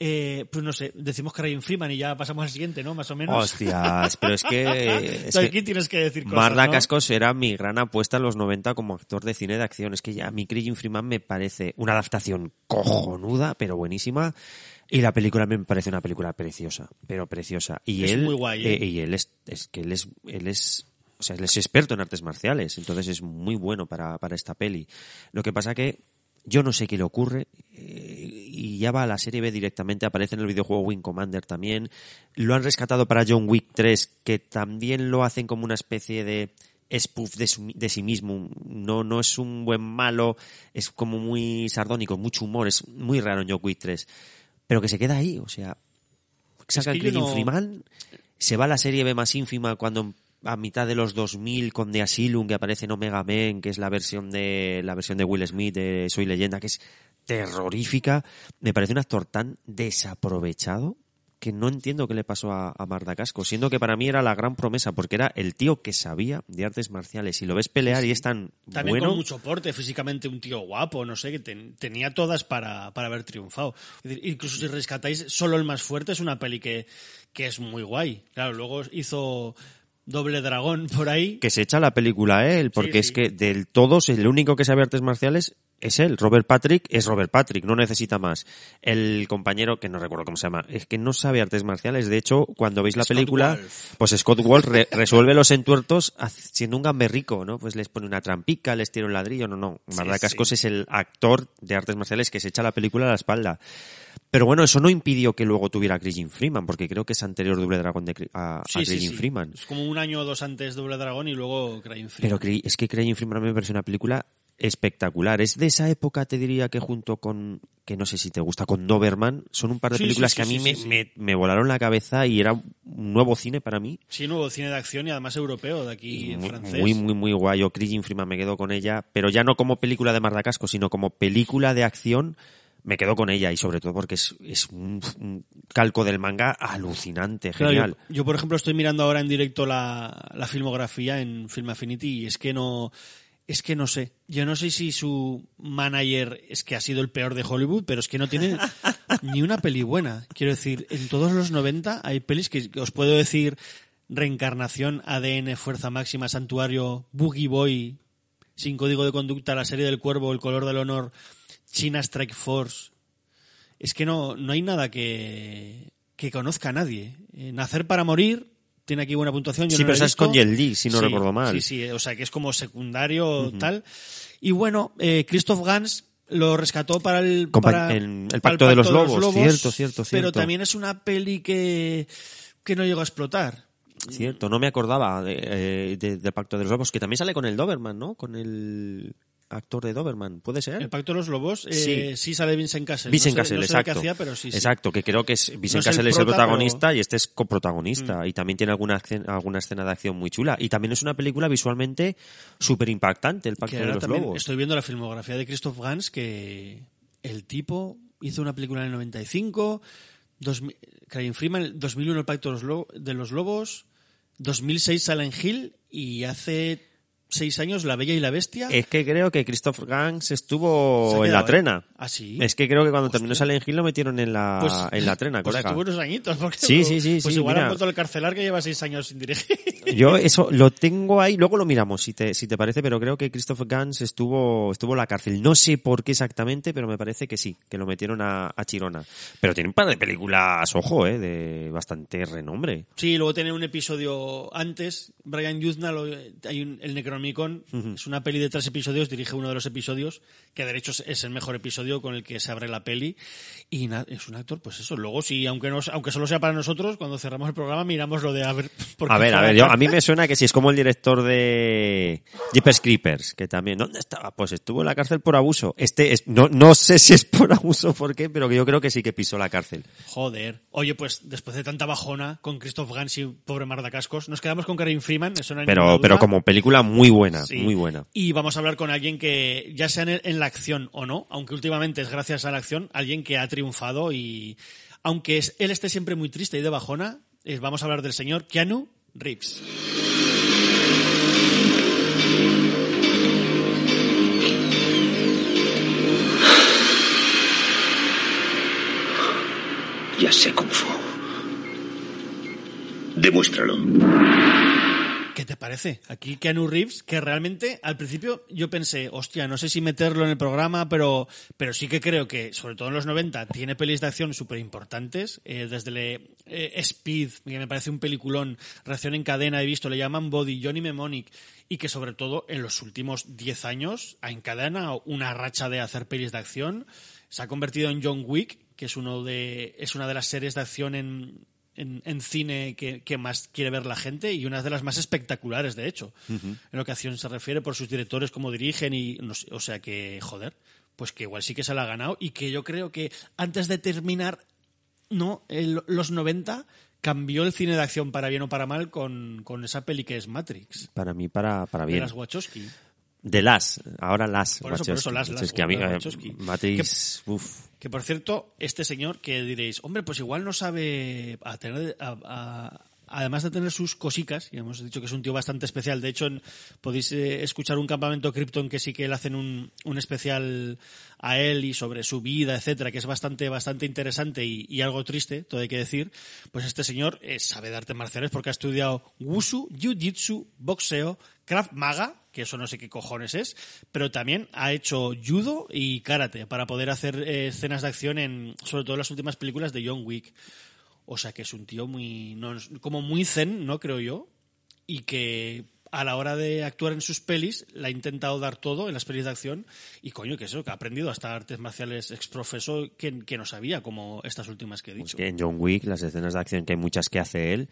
Eh, pues no sé, decimos que Ryan Freeman y ya pasamos al siguiente, ¿no? Más o menos. Hostias, pero es que... Es que aquí tienes que decir cosas, Marda ¿no? Cascos era mi gran apuesta en los 90 como actor de cine de acción. Es que ya a mí Craig Freeman me parece una adaptación cojonuda, pero buenísima. Y la película me parece una película preciosa, pero preciosa. Y Es él, muy guay, ¿eh? y él es, es que él es, él es, o sea, él es experto en artes marciales, entonces es muy bueno para, para esta peli. Lo que pasa que yo no sé qué le ocurre eh, y ya va a la serie B directamente, aparece en el videojuego Wing Commander también. Lo han rescatado para John Wick 3, que también lo hacen como una especie de spoof de, su- de sí mismo. No, no es un buen malo, es como muy sardónico, mucho humor, es muy raro en John Wick 3. Pero que se queda ahí, o sea, que yo Craig no- Freeman, se va a la serie B más ínfima cuando a mitad de los 2000 con The Asylum que aparece en Omega Men, que es la versión de la versión de Will Smith de Soy Leyenda, que es terrorífica. Me parece un actor tan desaprovechado que no entiendo qué le pasó a, a Marda Casco, siendo que para mí era la gran promesa, porque era el tío que sabía de artes marciales y lo ves pelear y es tan También bueno. con mucho porte, físicamente un tío guapo, no sé, que ten- tenía todas para, para haber triunfado. Es decir, incluso si rescatáis solo el más fuerte, es una peli que, que es muy guay. Claro, luego hizo Doble Dragón por ahí. que se echa la película a él, porque Sí, es que del todos el único que sabe artes marciales es él. Robert Patrick es Robert Patrick, no necesita más. El compañero, que no recuerdo cómo se llama, es que no sabe artes marciales. De hecho, cuando veis la Scott película, Wolf. pues Scott Wolf re- resuelve los entuertos siendo un gamberrico, ¿no? Pues les pone una trampica, les tira un ladrillo, no, no. Sí, Marda sí. Es el actor de artes marciales que se echa la película a la espalda. Pero bueno, eso no impidió que luego tuviera a Freeman, porque creo que es anterior Double Dragon de, a, a Sí, sí. Freeman. Es como un año o dos antes de Double Dragon y luego Crane Free. Pero es que Craig Freeman a mí me parece una película espectacular. Es de esa época, te diría que junto con, que no sé si te gusta, con Doberman, son un par de Sí, películas sí, que a mí sí, me. Me, me volaron la cabeza y era un nuevo cine para mí. Sí, nuevo cine de acción y además europeo, de aquí en Muy, francés. muy, muy, muy guay. Yo, Craig Freeman, me quedo con ella, pero ya no como película de Mardacasco, sino como película de acción. Me quedo con ella y sobre todo porque es, es un, un calco del manga alucinante, Claro, genial. yo, yo, por ejemplo, estoy mirando ahora en directo la, la filmografía en Film Affinity y es que no. Es que no sé. Yo no sé si su manager es que ha sido el peor de Hollywood, pero es que no tiene ni una peli buena. Quiero decir, en todos los 90 hay pelis que, que os puedo decir Reencarnación, ADN, Fuerza Máxima, Santuario, Boogie Boy, Sin Código de Conducta, La Serie del Cuervo, El Color del Honor, China Strike Force. Es que no, no hay nada que, que conozca a nadie. Eh, Nacer para morir tiene aquí buena puntuación. Yo Sí, no pero esa es con Li, si no Sí, recuerdo mal. Sí, sí, o sea que es como secundario Ujú. tal. Y bueno, eh, Christoph Gans lo rescató para el, Compa- para- en El para Pacto de los Lobos, cierto, cierto, Pero cierto. también es una peli que, que no llegó a explotar. Cierto, no me acordaba de, eh, de- del Pacto de los Lobos, que también sale con el Doberman, ¿no? Con el actor de Doberman, ¿puede ser? El Pacto de los Lobos, eh, sí. sale Vincent Cassel. Vincent no sé, no qué exacto. hacía, pero sí, sí. Exacto, que creo que es Vincent No es el Cassel es el prota, protagonista y este es coprotagonista. Mm. Y también tiene alguna, alguna escena de acción muy chula. Y también es una película visualmente súper impactante, El Pacto Que de los Lobos. Estoy viendo la filmografía de Christoph Gans que el tipo hizo una película en el 95, 2000, Craig Freeman, 2001 El Pacto de los, Lo- de los Lobos, 2006 Silent Hill y hace seis años La Bella y la Bestia. Es que creo que Christoph Gans estuvo en la trena. ¿eh? ¿Ah, sí? Es que creo que cuando terminó Silent Hill lo metieron en la, Pues- en la trena, pues colega. estuvo unos añitos. Porque Sí, sí, sí, Pues sí, igual mira. han vuelto al carcelar que lleva seis años sin dirigir. Yo eso lo tengo ahí, luego lo miramos si te, si te parece, pero creo que Christopher Gans estuvo, estuvo en la cárcel. No sé por qué exactamente, pero me parece que sí, que lo metieron a, a Chirona. Pero tiene un par de películas, ojo, eh, de bastante renombre. Sí, luego tiene un episodio antes. Brian Yuzna, lo- hay un- el Necronomicon, es una peli de tres episodios, dirige uno de los episodios, que de hecho es- el mejor episodio con el que se abre la peli. Y es un actor, pues eso. Luego, sí, aunque, nos, aunque solo sea para nosotros, cuando cerramos el programa miramos lo de a ver. A ver, a ver, yo, a mí me suena que si es como el director de Jeepers Creepers, que también, ¿dónde estaba? Pues estuvo en la cárcel por abuso. Este, es, no, no sé si es por abuso o por qué, pero que yo creo que sí que pisó la cárcel. Joder. Oye, pues después de tanta bajona con Christoph Gans y pobre Marda Cascos, nos quedamos con Karim Freeman, eso no hay Pero, pero como película muy buena, Sí. muy buena. Y vamos a hablar con alguien que, ya sea en, en la acción o no, aunque últimamente es gracias a la acción, alguien que ha triunfado y aunque es- él esté siempre muy triste y de bajona, eh, vamos a hablar del señor Keanu Reeves. Ya sé Kung Fu. Demuéstralo. ¿Qué te parece? Aquí Keanu Reeves, que realmente al principio yo pensé, hostia, no sé si meterlo en el programa, pero, pero sí que creo que, sobre todo en los 90, tiene pelis de acción súper importantes. Eh, desde eh, Speed, que me parece un peliculón, Reacción en cadena, he visto, le llaman Body, Johnny Mnemonic, y que sobre todo en los últimos 10 años ha encadenado una racha de hacer pelis de acción. Se ha convertido en John Wick, que es, uno de, es una de las series de acción en, en, en cine que, que más quiere ver la gente y una de las más espectaculares, de hecho, en lo que acción se refiere por sus directores, cómo dirigen y, no sé, o sea que, joder, pues que igual sí que se la ha ganado y que yo creo que antes de terminar, no, el- los 90 cambió el cine de acción para bien o para mal con, con esa peli que es Matrix, Para mí, para, para de bien. las Wachowski. De las, ahora las. Por eso, por eso, las, las, Es que a mí, las eh, Wachowski. Matrix, uf. Que por cierto, este señor que diréis, hombre, pues igual no sabe a tener, a, a- además de tener sus cosicas, y hemos dicho que es un tío bastante especial, de hecho en- podéis eh, escuchar un campamento Krypton que sí que le hacen un, especial a él y sobre su vida, etcétera, que es bastante, bastante interesante y, y algo triste, todo hay que decir, pues este señor eh, sabe de artes marciales porque ha estudiado Wushu, Jiu-Jitsu, boxeo, Krav Maga, que eso no sé qué cojones es, pero también ha hecho judo y karate para poder hacer eh, escenas de acción en, sobre todo en las últimas películas de John Wick. O sea que es un tío muy, no, como muy zen, ¿no? Creo yo. Y que a la hora de actuar en sus pelis, la ha intentado dar todo en las pelis de acción. Y coño, que eso, que ha aprendido hasta artes marciales exprofeso que, que no sabía, como estas últimas que he Es dicho. que en John Wick, las escenas de acción, que hay muchas que hace él,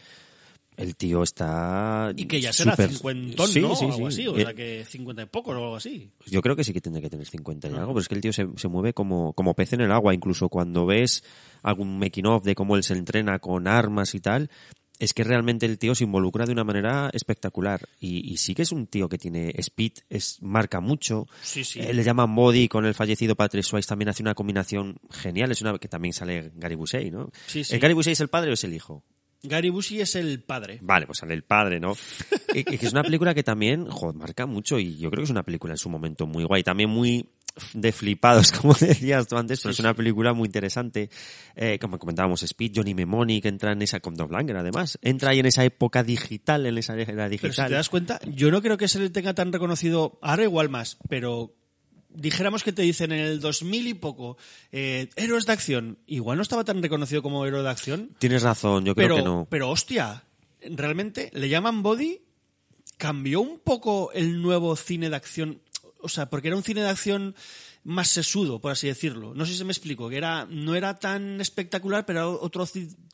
el tío está. Y que ya será cincuentón, ¿no? sí, o algo sí. así, o Eh, sea que cincuenta y poco o algo así. Yo creo que sí que tendría que tener 50 y Ah. algo, pero es que el tío se, se mueve como, como pez en el agua. Incluso cuando ves algún making of de cómo él se entrena con armas y tal, es que realmente el tío se involucra de una manera espectacular. Y, y sí que es un tío que tiene speed, es, marca mucho. Sí, sí. Eh, le llaman Body, con el fallecido Patrick Swayze también hace una combinación genial. Es una que también sale Gary Busey, ¿no? Sí, sí. ¿El Gary Busey es el padre o es el hijo? Gary Busey es el padre. Vale, pues sale el padre, ¿no? y que es una película que también, joder, marca mucho y yo creo que es una película en su momento muy guay. También muy de flipados, como decías tú antes, pero es una película muy interesante. Eh, como comentábamos, Speed, Johnny Memoni, que entra en esa, con Dolph Lundgren además, entra ahí en esa época digital, en esa era Pero si digital. te das cuenta, yo no creo que se le tenga tan reconocido, ahora igual más, pero dijéramos que te dicen en el 2000 y poco, eh, héroes de acción, igual no estaba tan reconocido como héroe de acción, Tienes razón, yo creo que no. pero hostia, realmente le llaman body, cambió un poco el nuevo cine de acción, o sea, porque era un cine de acción más sesudo, por así decirlo. No sé si se me explico, que era no era tan espectacular, pero era otro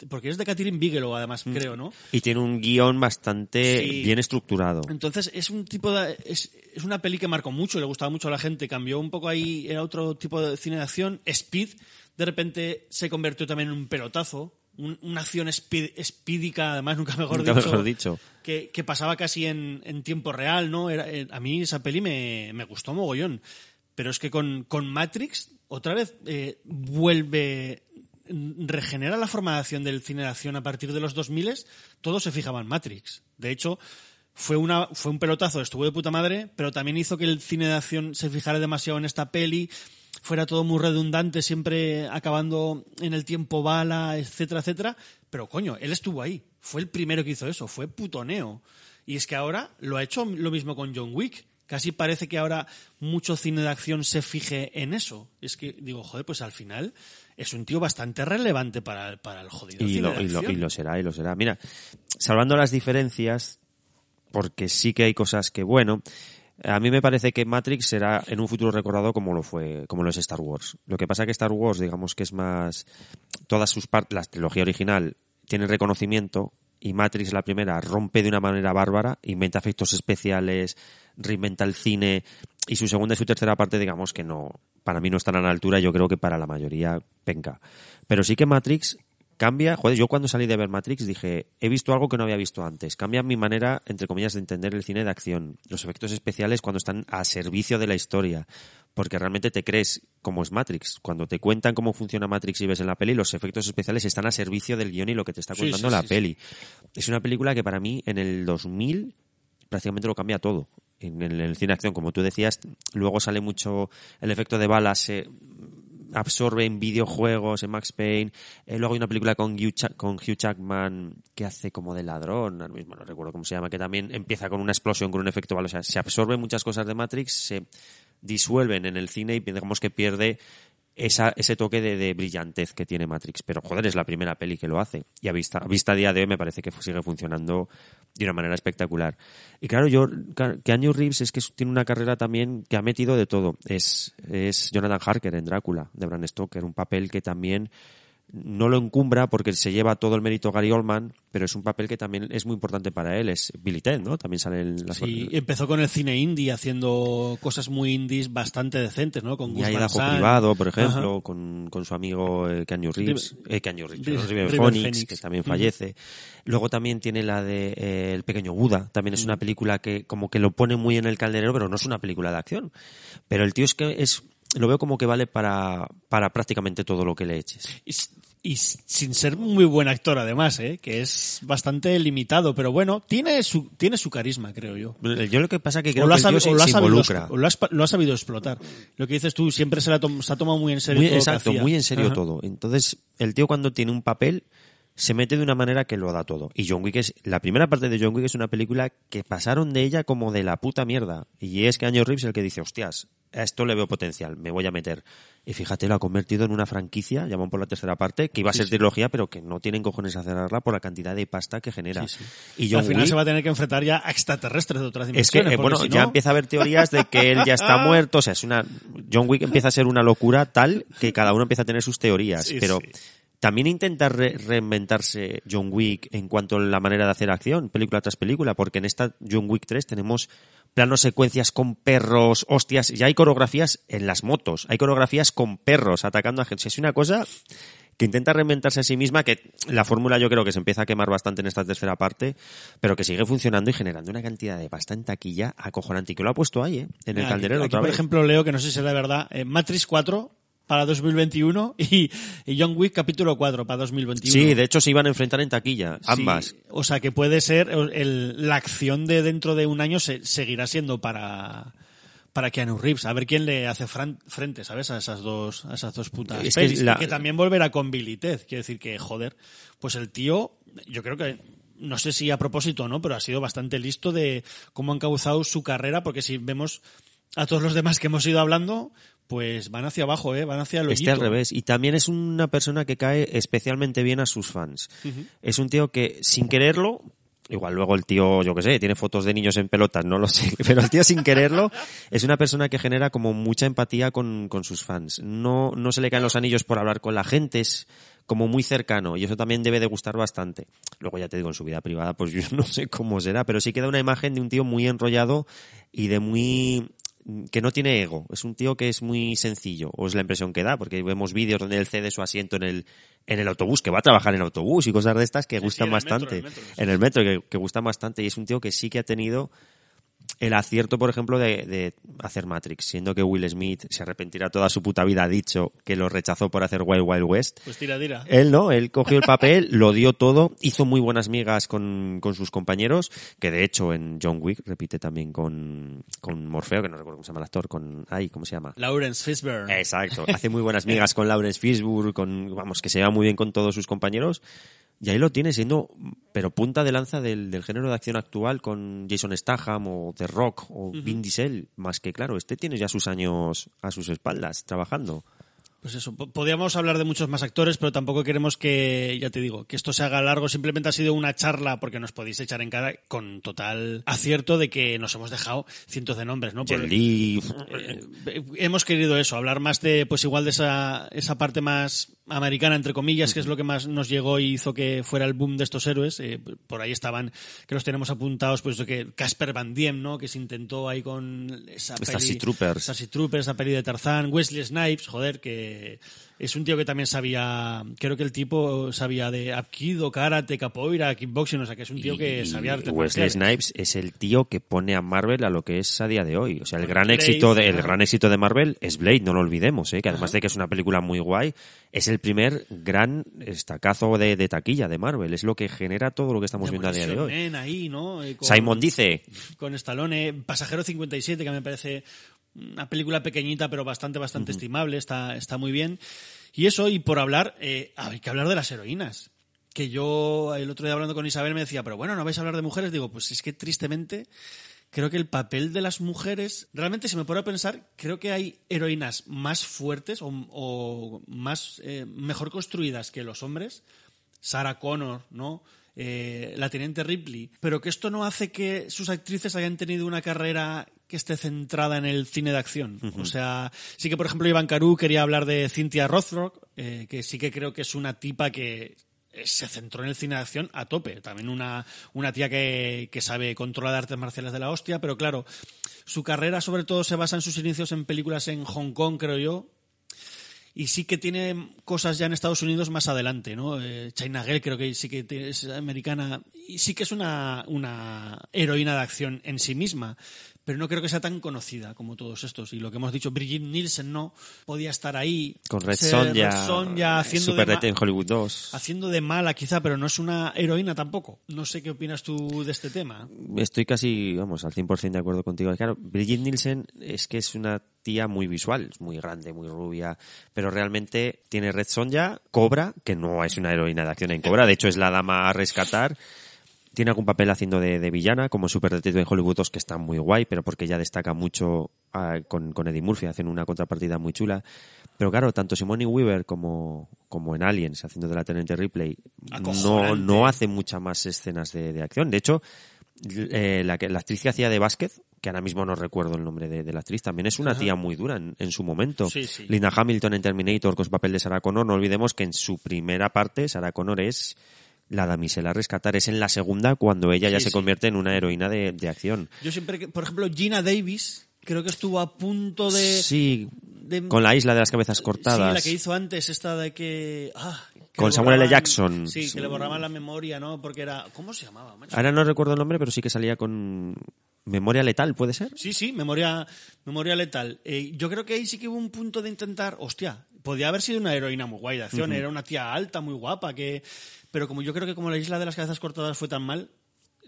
porque es de Catherine Bigelow además, creo, ¿no? Y tiene un guion bastante Sí. bien estructurado. Entonces es un tipo de es, es una peli que marcó mucho, le gustaba mucho a la gente, cambió un poco ahí, era otro tipo de cine de acción, Speed, de repente se convirtió también en un pelotazo, un- una acción speed, speedica, además nunca mejor Nunca dicho, mejor dicho. Que, que pasaba casi en, en tiempo real, ¿no? Era, eh, a mí esa peli me, me gustó mogollón. Pero es que con, con Matrix, otra vez, eh, vuelve, regenera la forma de acción del cine de acción a partir de los 2000, todo se fijaba en Matrix. De hecho, fue, una, fue un pelotazo, estuvo de puta madre, pero también hizo que el cine de acción se fijara demasiado en esta peli, fuera todo muy redundante, siempre acabando en el tiempo bala, etcétera, etcétera. Pero coño, él estuvo ahí, fue el primero que hizo eso, fue putoneo. Y es que ahora lo ha hecho lo mismo con John Wick. Casi parece que ahora mucho cine de acción se fije en eso. Es que digo, joder, pues al final es un tío bastante relevante para, para el jodido Y cine lo, de y, lo, acción. y lo será, y lo será. Mira, salvando las diferencias, porque sí que hay cosas que, bueno, a mí me parece que Matrix será en un futuro recordado como lo fue, como lo es Star Wars. Lo que pasa que Star Wars, digamos que es más, todas sus partes, la trilogía original tiene reconocimiento y Matrix la primera rompe de una manera bárbara, inventa efectos especiales, reinventa el cine y su segunda y su tercera parte digamos que no, para mí no están a la altura, yo creo que para la mayoría penca. Pero sí que Matrix cambia, joder, yo cuando salí de ver Matrix dije, he visto algo que no había visto antes, cambia mi manera, entre comillas, de entender el cine de acción, los efectos especiales cuando están a servicio de la historia, porque realmente te crees como es Matrix, cuando te cuentan cómo funciona Matrix y ves en la peli, los efectos especiales están a servicio del guion y lo que te está contando sí, la sí, peli. Es una película que para mí en el 2000 prácticamente lo cambia todo. En el, cine de acción, como tú decías, luego sale mucho el efecto de balas, se absorbe en videojuegos, en Max Payne. Eh, luego hay una película con Hugh, Cha- con Hugh Jackman que hace como de ladrón, no recuerdo cómo se llama, que también empieza con una explosión, con un efecto bala. O sea, se absorben muchas cosas de Matrix, se disuelven en el cine y digamos que pierde esa, ese toque de, de brillantez que tiene Matrix. Pero joder, es la primera peli que lo hace. Y a vista, a vista día de hoy me parece que sigue funcionando de una manera espectacular. Y claro, yo, que Keanu Reeves es que tiene una carrera también que ha metido de todo. Es, es Jonathan Harker en Drácula, de Bram Stoker, un papel que también no lo encumbra porque se lleva todo el mérito Gary Oldman, pero es un papel que también es muy importante para él. Es Billy Ted, ¿no? También sale en las Sí, empezó con el cine indie haciendo cosas muy indies bastante decentes, ¿no? Con Sant. Privado, por ejemplo, con, con su amigo eh, Reeves, eh, Keanu Reeves, River- River Phoenix, Phoenix. que también fallece. Luego también tiene la de eh, El pequeño Buda, también es una película que como que lo pone muy en el calderero, pero no es una película de acción. Pero el tío es que es lo veo como que vale para, para prácticamente todo lo que le eches. Y, sin ser muy buen actor además, ¿eh? que es bastante limitado, pero bueno, tiene su, tiene su carisma, creo yo. Yo lo que pasa que creo O lo, que el tío se, sabido, involucra. o lo, has lo sabido explotar. Lo que dices tú, siempre se, la tom- se ha tomado muy en serio Muy, todo que exacto, hacía. muy en serio Ajá. todo. Entonces, el tío cuando tiene un papel se mete de una manera que lo da todo. Y John Wick es, la primera parte de John Wick es una película que pasaron de ella como de la puta mierda. Y es que Año Reeves el que dice, hostias, a esto le veo potencial, me voy a meter. Y fíjate, lo ha convertido en una franquicia, llaman por la tercera parte, que iba a ser sí. trilogía, pero que no tienen cojones a cerrarla por la cantidad de pasta que genera. Sí. Y al John final Wick, se va a tener que enfrentar ya a extraterrestres de otras es que, dimensiones. eh, bueno, si ya empieza a haber teorías de que él ya está muerto. O sea, es una. John Wick empieza a ser una locura tal que cada uno empieza a tener sus teorías. Sí, pero sí. También intenta re- reinventarse John Wick en cuanto a la manera de hacer acción, película tras película, porque en esta John Wick 3 tenemos planos secuencias con perros, hostias, ya hay coreografías en las motos, hay coreografías con perros atacando a gente. Es una cosa que intenta reinventarse a sí misma, que la fórmula yo creo que se empieza a quemar bastante en esta tercera parte, pero que sigue funcionando y generando una cantidad de pasta en taquilla acojonante y que lo ha puesto ahí, ¿eh? En el Aquí- calderero aquí, otra por vez. ejemplo, leo que no sé si será verdad, eh, Matrix 4 para 2021 y, y John Wick capítulo 4 para 2021. Sí, de hecho se iban a enfrentar en taquilla, Sí, ambas. o sea que puede ser el- la acción de dentro de un año se- seguirá siendo para para Keanu Reeves, a ver quién le hace frente, ¿sabes? A esas dos, a esas dos putas Es que la- también volverá con Billy Ted. Quiere decir que, joder, pues el tío, yo creo que, no sé si a propósito o no, pero ha sido bastante listo de cómo han causado su carrera, porque si vemos a todos los demás que hemos ido hablando, pues van hacia abajo, ¿eh? Van hacia el Este al revés. Y también es una persona que cae especialmente bien a sus fans. Es un tío que, sin quererlo, igual luego el tío, yo qué sé, tiene fotos de niños en pelotas, no lo sé, pero el tío sin quererlo es una persona que genera como mucha empatía con, con sus fans. No, no se le caen los anillos por hablar con la gente, es como muy cercano y eso también debe de gustar bastante. Luego ya te digo, en su vida privada, pues yo no sé cómo será, pero sí queda una imagen de un tío muy enrollado y de muy que no tiene ego, es un tío que es muy sencillo, o es la impresión que da, porque vemos vídeos donde él cede su asiento en el, en el autobús, que va a trabajar en autobús y cosas de estas que gustan en el metro, bastante. en el metro, en el metro, que, que gustan bastante, y es un tío que sí que ha tenido el acierto, por ejemplo, de, de hacer Matrix, siendo que Will Smith se arrepentirá toda su puta vida, ha dicho que lo rechazó por hacer Wild Wild West. Pues tira, tira. Él no, él cogió el papel, lo dio todo, hizo muy buenas migas con, con sus compañeros, que de hecho en John Wick repite también con, con Morfeo, que no recuerdo cómo se llama el actor, con, ay, ¿cómo se llama? Lawrence Fishburne. Exacto, hace muy buenas migas con Lawrence Fishburne, con, vamos, que se lleva muy bien con todos sus compañeros. Y ahí lo tiene siendo, pero punta de lanza del, del género de acción actual con Jason Statham o The Rock o Ujú. Vin Diesel, más que claro, este tiene ya sus años a sus espaldas trabajando. Pues eso, po- podríamos hablar de muchos más actores, pero tampoco queremos que, ya te digo, que esto se haga largo. Simplemente ha sido una charla, porque nos podéis echar en cara con total acierto de que nos hemos dejado cientos de nombres, ¿no? Por- Jet Li, eh, hemos querido eso, hablar más de, pues igual de esa, esa parte más americana, entre comillas, que es lo que más nos llegó y hizo que fuera el boom de estos héroes. Eh, por ahí estaban, que los tenemos apuntados, pues que Casper Van Diem, ¿no? Que se intentó ahí con esa. Starship Troopers. Starship Troopers, esa peli de Tarzán. Wesley Snipes, joder, que es un tío que también sabía, creo que el tipo sabía de Aikido, Karate, Capoeira, Kickboxing, o sea, que es un tío que sabía artes Wesley. Snipes es el tío que pone a Marvel a lo que es a día de hoy. O sea, el gran Blade, éxito de, el gran éxito de Marvel es Blade, no lo olvidemos, ¿eh? que además de que es una película muy guay, es el primer gran estacazo de, de taquilla de Marvel. Es lo que genera todo lo que estamos viendo a día de hoy. Man ahí, ¿no? Eh, con- Simon dice, con Stallone, Pasajero 57, que me parece una película pequeñita pero bastante, bastante estimable, está, está muy bien. Y eso, y por hablar, eh, hay que hablar de las heroínas. Que yo el otro día hablando con Isabel me decía, pero bueno, ¿no vais a hablar de mujeres? Digo, pues es que tristemente creo que el papel de las mujeres, realmente si me puedo pensar, creo que hay heroínas más fuertes o, o más eh, mejor construidas que los hombres. Sarah Connor, ¿no? Eh, la teniente Ripley, pero que esto no hace que sus actrices hayan tenido una carrera que esté centrada en el cine de acción. O sea, sí que por ejemplo Iván Caru quería hablar de Cynthia Rothrock, eh, que sí que creo que es una tipa que se centró en el cine de acción a tope. También una, una tía que, que sabe controlar artes marciales de la hostia, pero claro, su carrera sobre todo se basa en sus inicios en películas en Hong Kong, creo yo, y sí que tiene cosas ya en Estados Unidos más adelante, ¿no? Eh, China Girl creo que sí que es americana y sí que es una, una heroína de acción en sí misma, pero no creo que sea tan conocida como todos estos. Y lo que hemos dicho, Brigitte Nielsen no podía estar ahí. Con Red Sonja, Sonja haciendo Super de en Hollywood 2. haciendo de mala quizá, pero no es una heroína tampoco. No sé qué opinas tú de este tema. Estoy casi, vamos, al 100% de acuerdo contigo. Claro, Brigitte Nielsen es que es una tía muy visual, es muy grande, muy rubia, pero realmente tiene Red Sonja, Cobra, que no es una heroína de acción en Cobra, de hecho es la dama a rescatar. Tiene algún papel haciendo de, de villana, como Super Detective en Hollywood 2, que está muy guay, pero porque ella destaca mucho ah, con, con Eddie Murphy, hacen una contrapartida muy chula. Pero claro, tanto Simone Weaver como, como en Aliens, haciendo de la Tenente Ripley, no, no hace muchas más escenas de, de acción. De hecho, eh, la, la actriz que hacía de Vázquez, que ahora mismo no recuerdo el nombre de, de la actriz, también es una Ajá. tía muy dura en, en su momento. Sí, sí. Linda Hamilton en Terminator con su papel de Sarah Connor, no olvidemos que en su primera parte Sarah Connor es la damisela a rescatar, es en la segunda cuando ella ya Sí, se convierte en una heroína de, de acción. Yo siempre, que- por ejemplo, Gina Davis, creo que estuvo a punto de... Sí, de- con la isla de las cabezas cortadas. Sí, la que hizo antes, esta de que... ah, que Con Samuel L. Jackson. Sí, que le borraban la memoria, ¿no? Porque era... ¿Cómo se llamaba, macho? Ahora no recuerdo el nombre, pero sí que salía con Memoria Letal, ¿puede ser? Sí, sí, memoria, memoria letal. Eh, yo creo que ahí sí que hubo un punto de intentar, hostia, podía haber sido una heroína muy guay de acción, era una tía alta, muy guapa, que pero como yo creo que como la isla de las cabezas cortadas fue tan mal,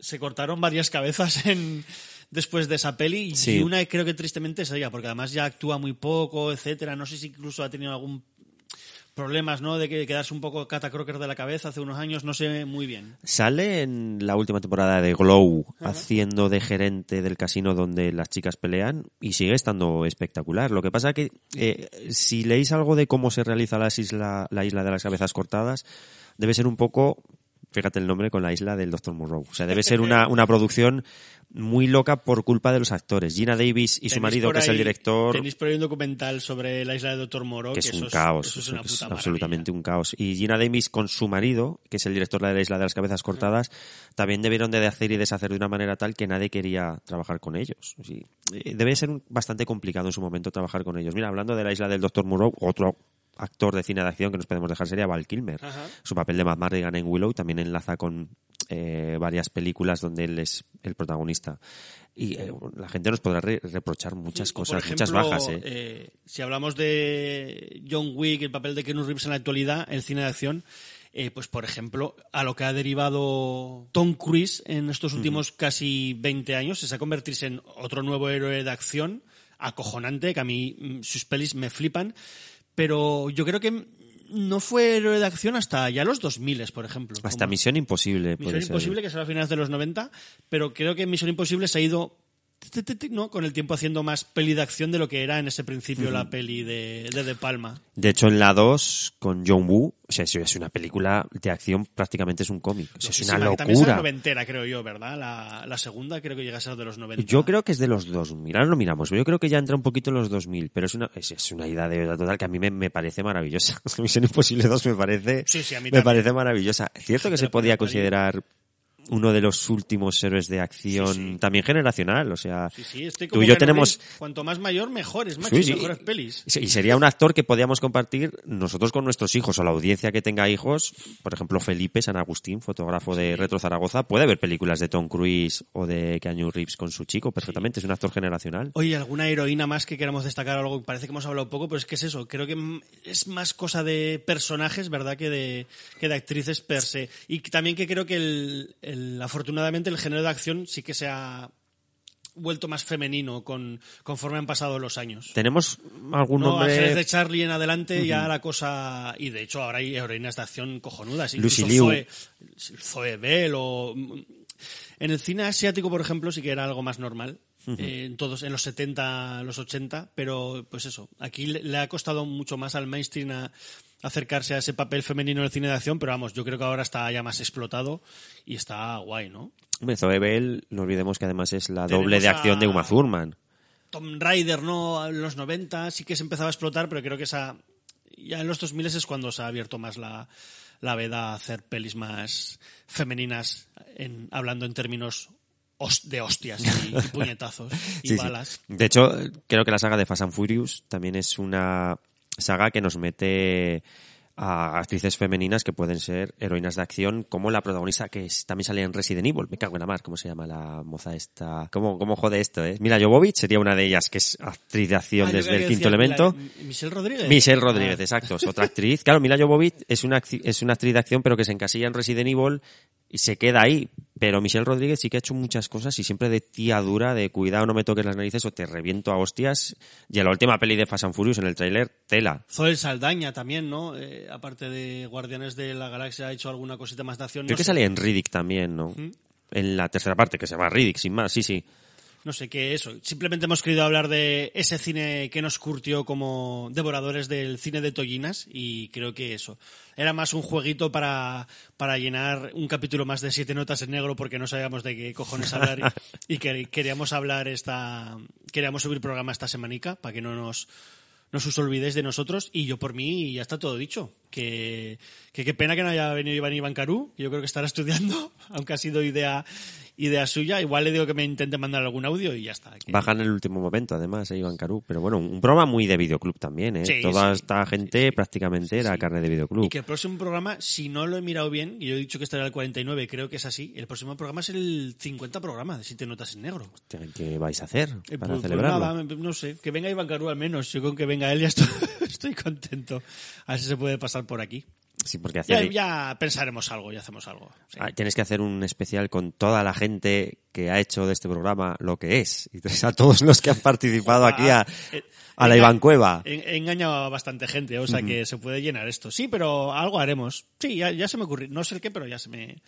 se cortaron varias cabezas en después de esa peli y una creo que tristemente es ella, porque además ya actúa muy poco, etcétera. No sé si incluso ha tenido algún problemas, ¿no? De que quedarse un poco Cata Crocker de la cabeza hace unos años, no sé muy bien. Sale en la última temporada de Glow haciendo de gerente del casino donde las chicas pelean y sigue estando espectacular. Lo que pasa que eh, si leéis algo de cómo se realiza las isla, la isla de las cabezas cortadas, debe ser un poco, fíjate el nombre, con la isla del Dr. Moreau. O sea, debe ser una, una producción muy loca por culpa de los actores. Gina Davis y su marido, que es el director, Tenéis por ahí un documental sobre la isla de Doctor Moro, que es eso un caos, eso es una es puta maravilla. absolutamente un caos. Y Gina Davis con su marido, que es el director de la Isla de las Cabezas Cortadas, también debieron de hacer y deshacer de una manera tal que nadie quería trabajar con ellos. Sí. Eh, Debe ser un- bastante complicado en su momento trabajar con ellos. Mira, hablando de la Isla del Doctor Moreau, otro actor de cine de acción que nos podemos dejar sería Val Kilmer. Ajá. Su papel de Matt Mardigan en Willow también enlaza con eh, varias películas donde él es el protagonista. Y eh, la gente nos podrá re- reprochar muchas Por cosas, ejemplo, muchas bajas. ¿eh? si hablamos de John Wick, el papel de Keanu Reeves en la actualidad, el cine de acción, eh, pues por ejemplo, a lo que ha derivado Tom Cruise en estos últimos casi 20 años, es a convertirse en otro nuevo héroe de acción, acojonante, que a mí mm, sus pelis me flipan, pero yo creo que no fue héroe de acción hasta ya los 2000, por ejemplo. Hasta Misión Imposible. Misión ser. Imposible, que será a finales de los 90, pero creo que Misión Imposible se ha ido ¿no? con el tiempo haciendo más peli de acción de lo que era en ese principio la peli de, de De Palma. De hecho, en la 2, con John Woo, o sea, es- es una película de acción, prácticamente es un cómic. O sea, es una que También será locura. noventera, creo yo, ¿verdad? La, la segunda creo que llega a ser de los 90. Yo creo que es de los 2000, ahora lo miramos, pero yo creo que ya entra un poquito en los 2000, pero es una, es, es una idea de total que a mí me, me parece maravillosa. Misión Imposible 2 me parece, Sí, sí, a mí me parece maravillosa. Cierto que se la podía considerar uno de los últimos héroes de acción, también generacional, o sea, Sí, sí, estoy tú y yo tenemos... Cuanto más mayor, mejores, macho, Sí, sí. mejores pelis. Y sería un actor que podíamos compartir nosotros con nuestros hijos o la audiencia que tenga hijos. Por ejemplo, Felipe San Agustín, fotógrafo de Retro Zaragoza, puede ver películas de Tom Cruise o de Keanu Reeves con su chico perfectamente. Es un actor generacional. Oye, ¿alguna heroína más que queramos destacar? Algo que parece que hemos hablado poco, pero es que es eso. Creo que es más cosa de personajes, ¿verdad? Que de, que de actrices per se. Y también que creo que el, el- afortunadamente el género de acción sí que se ha vuelto más femenino con, conforme han pasado los años. Tenemos algún No, nombre. Ángeles de Charlie en adelante ya la cosa... Y de hecho ahora hay heroínas de acción cojonudas. Lucy incluso Liu. Zoe, Zoe Bell o... En el cine asiático, por ejemplo, sí que era algo más normal. Eh, en todos, en los 70, los 80, pero pues eso, aquí le, le ha costado mucho más al mainstream a- acercarse a ese papel femenino en el cine de acción, pero vamos, yo creo que ahora está ya más explotado y está guay, ¿no? Hombre, Zoe Bell, no olvidemos que además es la doble de a- acción de Uma Thurman. Tom Rider, ¿no? En los 90 sí que se empezaba a explotar, pero creo que esa ya en los 2000 es cuando se ha abierto más la, la veda a hacer pelis más femeninas, en, hablando en términos de hostias y, y puñetazos y Sí, sí. balas. De hecho, creo que la saga de Fast and Furious también es una saga que nos mete a actrices femeninas que pueden ser heroínas de acción, como la protagonista que es- también sale en Resident Evil. Me cago en la mar, ¿cómo se llama la moza esta? ¿Cómo, cómo jode esto, eh? Mila Jovovich sería una de ellas, que es actriz de acción Ah, desde el quinto elemento. la- Michelle Rodríguez. Michelle Rodríguez, Ah. exacto, es otra actriz. Claro, Mila Jovovich es una, es una actriz de acción, pero que se encasilla en Resident Evil y se queda ahí. Pero Michelle Rodríguez sí que ha hecho muchas cosas y siempre de tía dura, de cuidado, no me toques las narices o te reviento a hostias. Y en la última peli de Fast and Furious, en el tráiler, tela. Zoe Saldaña también, ¿no? Eh, aparte de Guardianes de la Galaxia, ha hecho alguna cosita más de acción. Creo no que sé. sale en Riddick también, ¿no? En la tercera parte, que se llama Riddick, sin más, sí, sí. No sé qué eso. Simplemente hemos querido hablar de ese cine que nos curtió como devoradores del cine de tollinas y creo que eso. Era más un jueguito para, para llenar un capítulo más de siete notas en negro porque no sabíamos de qué cojones hablar y, que queríamos hablar esta... Queríamos subir programa esta semanica para que no nos no os olvidéis de nosotros y yo por mí ya está todo dicho. Que, que qué pena que no haya venido Iván Iván Carú, que yo creo que estará estudiando, aunque ha sido idea, idea suya. Igual le digo que me intente mandar algún audio y ya está. Que- Bajan en el último momento, además, eh, Iván Carú. Pero bueno, un programa muy de videoclub también, ¿eh? Sí, Toda sí. esta gente prácticamente era carne de videoclub. Y que el próximo programa, si no lo he mirado bien, y yo he dicho que era el 49, creo que es así, el próximo programa es el 50 programa de Siete Notas en Negro. ¿Qué, qué vais a hacer Eh, para pues- pues celebrarlo? nada, no sé, que venga Iván Carú al menos, yo con que venga él ya estoy, estoy contento. A ver si se puede pasar por aquí. Sí, porque Ya, hacer- ya pensaremos algo, ya hacemos algo. sí. Ah, Tienes que hacer un especial con toda la gente que ha hecho de este programa lo que es. Y a todos los que han participado aquí a, Eh, a la Iván Cueva. He, engañado a bastante gente, o sea que se puede llenar esto. Sí, pero algo haremos. Sí, ya, ya se me ocurrirá. No sé el qué, pero ya se me,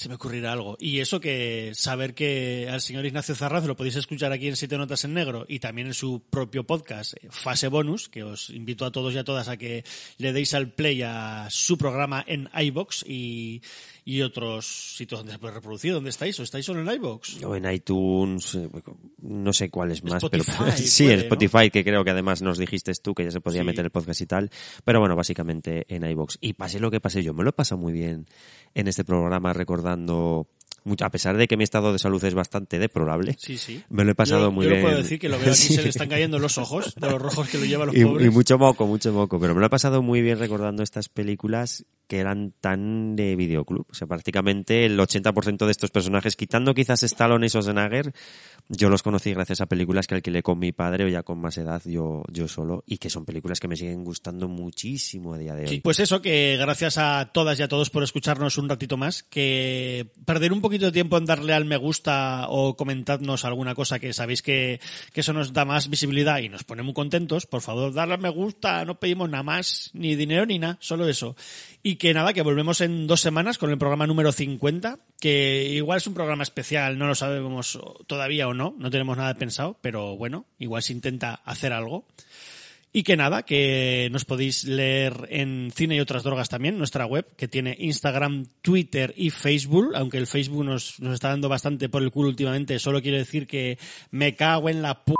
se me ocurrirá algo. Y eso que saber que al señor Ignacio Zarraz lo podéis escuchar aquí en Siete Notas en Negro y también en su propio podcast, eh, Fase Bonus, que os invito a todos y a todas a que le deis al play a su programa en iBox y, y otros sitios donde se puede reproducir. ¿Dónde estáis? ¿O estáis solo en iBox? O en iTunes, eh, no sé cuál es más, Spotify, pero sí, puede, en ¿no? Spotify, que creo que además nos dijiste tú que ya se podía Sí. meter el podcast y tal. Pero bueno, básicamente en iBox. Y pase lo que pase, yo me lo he pasado muy bien en este programa recordando, a pesar de que mi estado de salud es bastante deplorable. Sí, sí. Me lo he pasado Yo- muy yo bien. Yo puedo decir que lo veo aquí, Sí. se le están cayendo los ojos, de los rojos que lo llevan los y, pobres. y mucho moco, mucho moco. Pero me lo he pasado muy bien recordando estas películas que eran tan de videoclub. O sea, prácticamente el 80% de estos personajes, quitando quizás Stallone y Schwarzenegger, yo los conocí gracias a películas que alquilé con mi padre o ya con más edad yo, yo solo y que son películas que me siguen gustando muchísimo a día de hoy. Sí, pues eso, que gracias a todas y a todos por escucharnos un ratito más, que perder un poquito de tiempo en darle al me gusta o comentadnos alguna cosa que sabéis que, que eso nos da más visibilidad y nos pone muy contentos, por favor, darle al me gusta, no pedimos nada más, ni dinero ni nada, solo eso. Y que nada, que volvemos en dos semanas con el programa número 50, que igual es un programa especial, no lo sabemos todavía o no, no tenemos nada pensado, pero bueno, igual se intenta hacer algo. Y que nada, que nos podéis leer en Cine y otras drogas también, nuestra web, que tiene Instagram, Twitter y Facebook, aunque el Facebook nos, nos está dando bastante por el culo últimamente, solo quiero decir que me cago en la p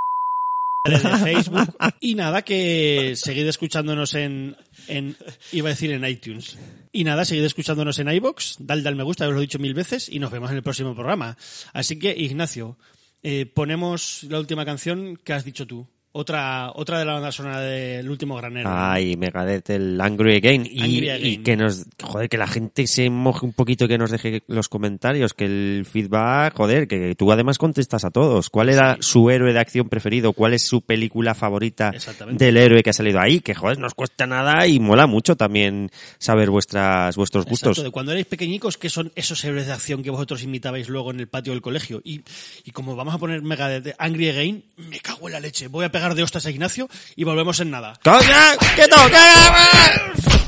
de Facebook. Y nada, que seguid escuchándonos en, en, iba a decir en iTunes. Y nada, seguid escuchándonos en iBox, dale al me gusta, os lo he dicho mil veces, y nos vemos en el próximo programa. Así que, Ignacio, eh, ponemos la última canción que has dicho tú. Otra, otra de la banda sonora del último granero. Ay, Megadeth, el Angry Again. Y, Angry Again. y que nos, joder, que la gente se moje un poquito, que nos deje los comentarios, que el feedback, joder, que tú además contestas a todos. ¿Cuál era su héroe de acción preferido? ¿Cuál es su película favorita del héroe que ha salido ahí? Que joder, no os cuesta nada y mola mucho también saber vuestras, vuestros gustos. De cuando erais pequeñicos, que son esos héroes de acción que vosotros imitabais luego en el patio del colegio. Y, y como vamos a poner Megadeth Angry Again, me cago en la leche. Voy a pegar de hostias a Ignacio y volvemos en nada. ¡Coña! ¡Quieto! ¡Cállate!